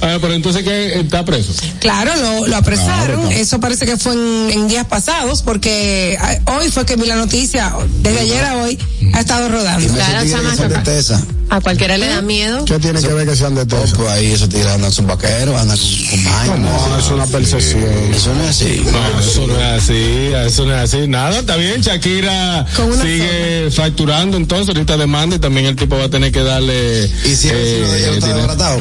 Ah, pero entonces que está preso. Claro, lo, lo apresó pasaron. Eso parece que fue en, en días pasados, porque hoy fue que vi la noticia, desde ayer a hoy, ha estado rodando. Claro. A cualquiera le da miedo. ¿Qué tiene que ver que sean de Tesa? Pues ahí esos tigres andan sus vaqueros, andan con, con vainas. No, es una percepción. Eso no es así. No, eso no es así, eso no es así. Nada, está bien, Shakira sigue facturando, entonces ahorita demanda y también el tipo va a tener que darle. ¿Y si es vecino de ella no está desbaratado?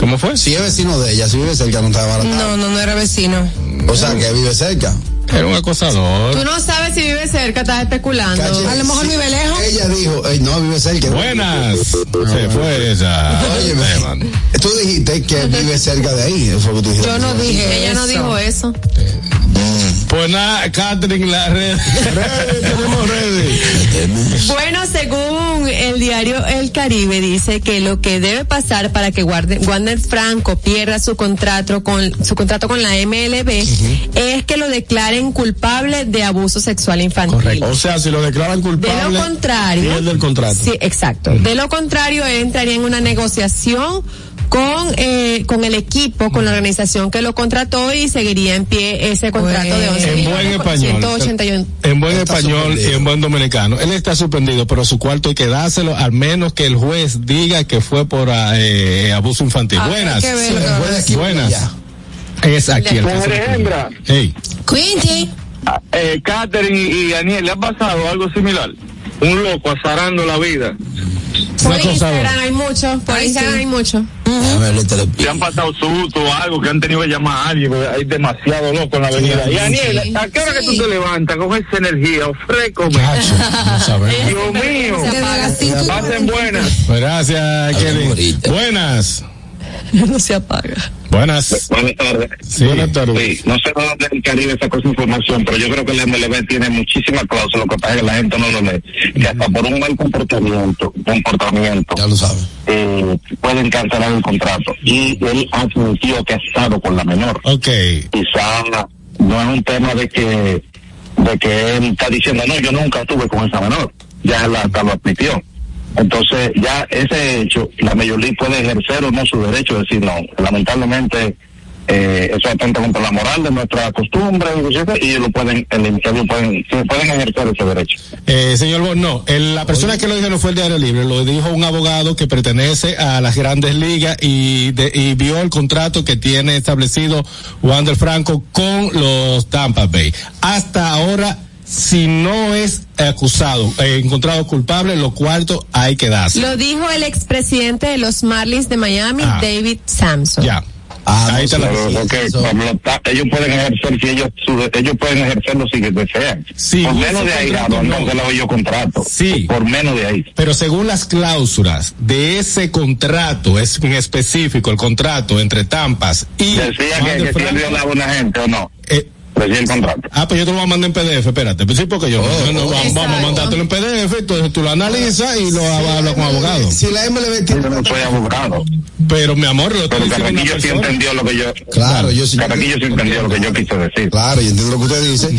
¿Cómo fue? Si es vecino de ella, si vive cerca, no está desbaratado. No, no, no era vecino. O sea, que vive cerca. Era un acosador. Tú no sabes si vive cerca, estás especulando. A lo mejor vive lejos. Ella dijo, "Ey, no, vive cerca. Buenas. Se fue esa. Óyeme, tú dijiste que vive cerca de ahí. Eso fue lo que tú dijiste. Yo no dije Ella no dijo eso. Pues nada, Catherine, la red. tenemos redes. Bueno, según el diario El Caribe, dice que lo que debe pasar para que Guarde- Wander Franco pierda su contrato con su contrato con la MLB es que lo declaren culpable de abuso sexual infantil. O sea, si lo declaran culpable. De lo contrario. pierde el contrato. Sí, exacto. De lo contrario, entraría en una negociación con eh, con el equipo, con la organización que lo contrató y seguiría en pie ese contrato de 11 En buen español. 181. En buen Está español y en buen dominicano. Él está suspendido, pero su cuarto hay que dárselo, al menos que el juez diga que fue por ah, eh, abuso infantil. Ah, Buenas. hay que verlo. El juez de aquí Buenas. Es aquí el caso. Hembra. Hey. Quinty. Eh, Catherine y Daniel, ¿le ha pasado algo similar? Un loco azarando la vida. Por Instagram hay mucho, por Instagram sí. hay mucho. Teléfono. Se han pasado sustos o algo que han tenido que llamar a alguien, porque hay demasiado loco en la avenida. y Daniel, sí. ¿a qué hora que tú Sí. te levantas con esa energía? Ofrécome. Dios mío. Y Pasen buenas. Gracias, Kelly. Buenas. no se apaga. Buenas. Buenas tardes. Sí. Buenas tardes. Sí, no sé de dónde el Caribe sacó esa información, pero yo creo que el MLB tiene muchísimas cláusulas, lo que pasa es que la gente no lo lee. Que hasta por un mal comportamiento, comportamiento, Ya lo sabes. eh, pueden cancelar el contrato. Y él admitió que ha estado con la menor. Ok. Quizá no es un tema de que, de que él está diciendo, no, yo nunca estuve con esa menor. Ya él hasta lo admitió. Entonces, ya ese hecho, la League puede ejercer o no su derecho de decir no. Lamentablemente, eh, eso atenta contra la moral de nuestra costumbre y lo pueden, el pueden, pueden ejercer ese derecho. Eh, señor Bo, no, el- la persona que lo dijo no fue el diario libre, lo dijo un abogado que pertenece a las grandes ligas y, de- y vio el contrato que tiene establecido Wander Franco con los Tampa Bay. Hasta ahora, si no es acusado, eh, encontrado culpable, lo cuarto hay que darse. Lo dijo el expresidente de los Marlins de Miami, Ah. David Samson. Ya. Ah, Ahí no, la- Pero, ok, eso- Pablo, ta- ellos pueden ejercer si ellos, su- ellos pueden ejercerlo si desean. Sí, por menos de ahí, no, no. no se lo yo contrato. Sí. Por menos de ahí. Pero según las cláusulas de ese contrato, es en específico el contrato entre Tampas y Decía que, que si él violaba a una gente o no. eh, El contrato. Ah, pues yo te lo voy a mandar en PDF, espérate. Pues sí, porque yo Oh, no, vamos, vamos a mandártelo en PDF, entonces tú lo analizas y lo hablas con abogado. Si la MLB Yo tiene no soy abogado. Pero mi amor, lo Pero Carraquillo sí entendió lo que yo. Claro, yo sí. Carraquillo sí entendió lo que yo quise decir. Claro, yo entiendo lo que usted dice.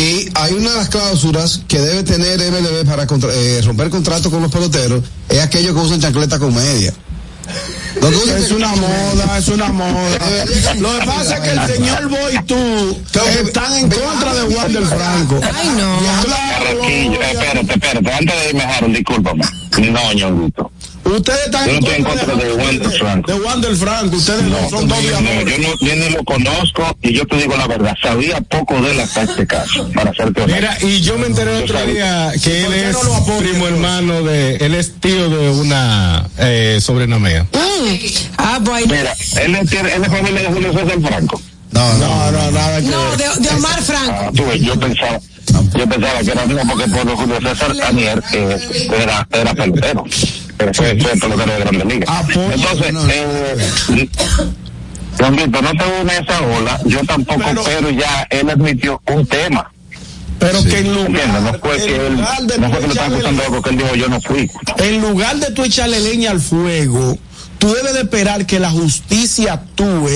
Y hay una de las cláusulas que debe tener MLB para contra- eh, romper contrato con los peloteros, es aquello que usan chancleta con media. Es una moda, es una moda. Lo que pasa es que el señor Boy y tú están en contra de Wander Franco. Ay, no. Eh, espérate, espérate. Antes de irme, Harold, discúlpame. No, ñonguito. Ustedes están Yo no en estoy en contra de Wander Franco. de Wander Franco. Ustedes no, son dos No, yo, no, yo ni lo conozco y yo te digo la verdad, sabía poco de él hasta este caso, para serte honesto. Mira, y yo me enteré Yo otro sabía. día que él ¿Por qué es no primo hermano de, él es tío de una eh, sobrina mía. Mm. Ah, pues. Mira, él es, tiene- él es familia de Julio César Franco. No, no. No, no, nada que No, de, de Omar Franco. Ah, tú ves, yo pensaba, yo pensaba que era mío porque por Julio César Anier eh, era, era pelotero. Pero fue, fue pelotero de Grandes Ligas. Ah, pues, Entonces, eh, Don Víctor, no te unes a esa ola, yo tampoco, Pero- pero, ya él admitió un tema. Pero que en ¿Entiendes? No lugar, fue que en él, lugar de no tú fue que lo estaban echarle- acusando de algo que él dijo, yo no fui. en lugar de tú echarle leña al fuego, tú debes de esperar que la justicia actúe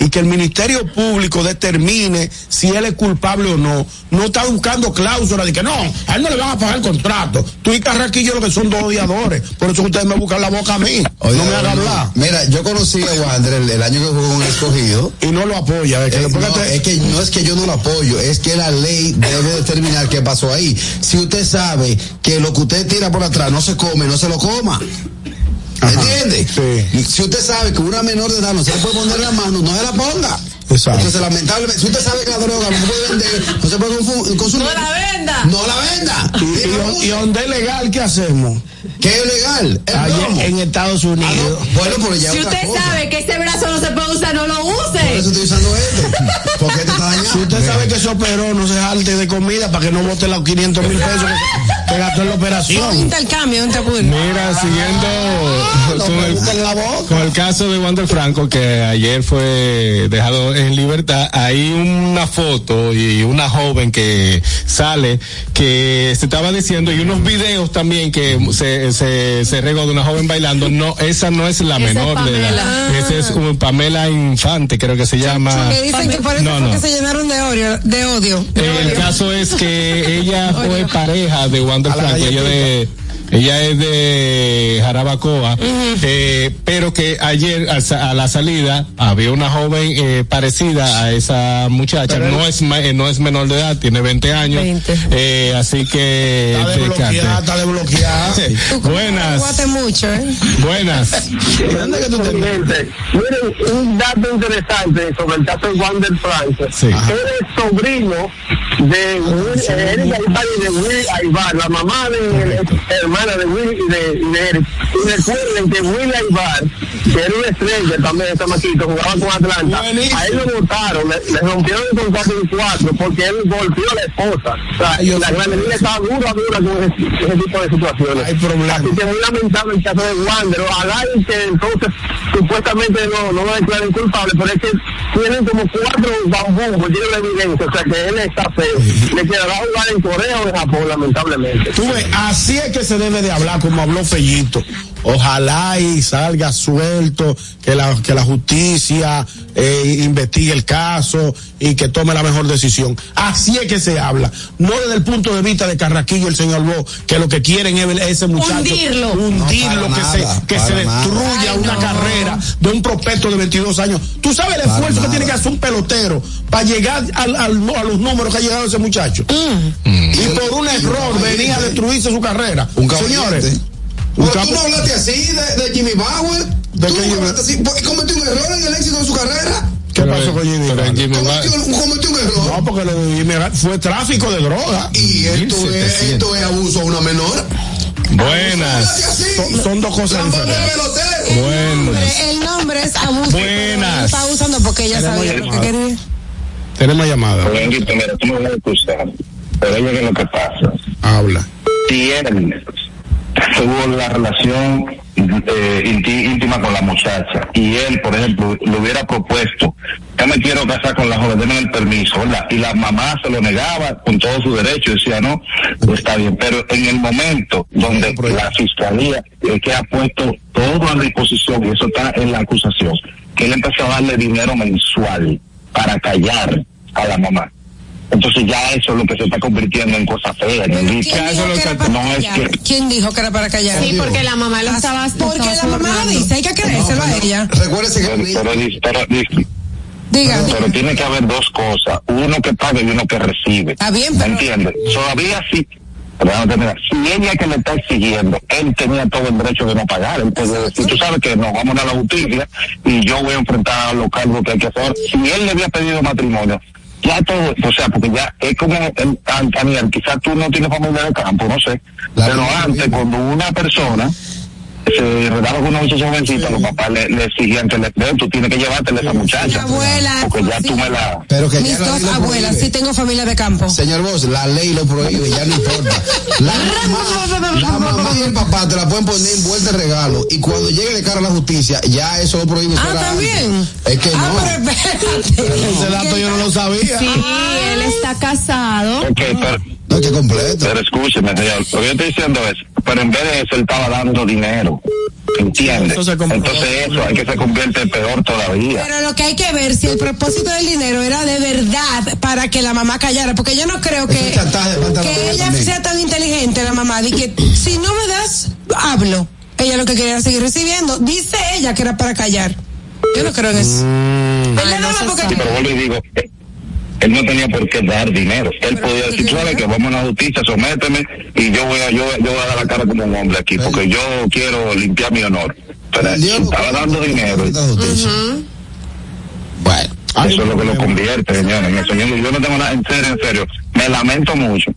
y que el Ministerio Público determine si él es culpable o no. No está buscando cláusulas de que no, a él no le van a pagar el contrato. Tú y Carraquillo lo que son dos odiadores. Por eso ustedes me buscan la boca a mí. Oye, no me hagan hablar. Mira, yo conocí a Wander el, el año que jugó un escogido. Y no lo apoya. Es que, Eh, no, te- es que no es que yo no lo apoyo, es que la ley debe determinar qué pasó ahí. Si usted sabe que lo que usted tira por atrás no se come, no se lo coma. ¿Entiende? Si usted sabe que una menor de edad no se le puede poner la mano, no se la ponga. Exacto. Entonces, lamentablemente, si usted sabe que la droga no se puede vender, no se puede confu- consumir. No la venda. No la venda. Y, y, y donde es legal, ¿qué hacemos? ¿Qué es legal? Allá en Estados Unidos. Ah, no. Bueno, pero ya Si usted cosa. sabe que ese brazo no se puede usar, no lo Por use. eso estoy usando este. Porque este está dañado. Si usted sabe que se operó, no se jalte de comida para que no bote los 500 mil pesos que, que gastó en la Un operación. intercambio, un intercambio. Mira, siguiendo con, el, con el caso de Wander Franco, que ayer fue dejado en libertad, hay una foto y una joven que sale que se estaba diciendo, y unos videos también que se, se, se regó de una joven bailando. No, esa no es la es menor de edad. Pamela. Esa es un Pamela Infante, creo que se llama. Que dicen que por eso No, fue no. que se llenaron de odio. De odio. El caso es que ella fue pareja de Wander A la Franco, ella de ella es de Jarabacoa, eh, pero que ayer a, a la salida había una joven eh, parecida a esa muchacha, Pero no es ma- eh, no es menor de edad, tiene 20 años, 20. eh, así que Está desbloqueada, está desbloqueada. buenas, mucho, ¿eh? buenas. ¿Dónde que tú te Gente, Miren, un dato interesante sobre el caso de Wander Franco. Sí. Él es sobrino de Will, eh, Eric Aybar y de Will Aybar, la mamá de la hermana de Will y de, y de Eric. Y recuerden que Will Aybar, que era una estrella también, ese maquito, jugaba con Atlanta. Buenísimo. A él lo votaron, le, le rompieron el contrato en cuatro porque él golpeó a la esposa. O sea, Ay, la gran liga estaba dura, dura con ese, ese tipo de situaciones. Hay problema. Así que muy lamentable el caso de Wander. Ojalá y que entonces supuestamente no, no lo declaren culpable, pero es que tienen como cuatro bambú, tienen la evidencia, o sea que él está feo. Le quedará jugar en Corea o en Japón, lamentablemente. Tú ves, así es que se debe de hablar como habló Fellito. Ojalá y salga suelto, que la, que la justicia eh, investigue el caso y que tome la mejor decisión. Así es que se habla. No desde el punto de vista de Carraquillo, el señor Bo, que lo que quieren es ese muchacho. Hundirlo. Hundirlo, No, que, se, que se destruya Ay, una no. carrera de un prospecto de 22 años. Tú sabes el Para esfuerzo que tiene que hacer un pelotero para llegar al- al- a los números que ha llegado ese muchacho. Y por un error venía a destruirse su carrera. Un. Señores, Pero tú no hablaste así de, de Jimmy Bauer. ¿De ¿Tú qué no hablaste así? ¿Por- ¿Cometió un error en el éxito de su carrera? ¿Qué Pero- pasó con Jimmy? pero Bauer? Jimmy Cometió, un error. No, porque lo de Jimmy Bauer fue tráfico de droga. Y esto es, 1700. esto es abuso a una menor. Buenas. Son, son dos cosas diferentes. buenas. El nombre es abuso. Buenas. Está usando porque ella Tenemos sabía lo que quería. Tenemos llamada. Benguito, mira, tú me vas a excusar, pero oye lo que pasa. Habla. Él tuvo la relación eh, íntima con la muchacha y él, por ejemplo, le hubiera propuesto, yo me quiero casar con la joven, denme el permiso, ¿verdad? Y la mamá se lo negaba con todo su derecho, decía, no, pues está bien, pero en el momento donde la fiscalía, eh, que ha puesto todo a disposición, y eso está en la acusación, que él empezó a darle dinero mensual para callar a la mamá. Entonces ya eso es lo que se está convirtiendo en cosa fea, ¿Quién dijo que era para No es callar? que ¿Quién dijo que era para callar? Sí, porque la mamá lo estaba Porque la mamá lo dice, hay que creérselo a ella. Recuérdese que pero, pero, dis- pero, dis- Diga. pero tiene que haber dos cosas, uno que paga y uno que recibe. Está bien, ¿Me pero- entiendes? Todavía sí. Si ella que le está exigiendo, él tenía todo el derecho de no pagar. Él puede decir, tú sabes que nos vamos a la justicia y yo voy a enfrentar a los cargos que hay que hacer. Si él le había pedido matrimonio, ya todo, o sea, porque ya es como, el- Daniel, quizás tú no tienes familia de campo, no sé, pero antes cuando una persona se redaba con una muchacha jovencita, los papás le, le exigían que le den, tú tienes que llevártela a esa muchacha. abuela, Porque ya tú me la... Pero que Mis dos abuelas, sí tengo familia de campo. Señor Vos, la ley lo prohíbe, ya no importa. La mamá, la mamá y el papá te la pueden poner en vuelta de regalo y cuando llegue de cara a la justicia, ya eso lo prohíbe. Ah, también. antes. Es que Ah, no. pero espérate. Ese dato yo no lo sabía. Sí, él está casado. Ok, pero, No, que completo. pero escúcheme, señor, lo que yo estoy diciendo es, pero en vez de eso, él estaba dando dinero. ¿Entiendes? Entonces eso hay que se convierte peor todavía. Pero lo que hay que ver si el propósito del dinero era de verdad para que la mamá callara, porque yo no creo que, que ella sea tan inteligente, la mamá, de que si no me das, hablo. Ella lo que quería era seguir recibiendo. Dice ella que era para callar. Yo no creo en eso. Mm. Él le daba porque- Sí, pero vuelvo y digo, él no tenía por qué dar dinero. Él podía decir, tú sabes que vamos a la justicia, sométeme y yo voy a, yo, yo voy a dar la cara como un hombre aquí, porque yo quiero limpiar mi honor. Pero si estaba dando dinero. Bueno. Eso es lo que lo convierte, señores. en eso. Yo, yo no tengo nada, en serio, en serio. Me lamento mucho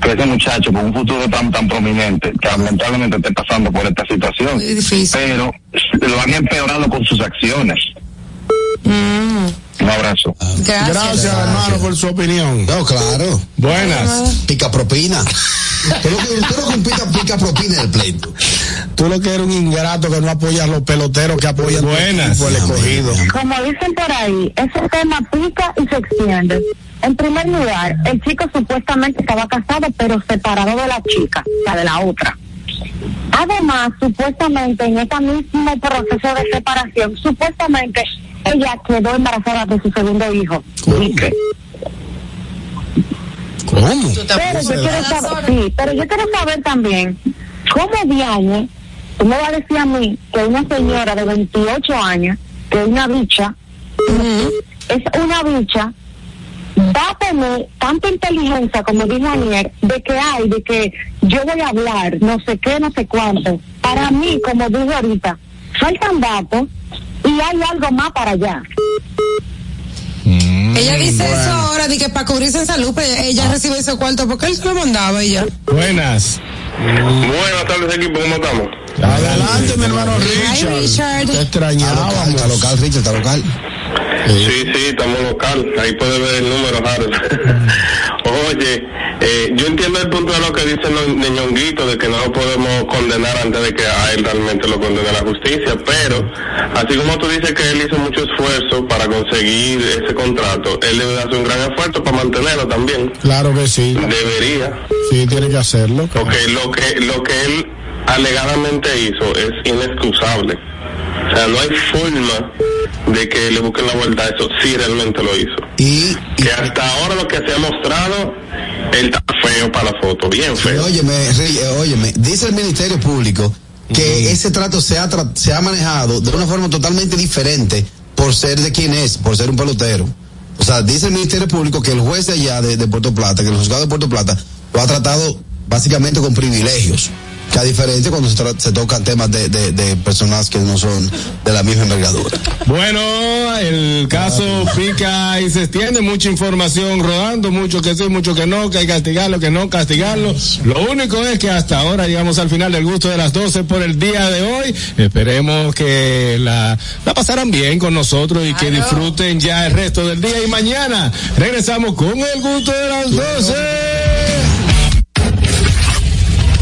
que ese muchacho con un futuro tan tan prominente, que lamentablemente esté pasando por esta situación. Pero lo han empeorado con sus acciones. Un abrazo. Gracias, hermano, por su opinión. No, claro. Buenas. Pica propina. Tú lo que, tú lo que pica, pica propina en el pleito. Tú lo que eres un ingrato que no apoyas a los peloteros que apoyan Buenas. por el escogido. Como dicen por ahí, ese tema pica y se extiende. En primer lugar, el chico supuestamente estaba casado, pero separado de la chica, o sea, de la otra. Además, supuestamente en este mismo proceso de separación, supuestamente ella quedó embarazada de su segundo hijo. ¿Cómo? Pero yo quiero saber, sí, pero yo quiero saber también cómo Diane, tú me vas a decir a mí que una señora de 28 años, que es una bicha, es una bicha, va a tener tanta inteligencia como dijo Anier, de que hay, de que yo voy a hablar, no sé qué, no sé cuánto. Para mí, como dijo ahorita, faltan datos hay algo más para allá. Ella dice eso ahora, de que para cubrirse en salud, pues ella recibe ese cuarto porque él se lo mandaba ya. Buenas. Buenas tardes, equipo, ¿cómo estamos? Adelante, mi hermano Richard. Hi, Richard. Te. Está local, Richard, está local. Sí, sí, estamos local. Ahí puede ver el número, Harold. Oye, eh, yo entiendo el punto de lo que dice Ño- de Ñonguito, de que no lo podemos condenar antes de que a él realmente lo condene la justicia, pero así como tú dices que él hizo mucho esfuerzo para conseguir ese contrato, él debe hacer un gran esfuerzo para mantenerlo también. Claro que sí. Debería. Sí, tiene que hacerlo. Porque lo que, lo que él alegadamente hizo es inexcusable. O sea, no hay forma de que le busquen la vuelta a eso si realmente lo hizo. Y, que hasta ahora lo que se ha mostrado, él está feo para la foto, bien feo. Óyeme, eh, óyeme, dice el Ministerio Público que ese trato se ha, tra- se ha manejado de una forma totalmente diferente por ser de quien es, por ser un pelotero. O sea, dice el Ministerio Público que el juez de allá de, de Puerto Plata, que el juzgado de Puerto Plata, lo ha tratado básicamente con privilegios. Que a diferencia cuando se, se tocan temas de, de, de personas que no son de la misma envergadura. Bueno, el caso pica y se extiende, mucha información rodando, mucho que sí, mucho que no, que hay que castigarlo, que no castigarlo. Lo único es que hasta ahora llegamos al final del gusto de las 12 por el día de hoy. Esperemos que la, la pasarán bien con nosotros y que disfruten ya el resto del día y mañana regresamos con el gusto de las 12.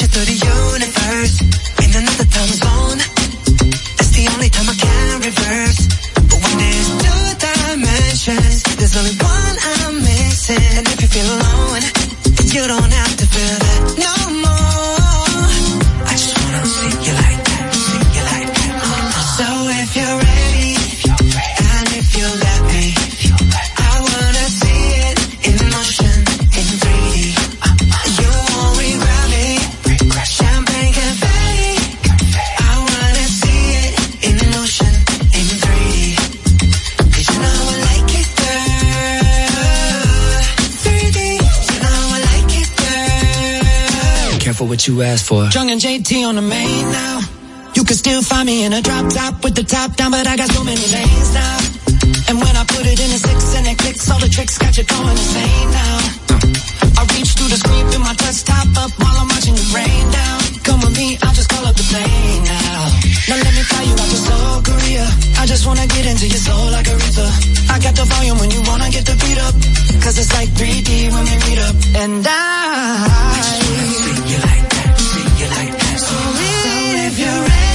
you through the universe. In another time zone. That's the only time I can reverse. But when there's two dimensions, there's only one I'm missing. And if you feel alone, you don't have to feel that for what you asked for. Jung and JT on the main now. You can still find me in a drop top with the top down, but I got so many lanes now. And when I put it in a six and it clicks, all the tricks got you going insane now. I reach through the screen, feel my touch top up while I'm watching the rain down. Come with me, I'll just call up the plane now. Now let me fly you out to Seoul, Korea. I just wanna get into your soul like a river. I got the volume when you wanna get the beat up. Cause it's like 3D when we meet up. And I, I just wanna see you like that, see you like that. So, so if you're ready.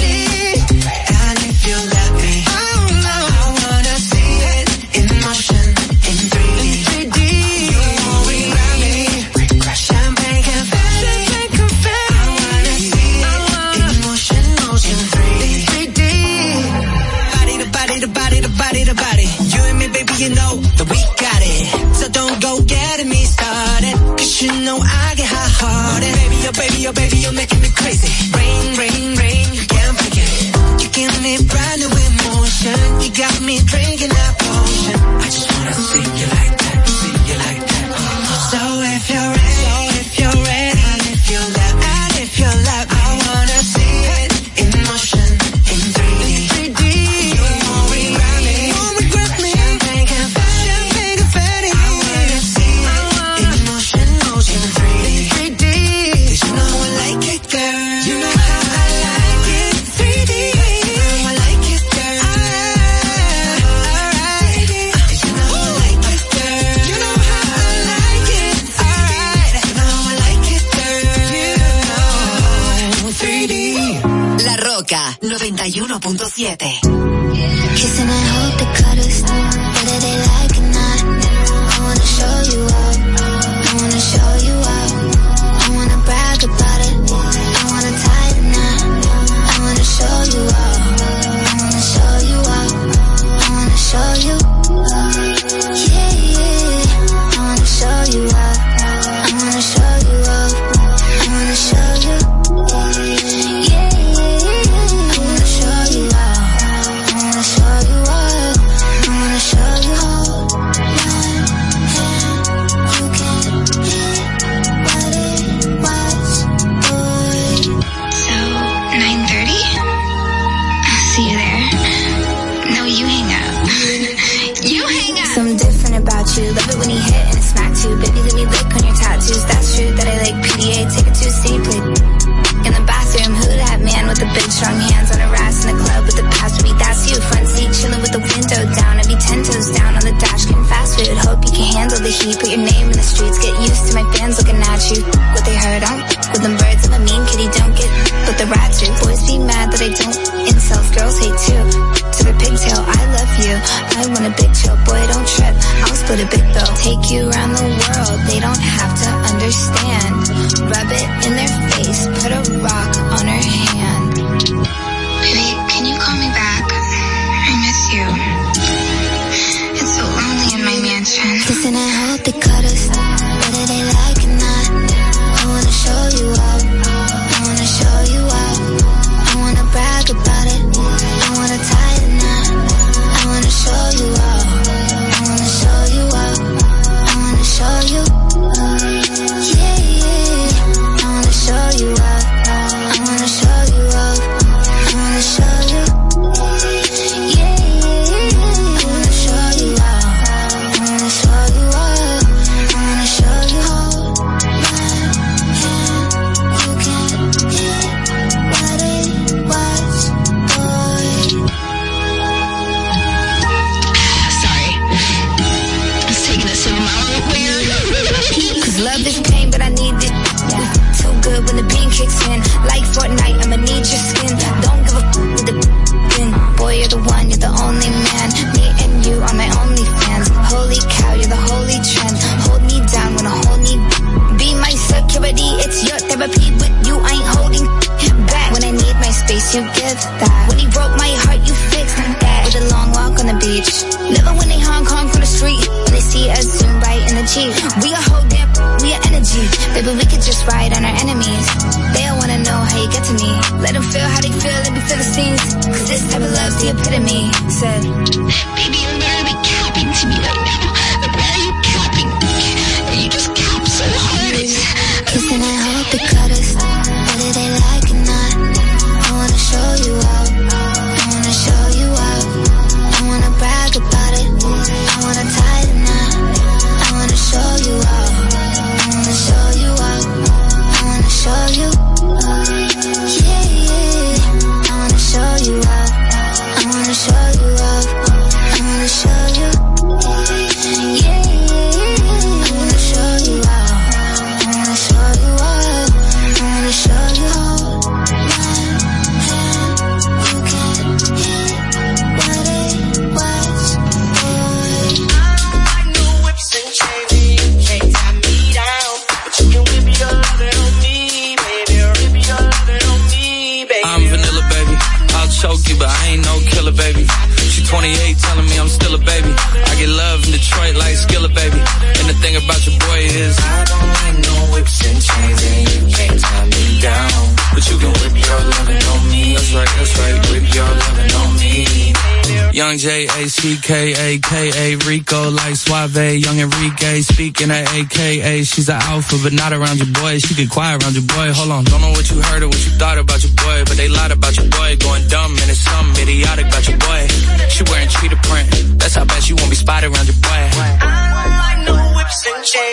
A C K A K A Rico like Suave, Young Enrique speaking at AKA. She's an alpha, but not around your boy. She get quiet around your boy. Hold on, don't know what you heard or what you thought about your boy, but they lied about your boy. Going dumb and it's something idiotic about your boy. She wearing cheetah print. That's how bad she won't be spotted around your boy. I like no whips and chains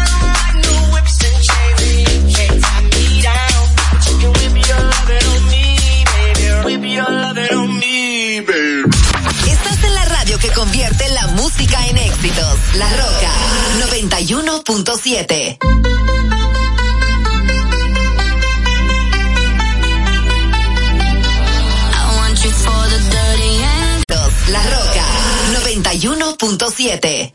Música en éxitos. La Roca 91.7. I want you for the dirty and La Roca 91.7.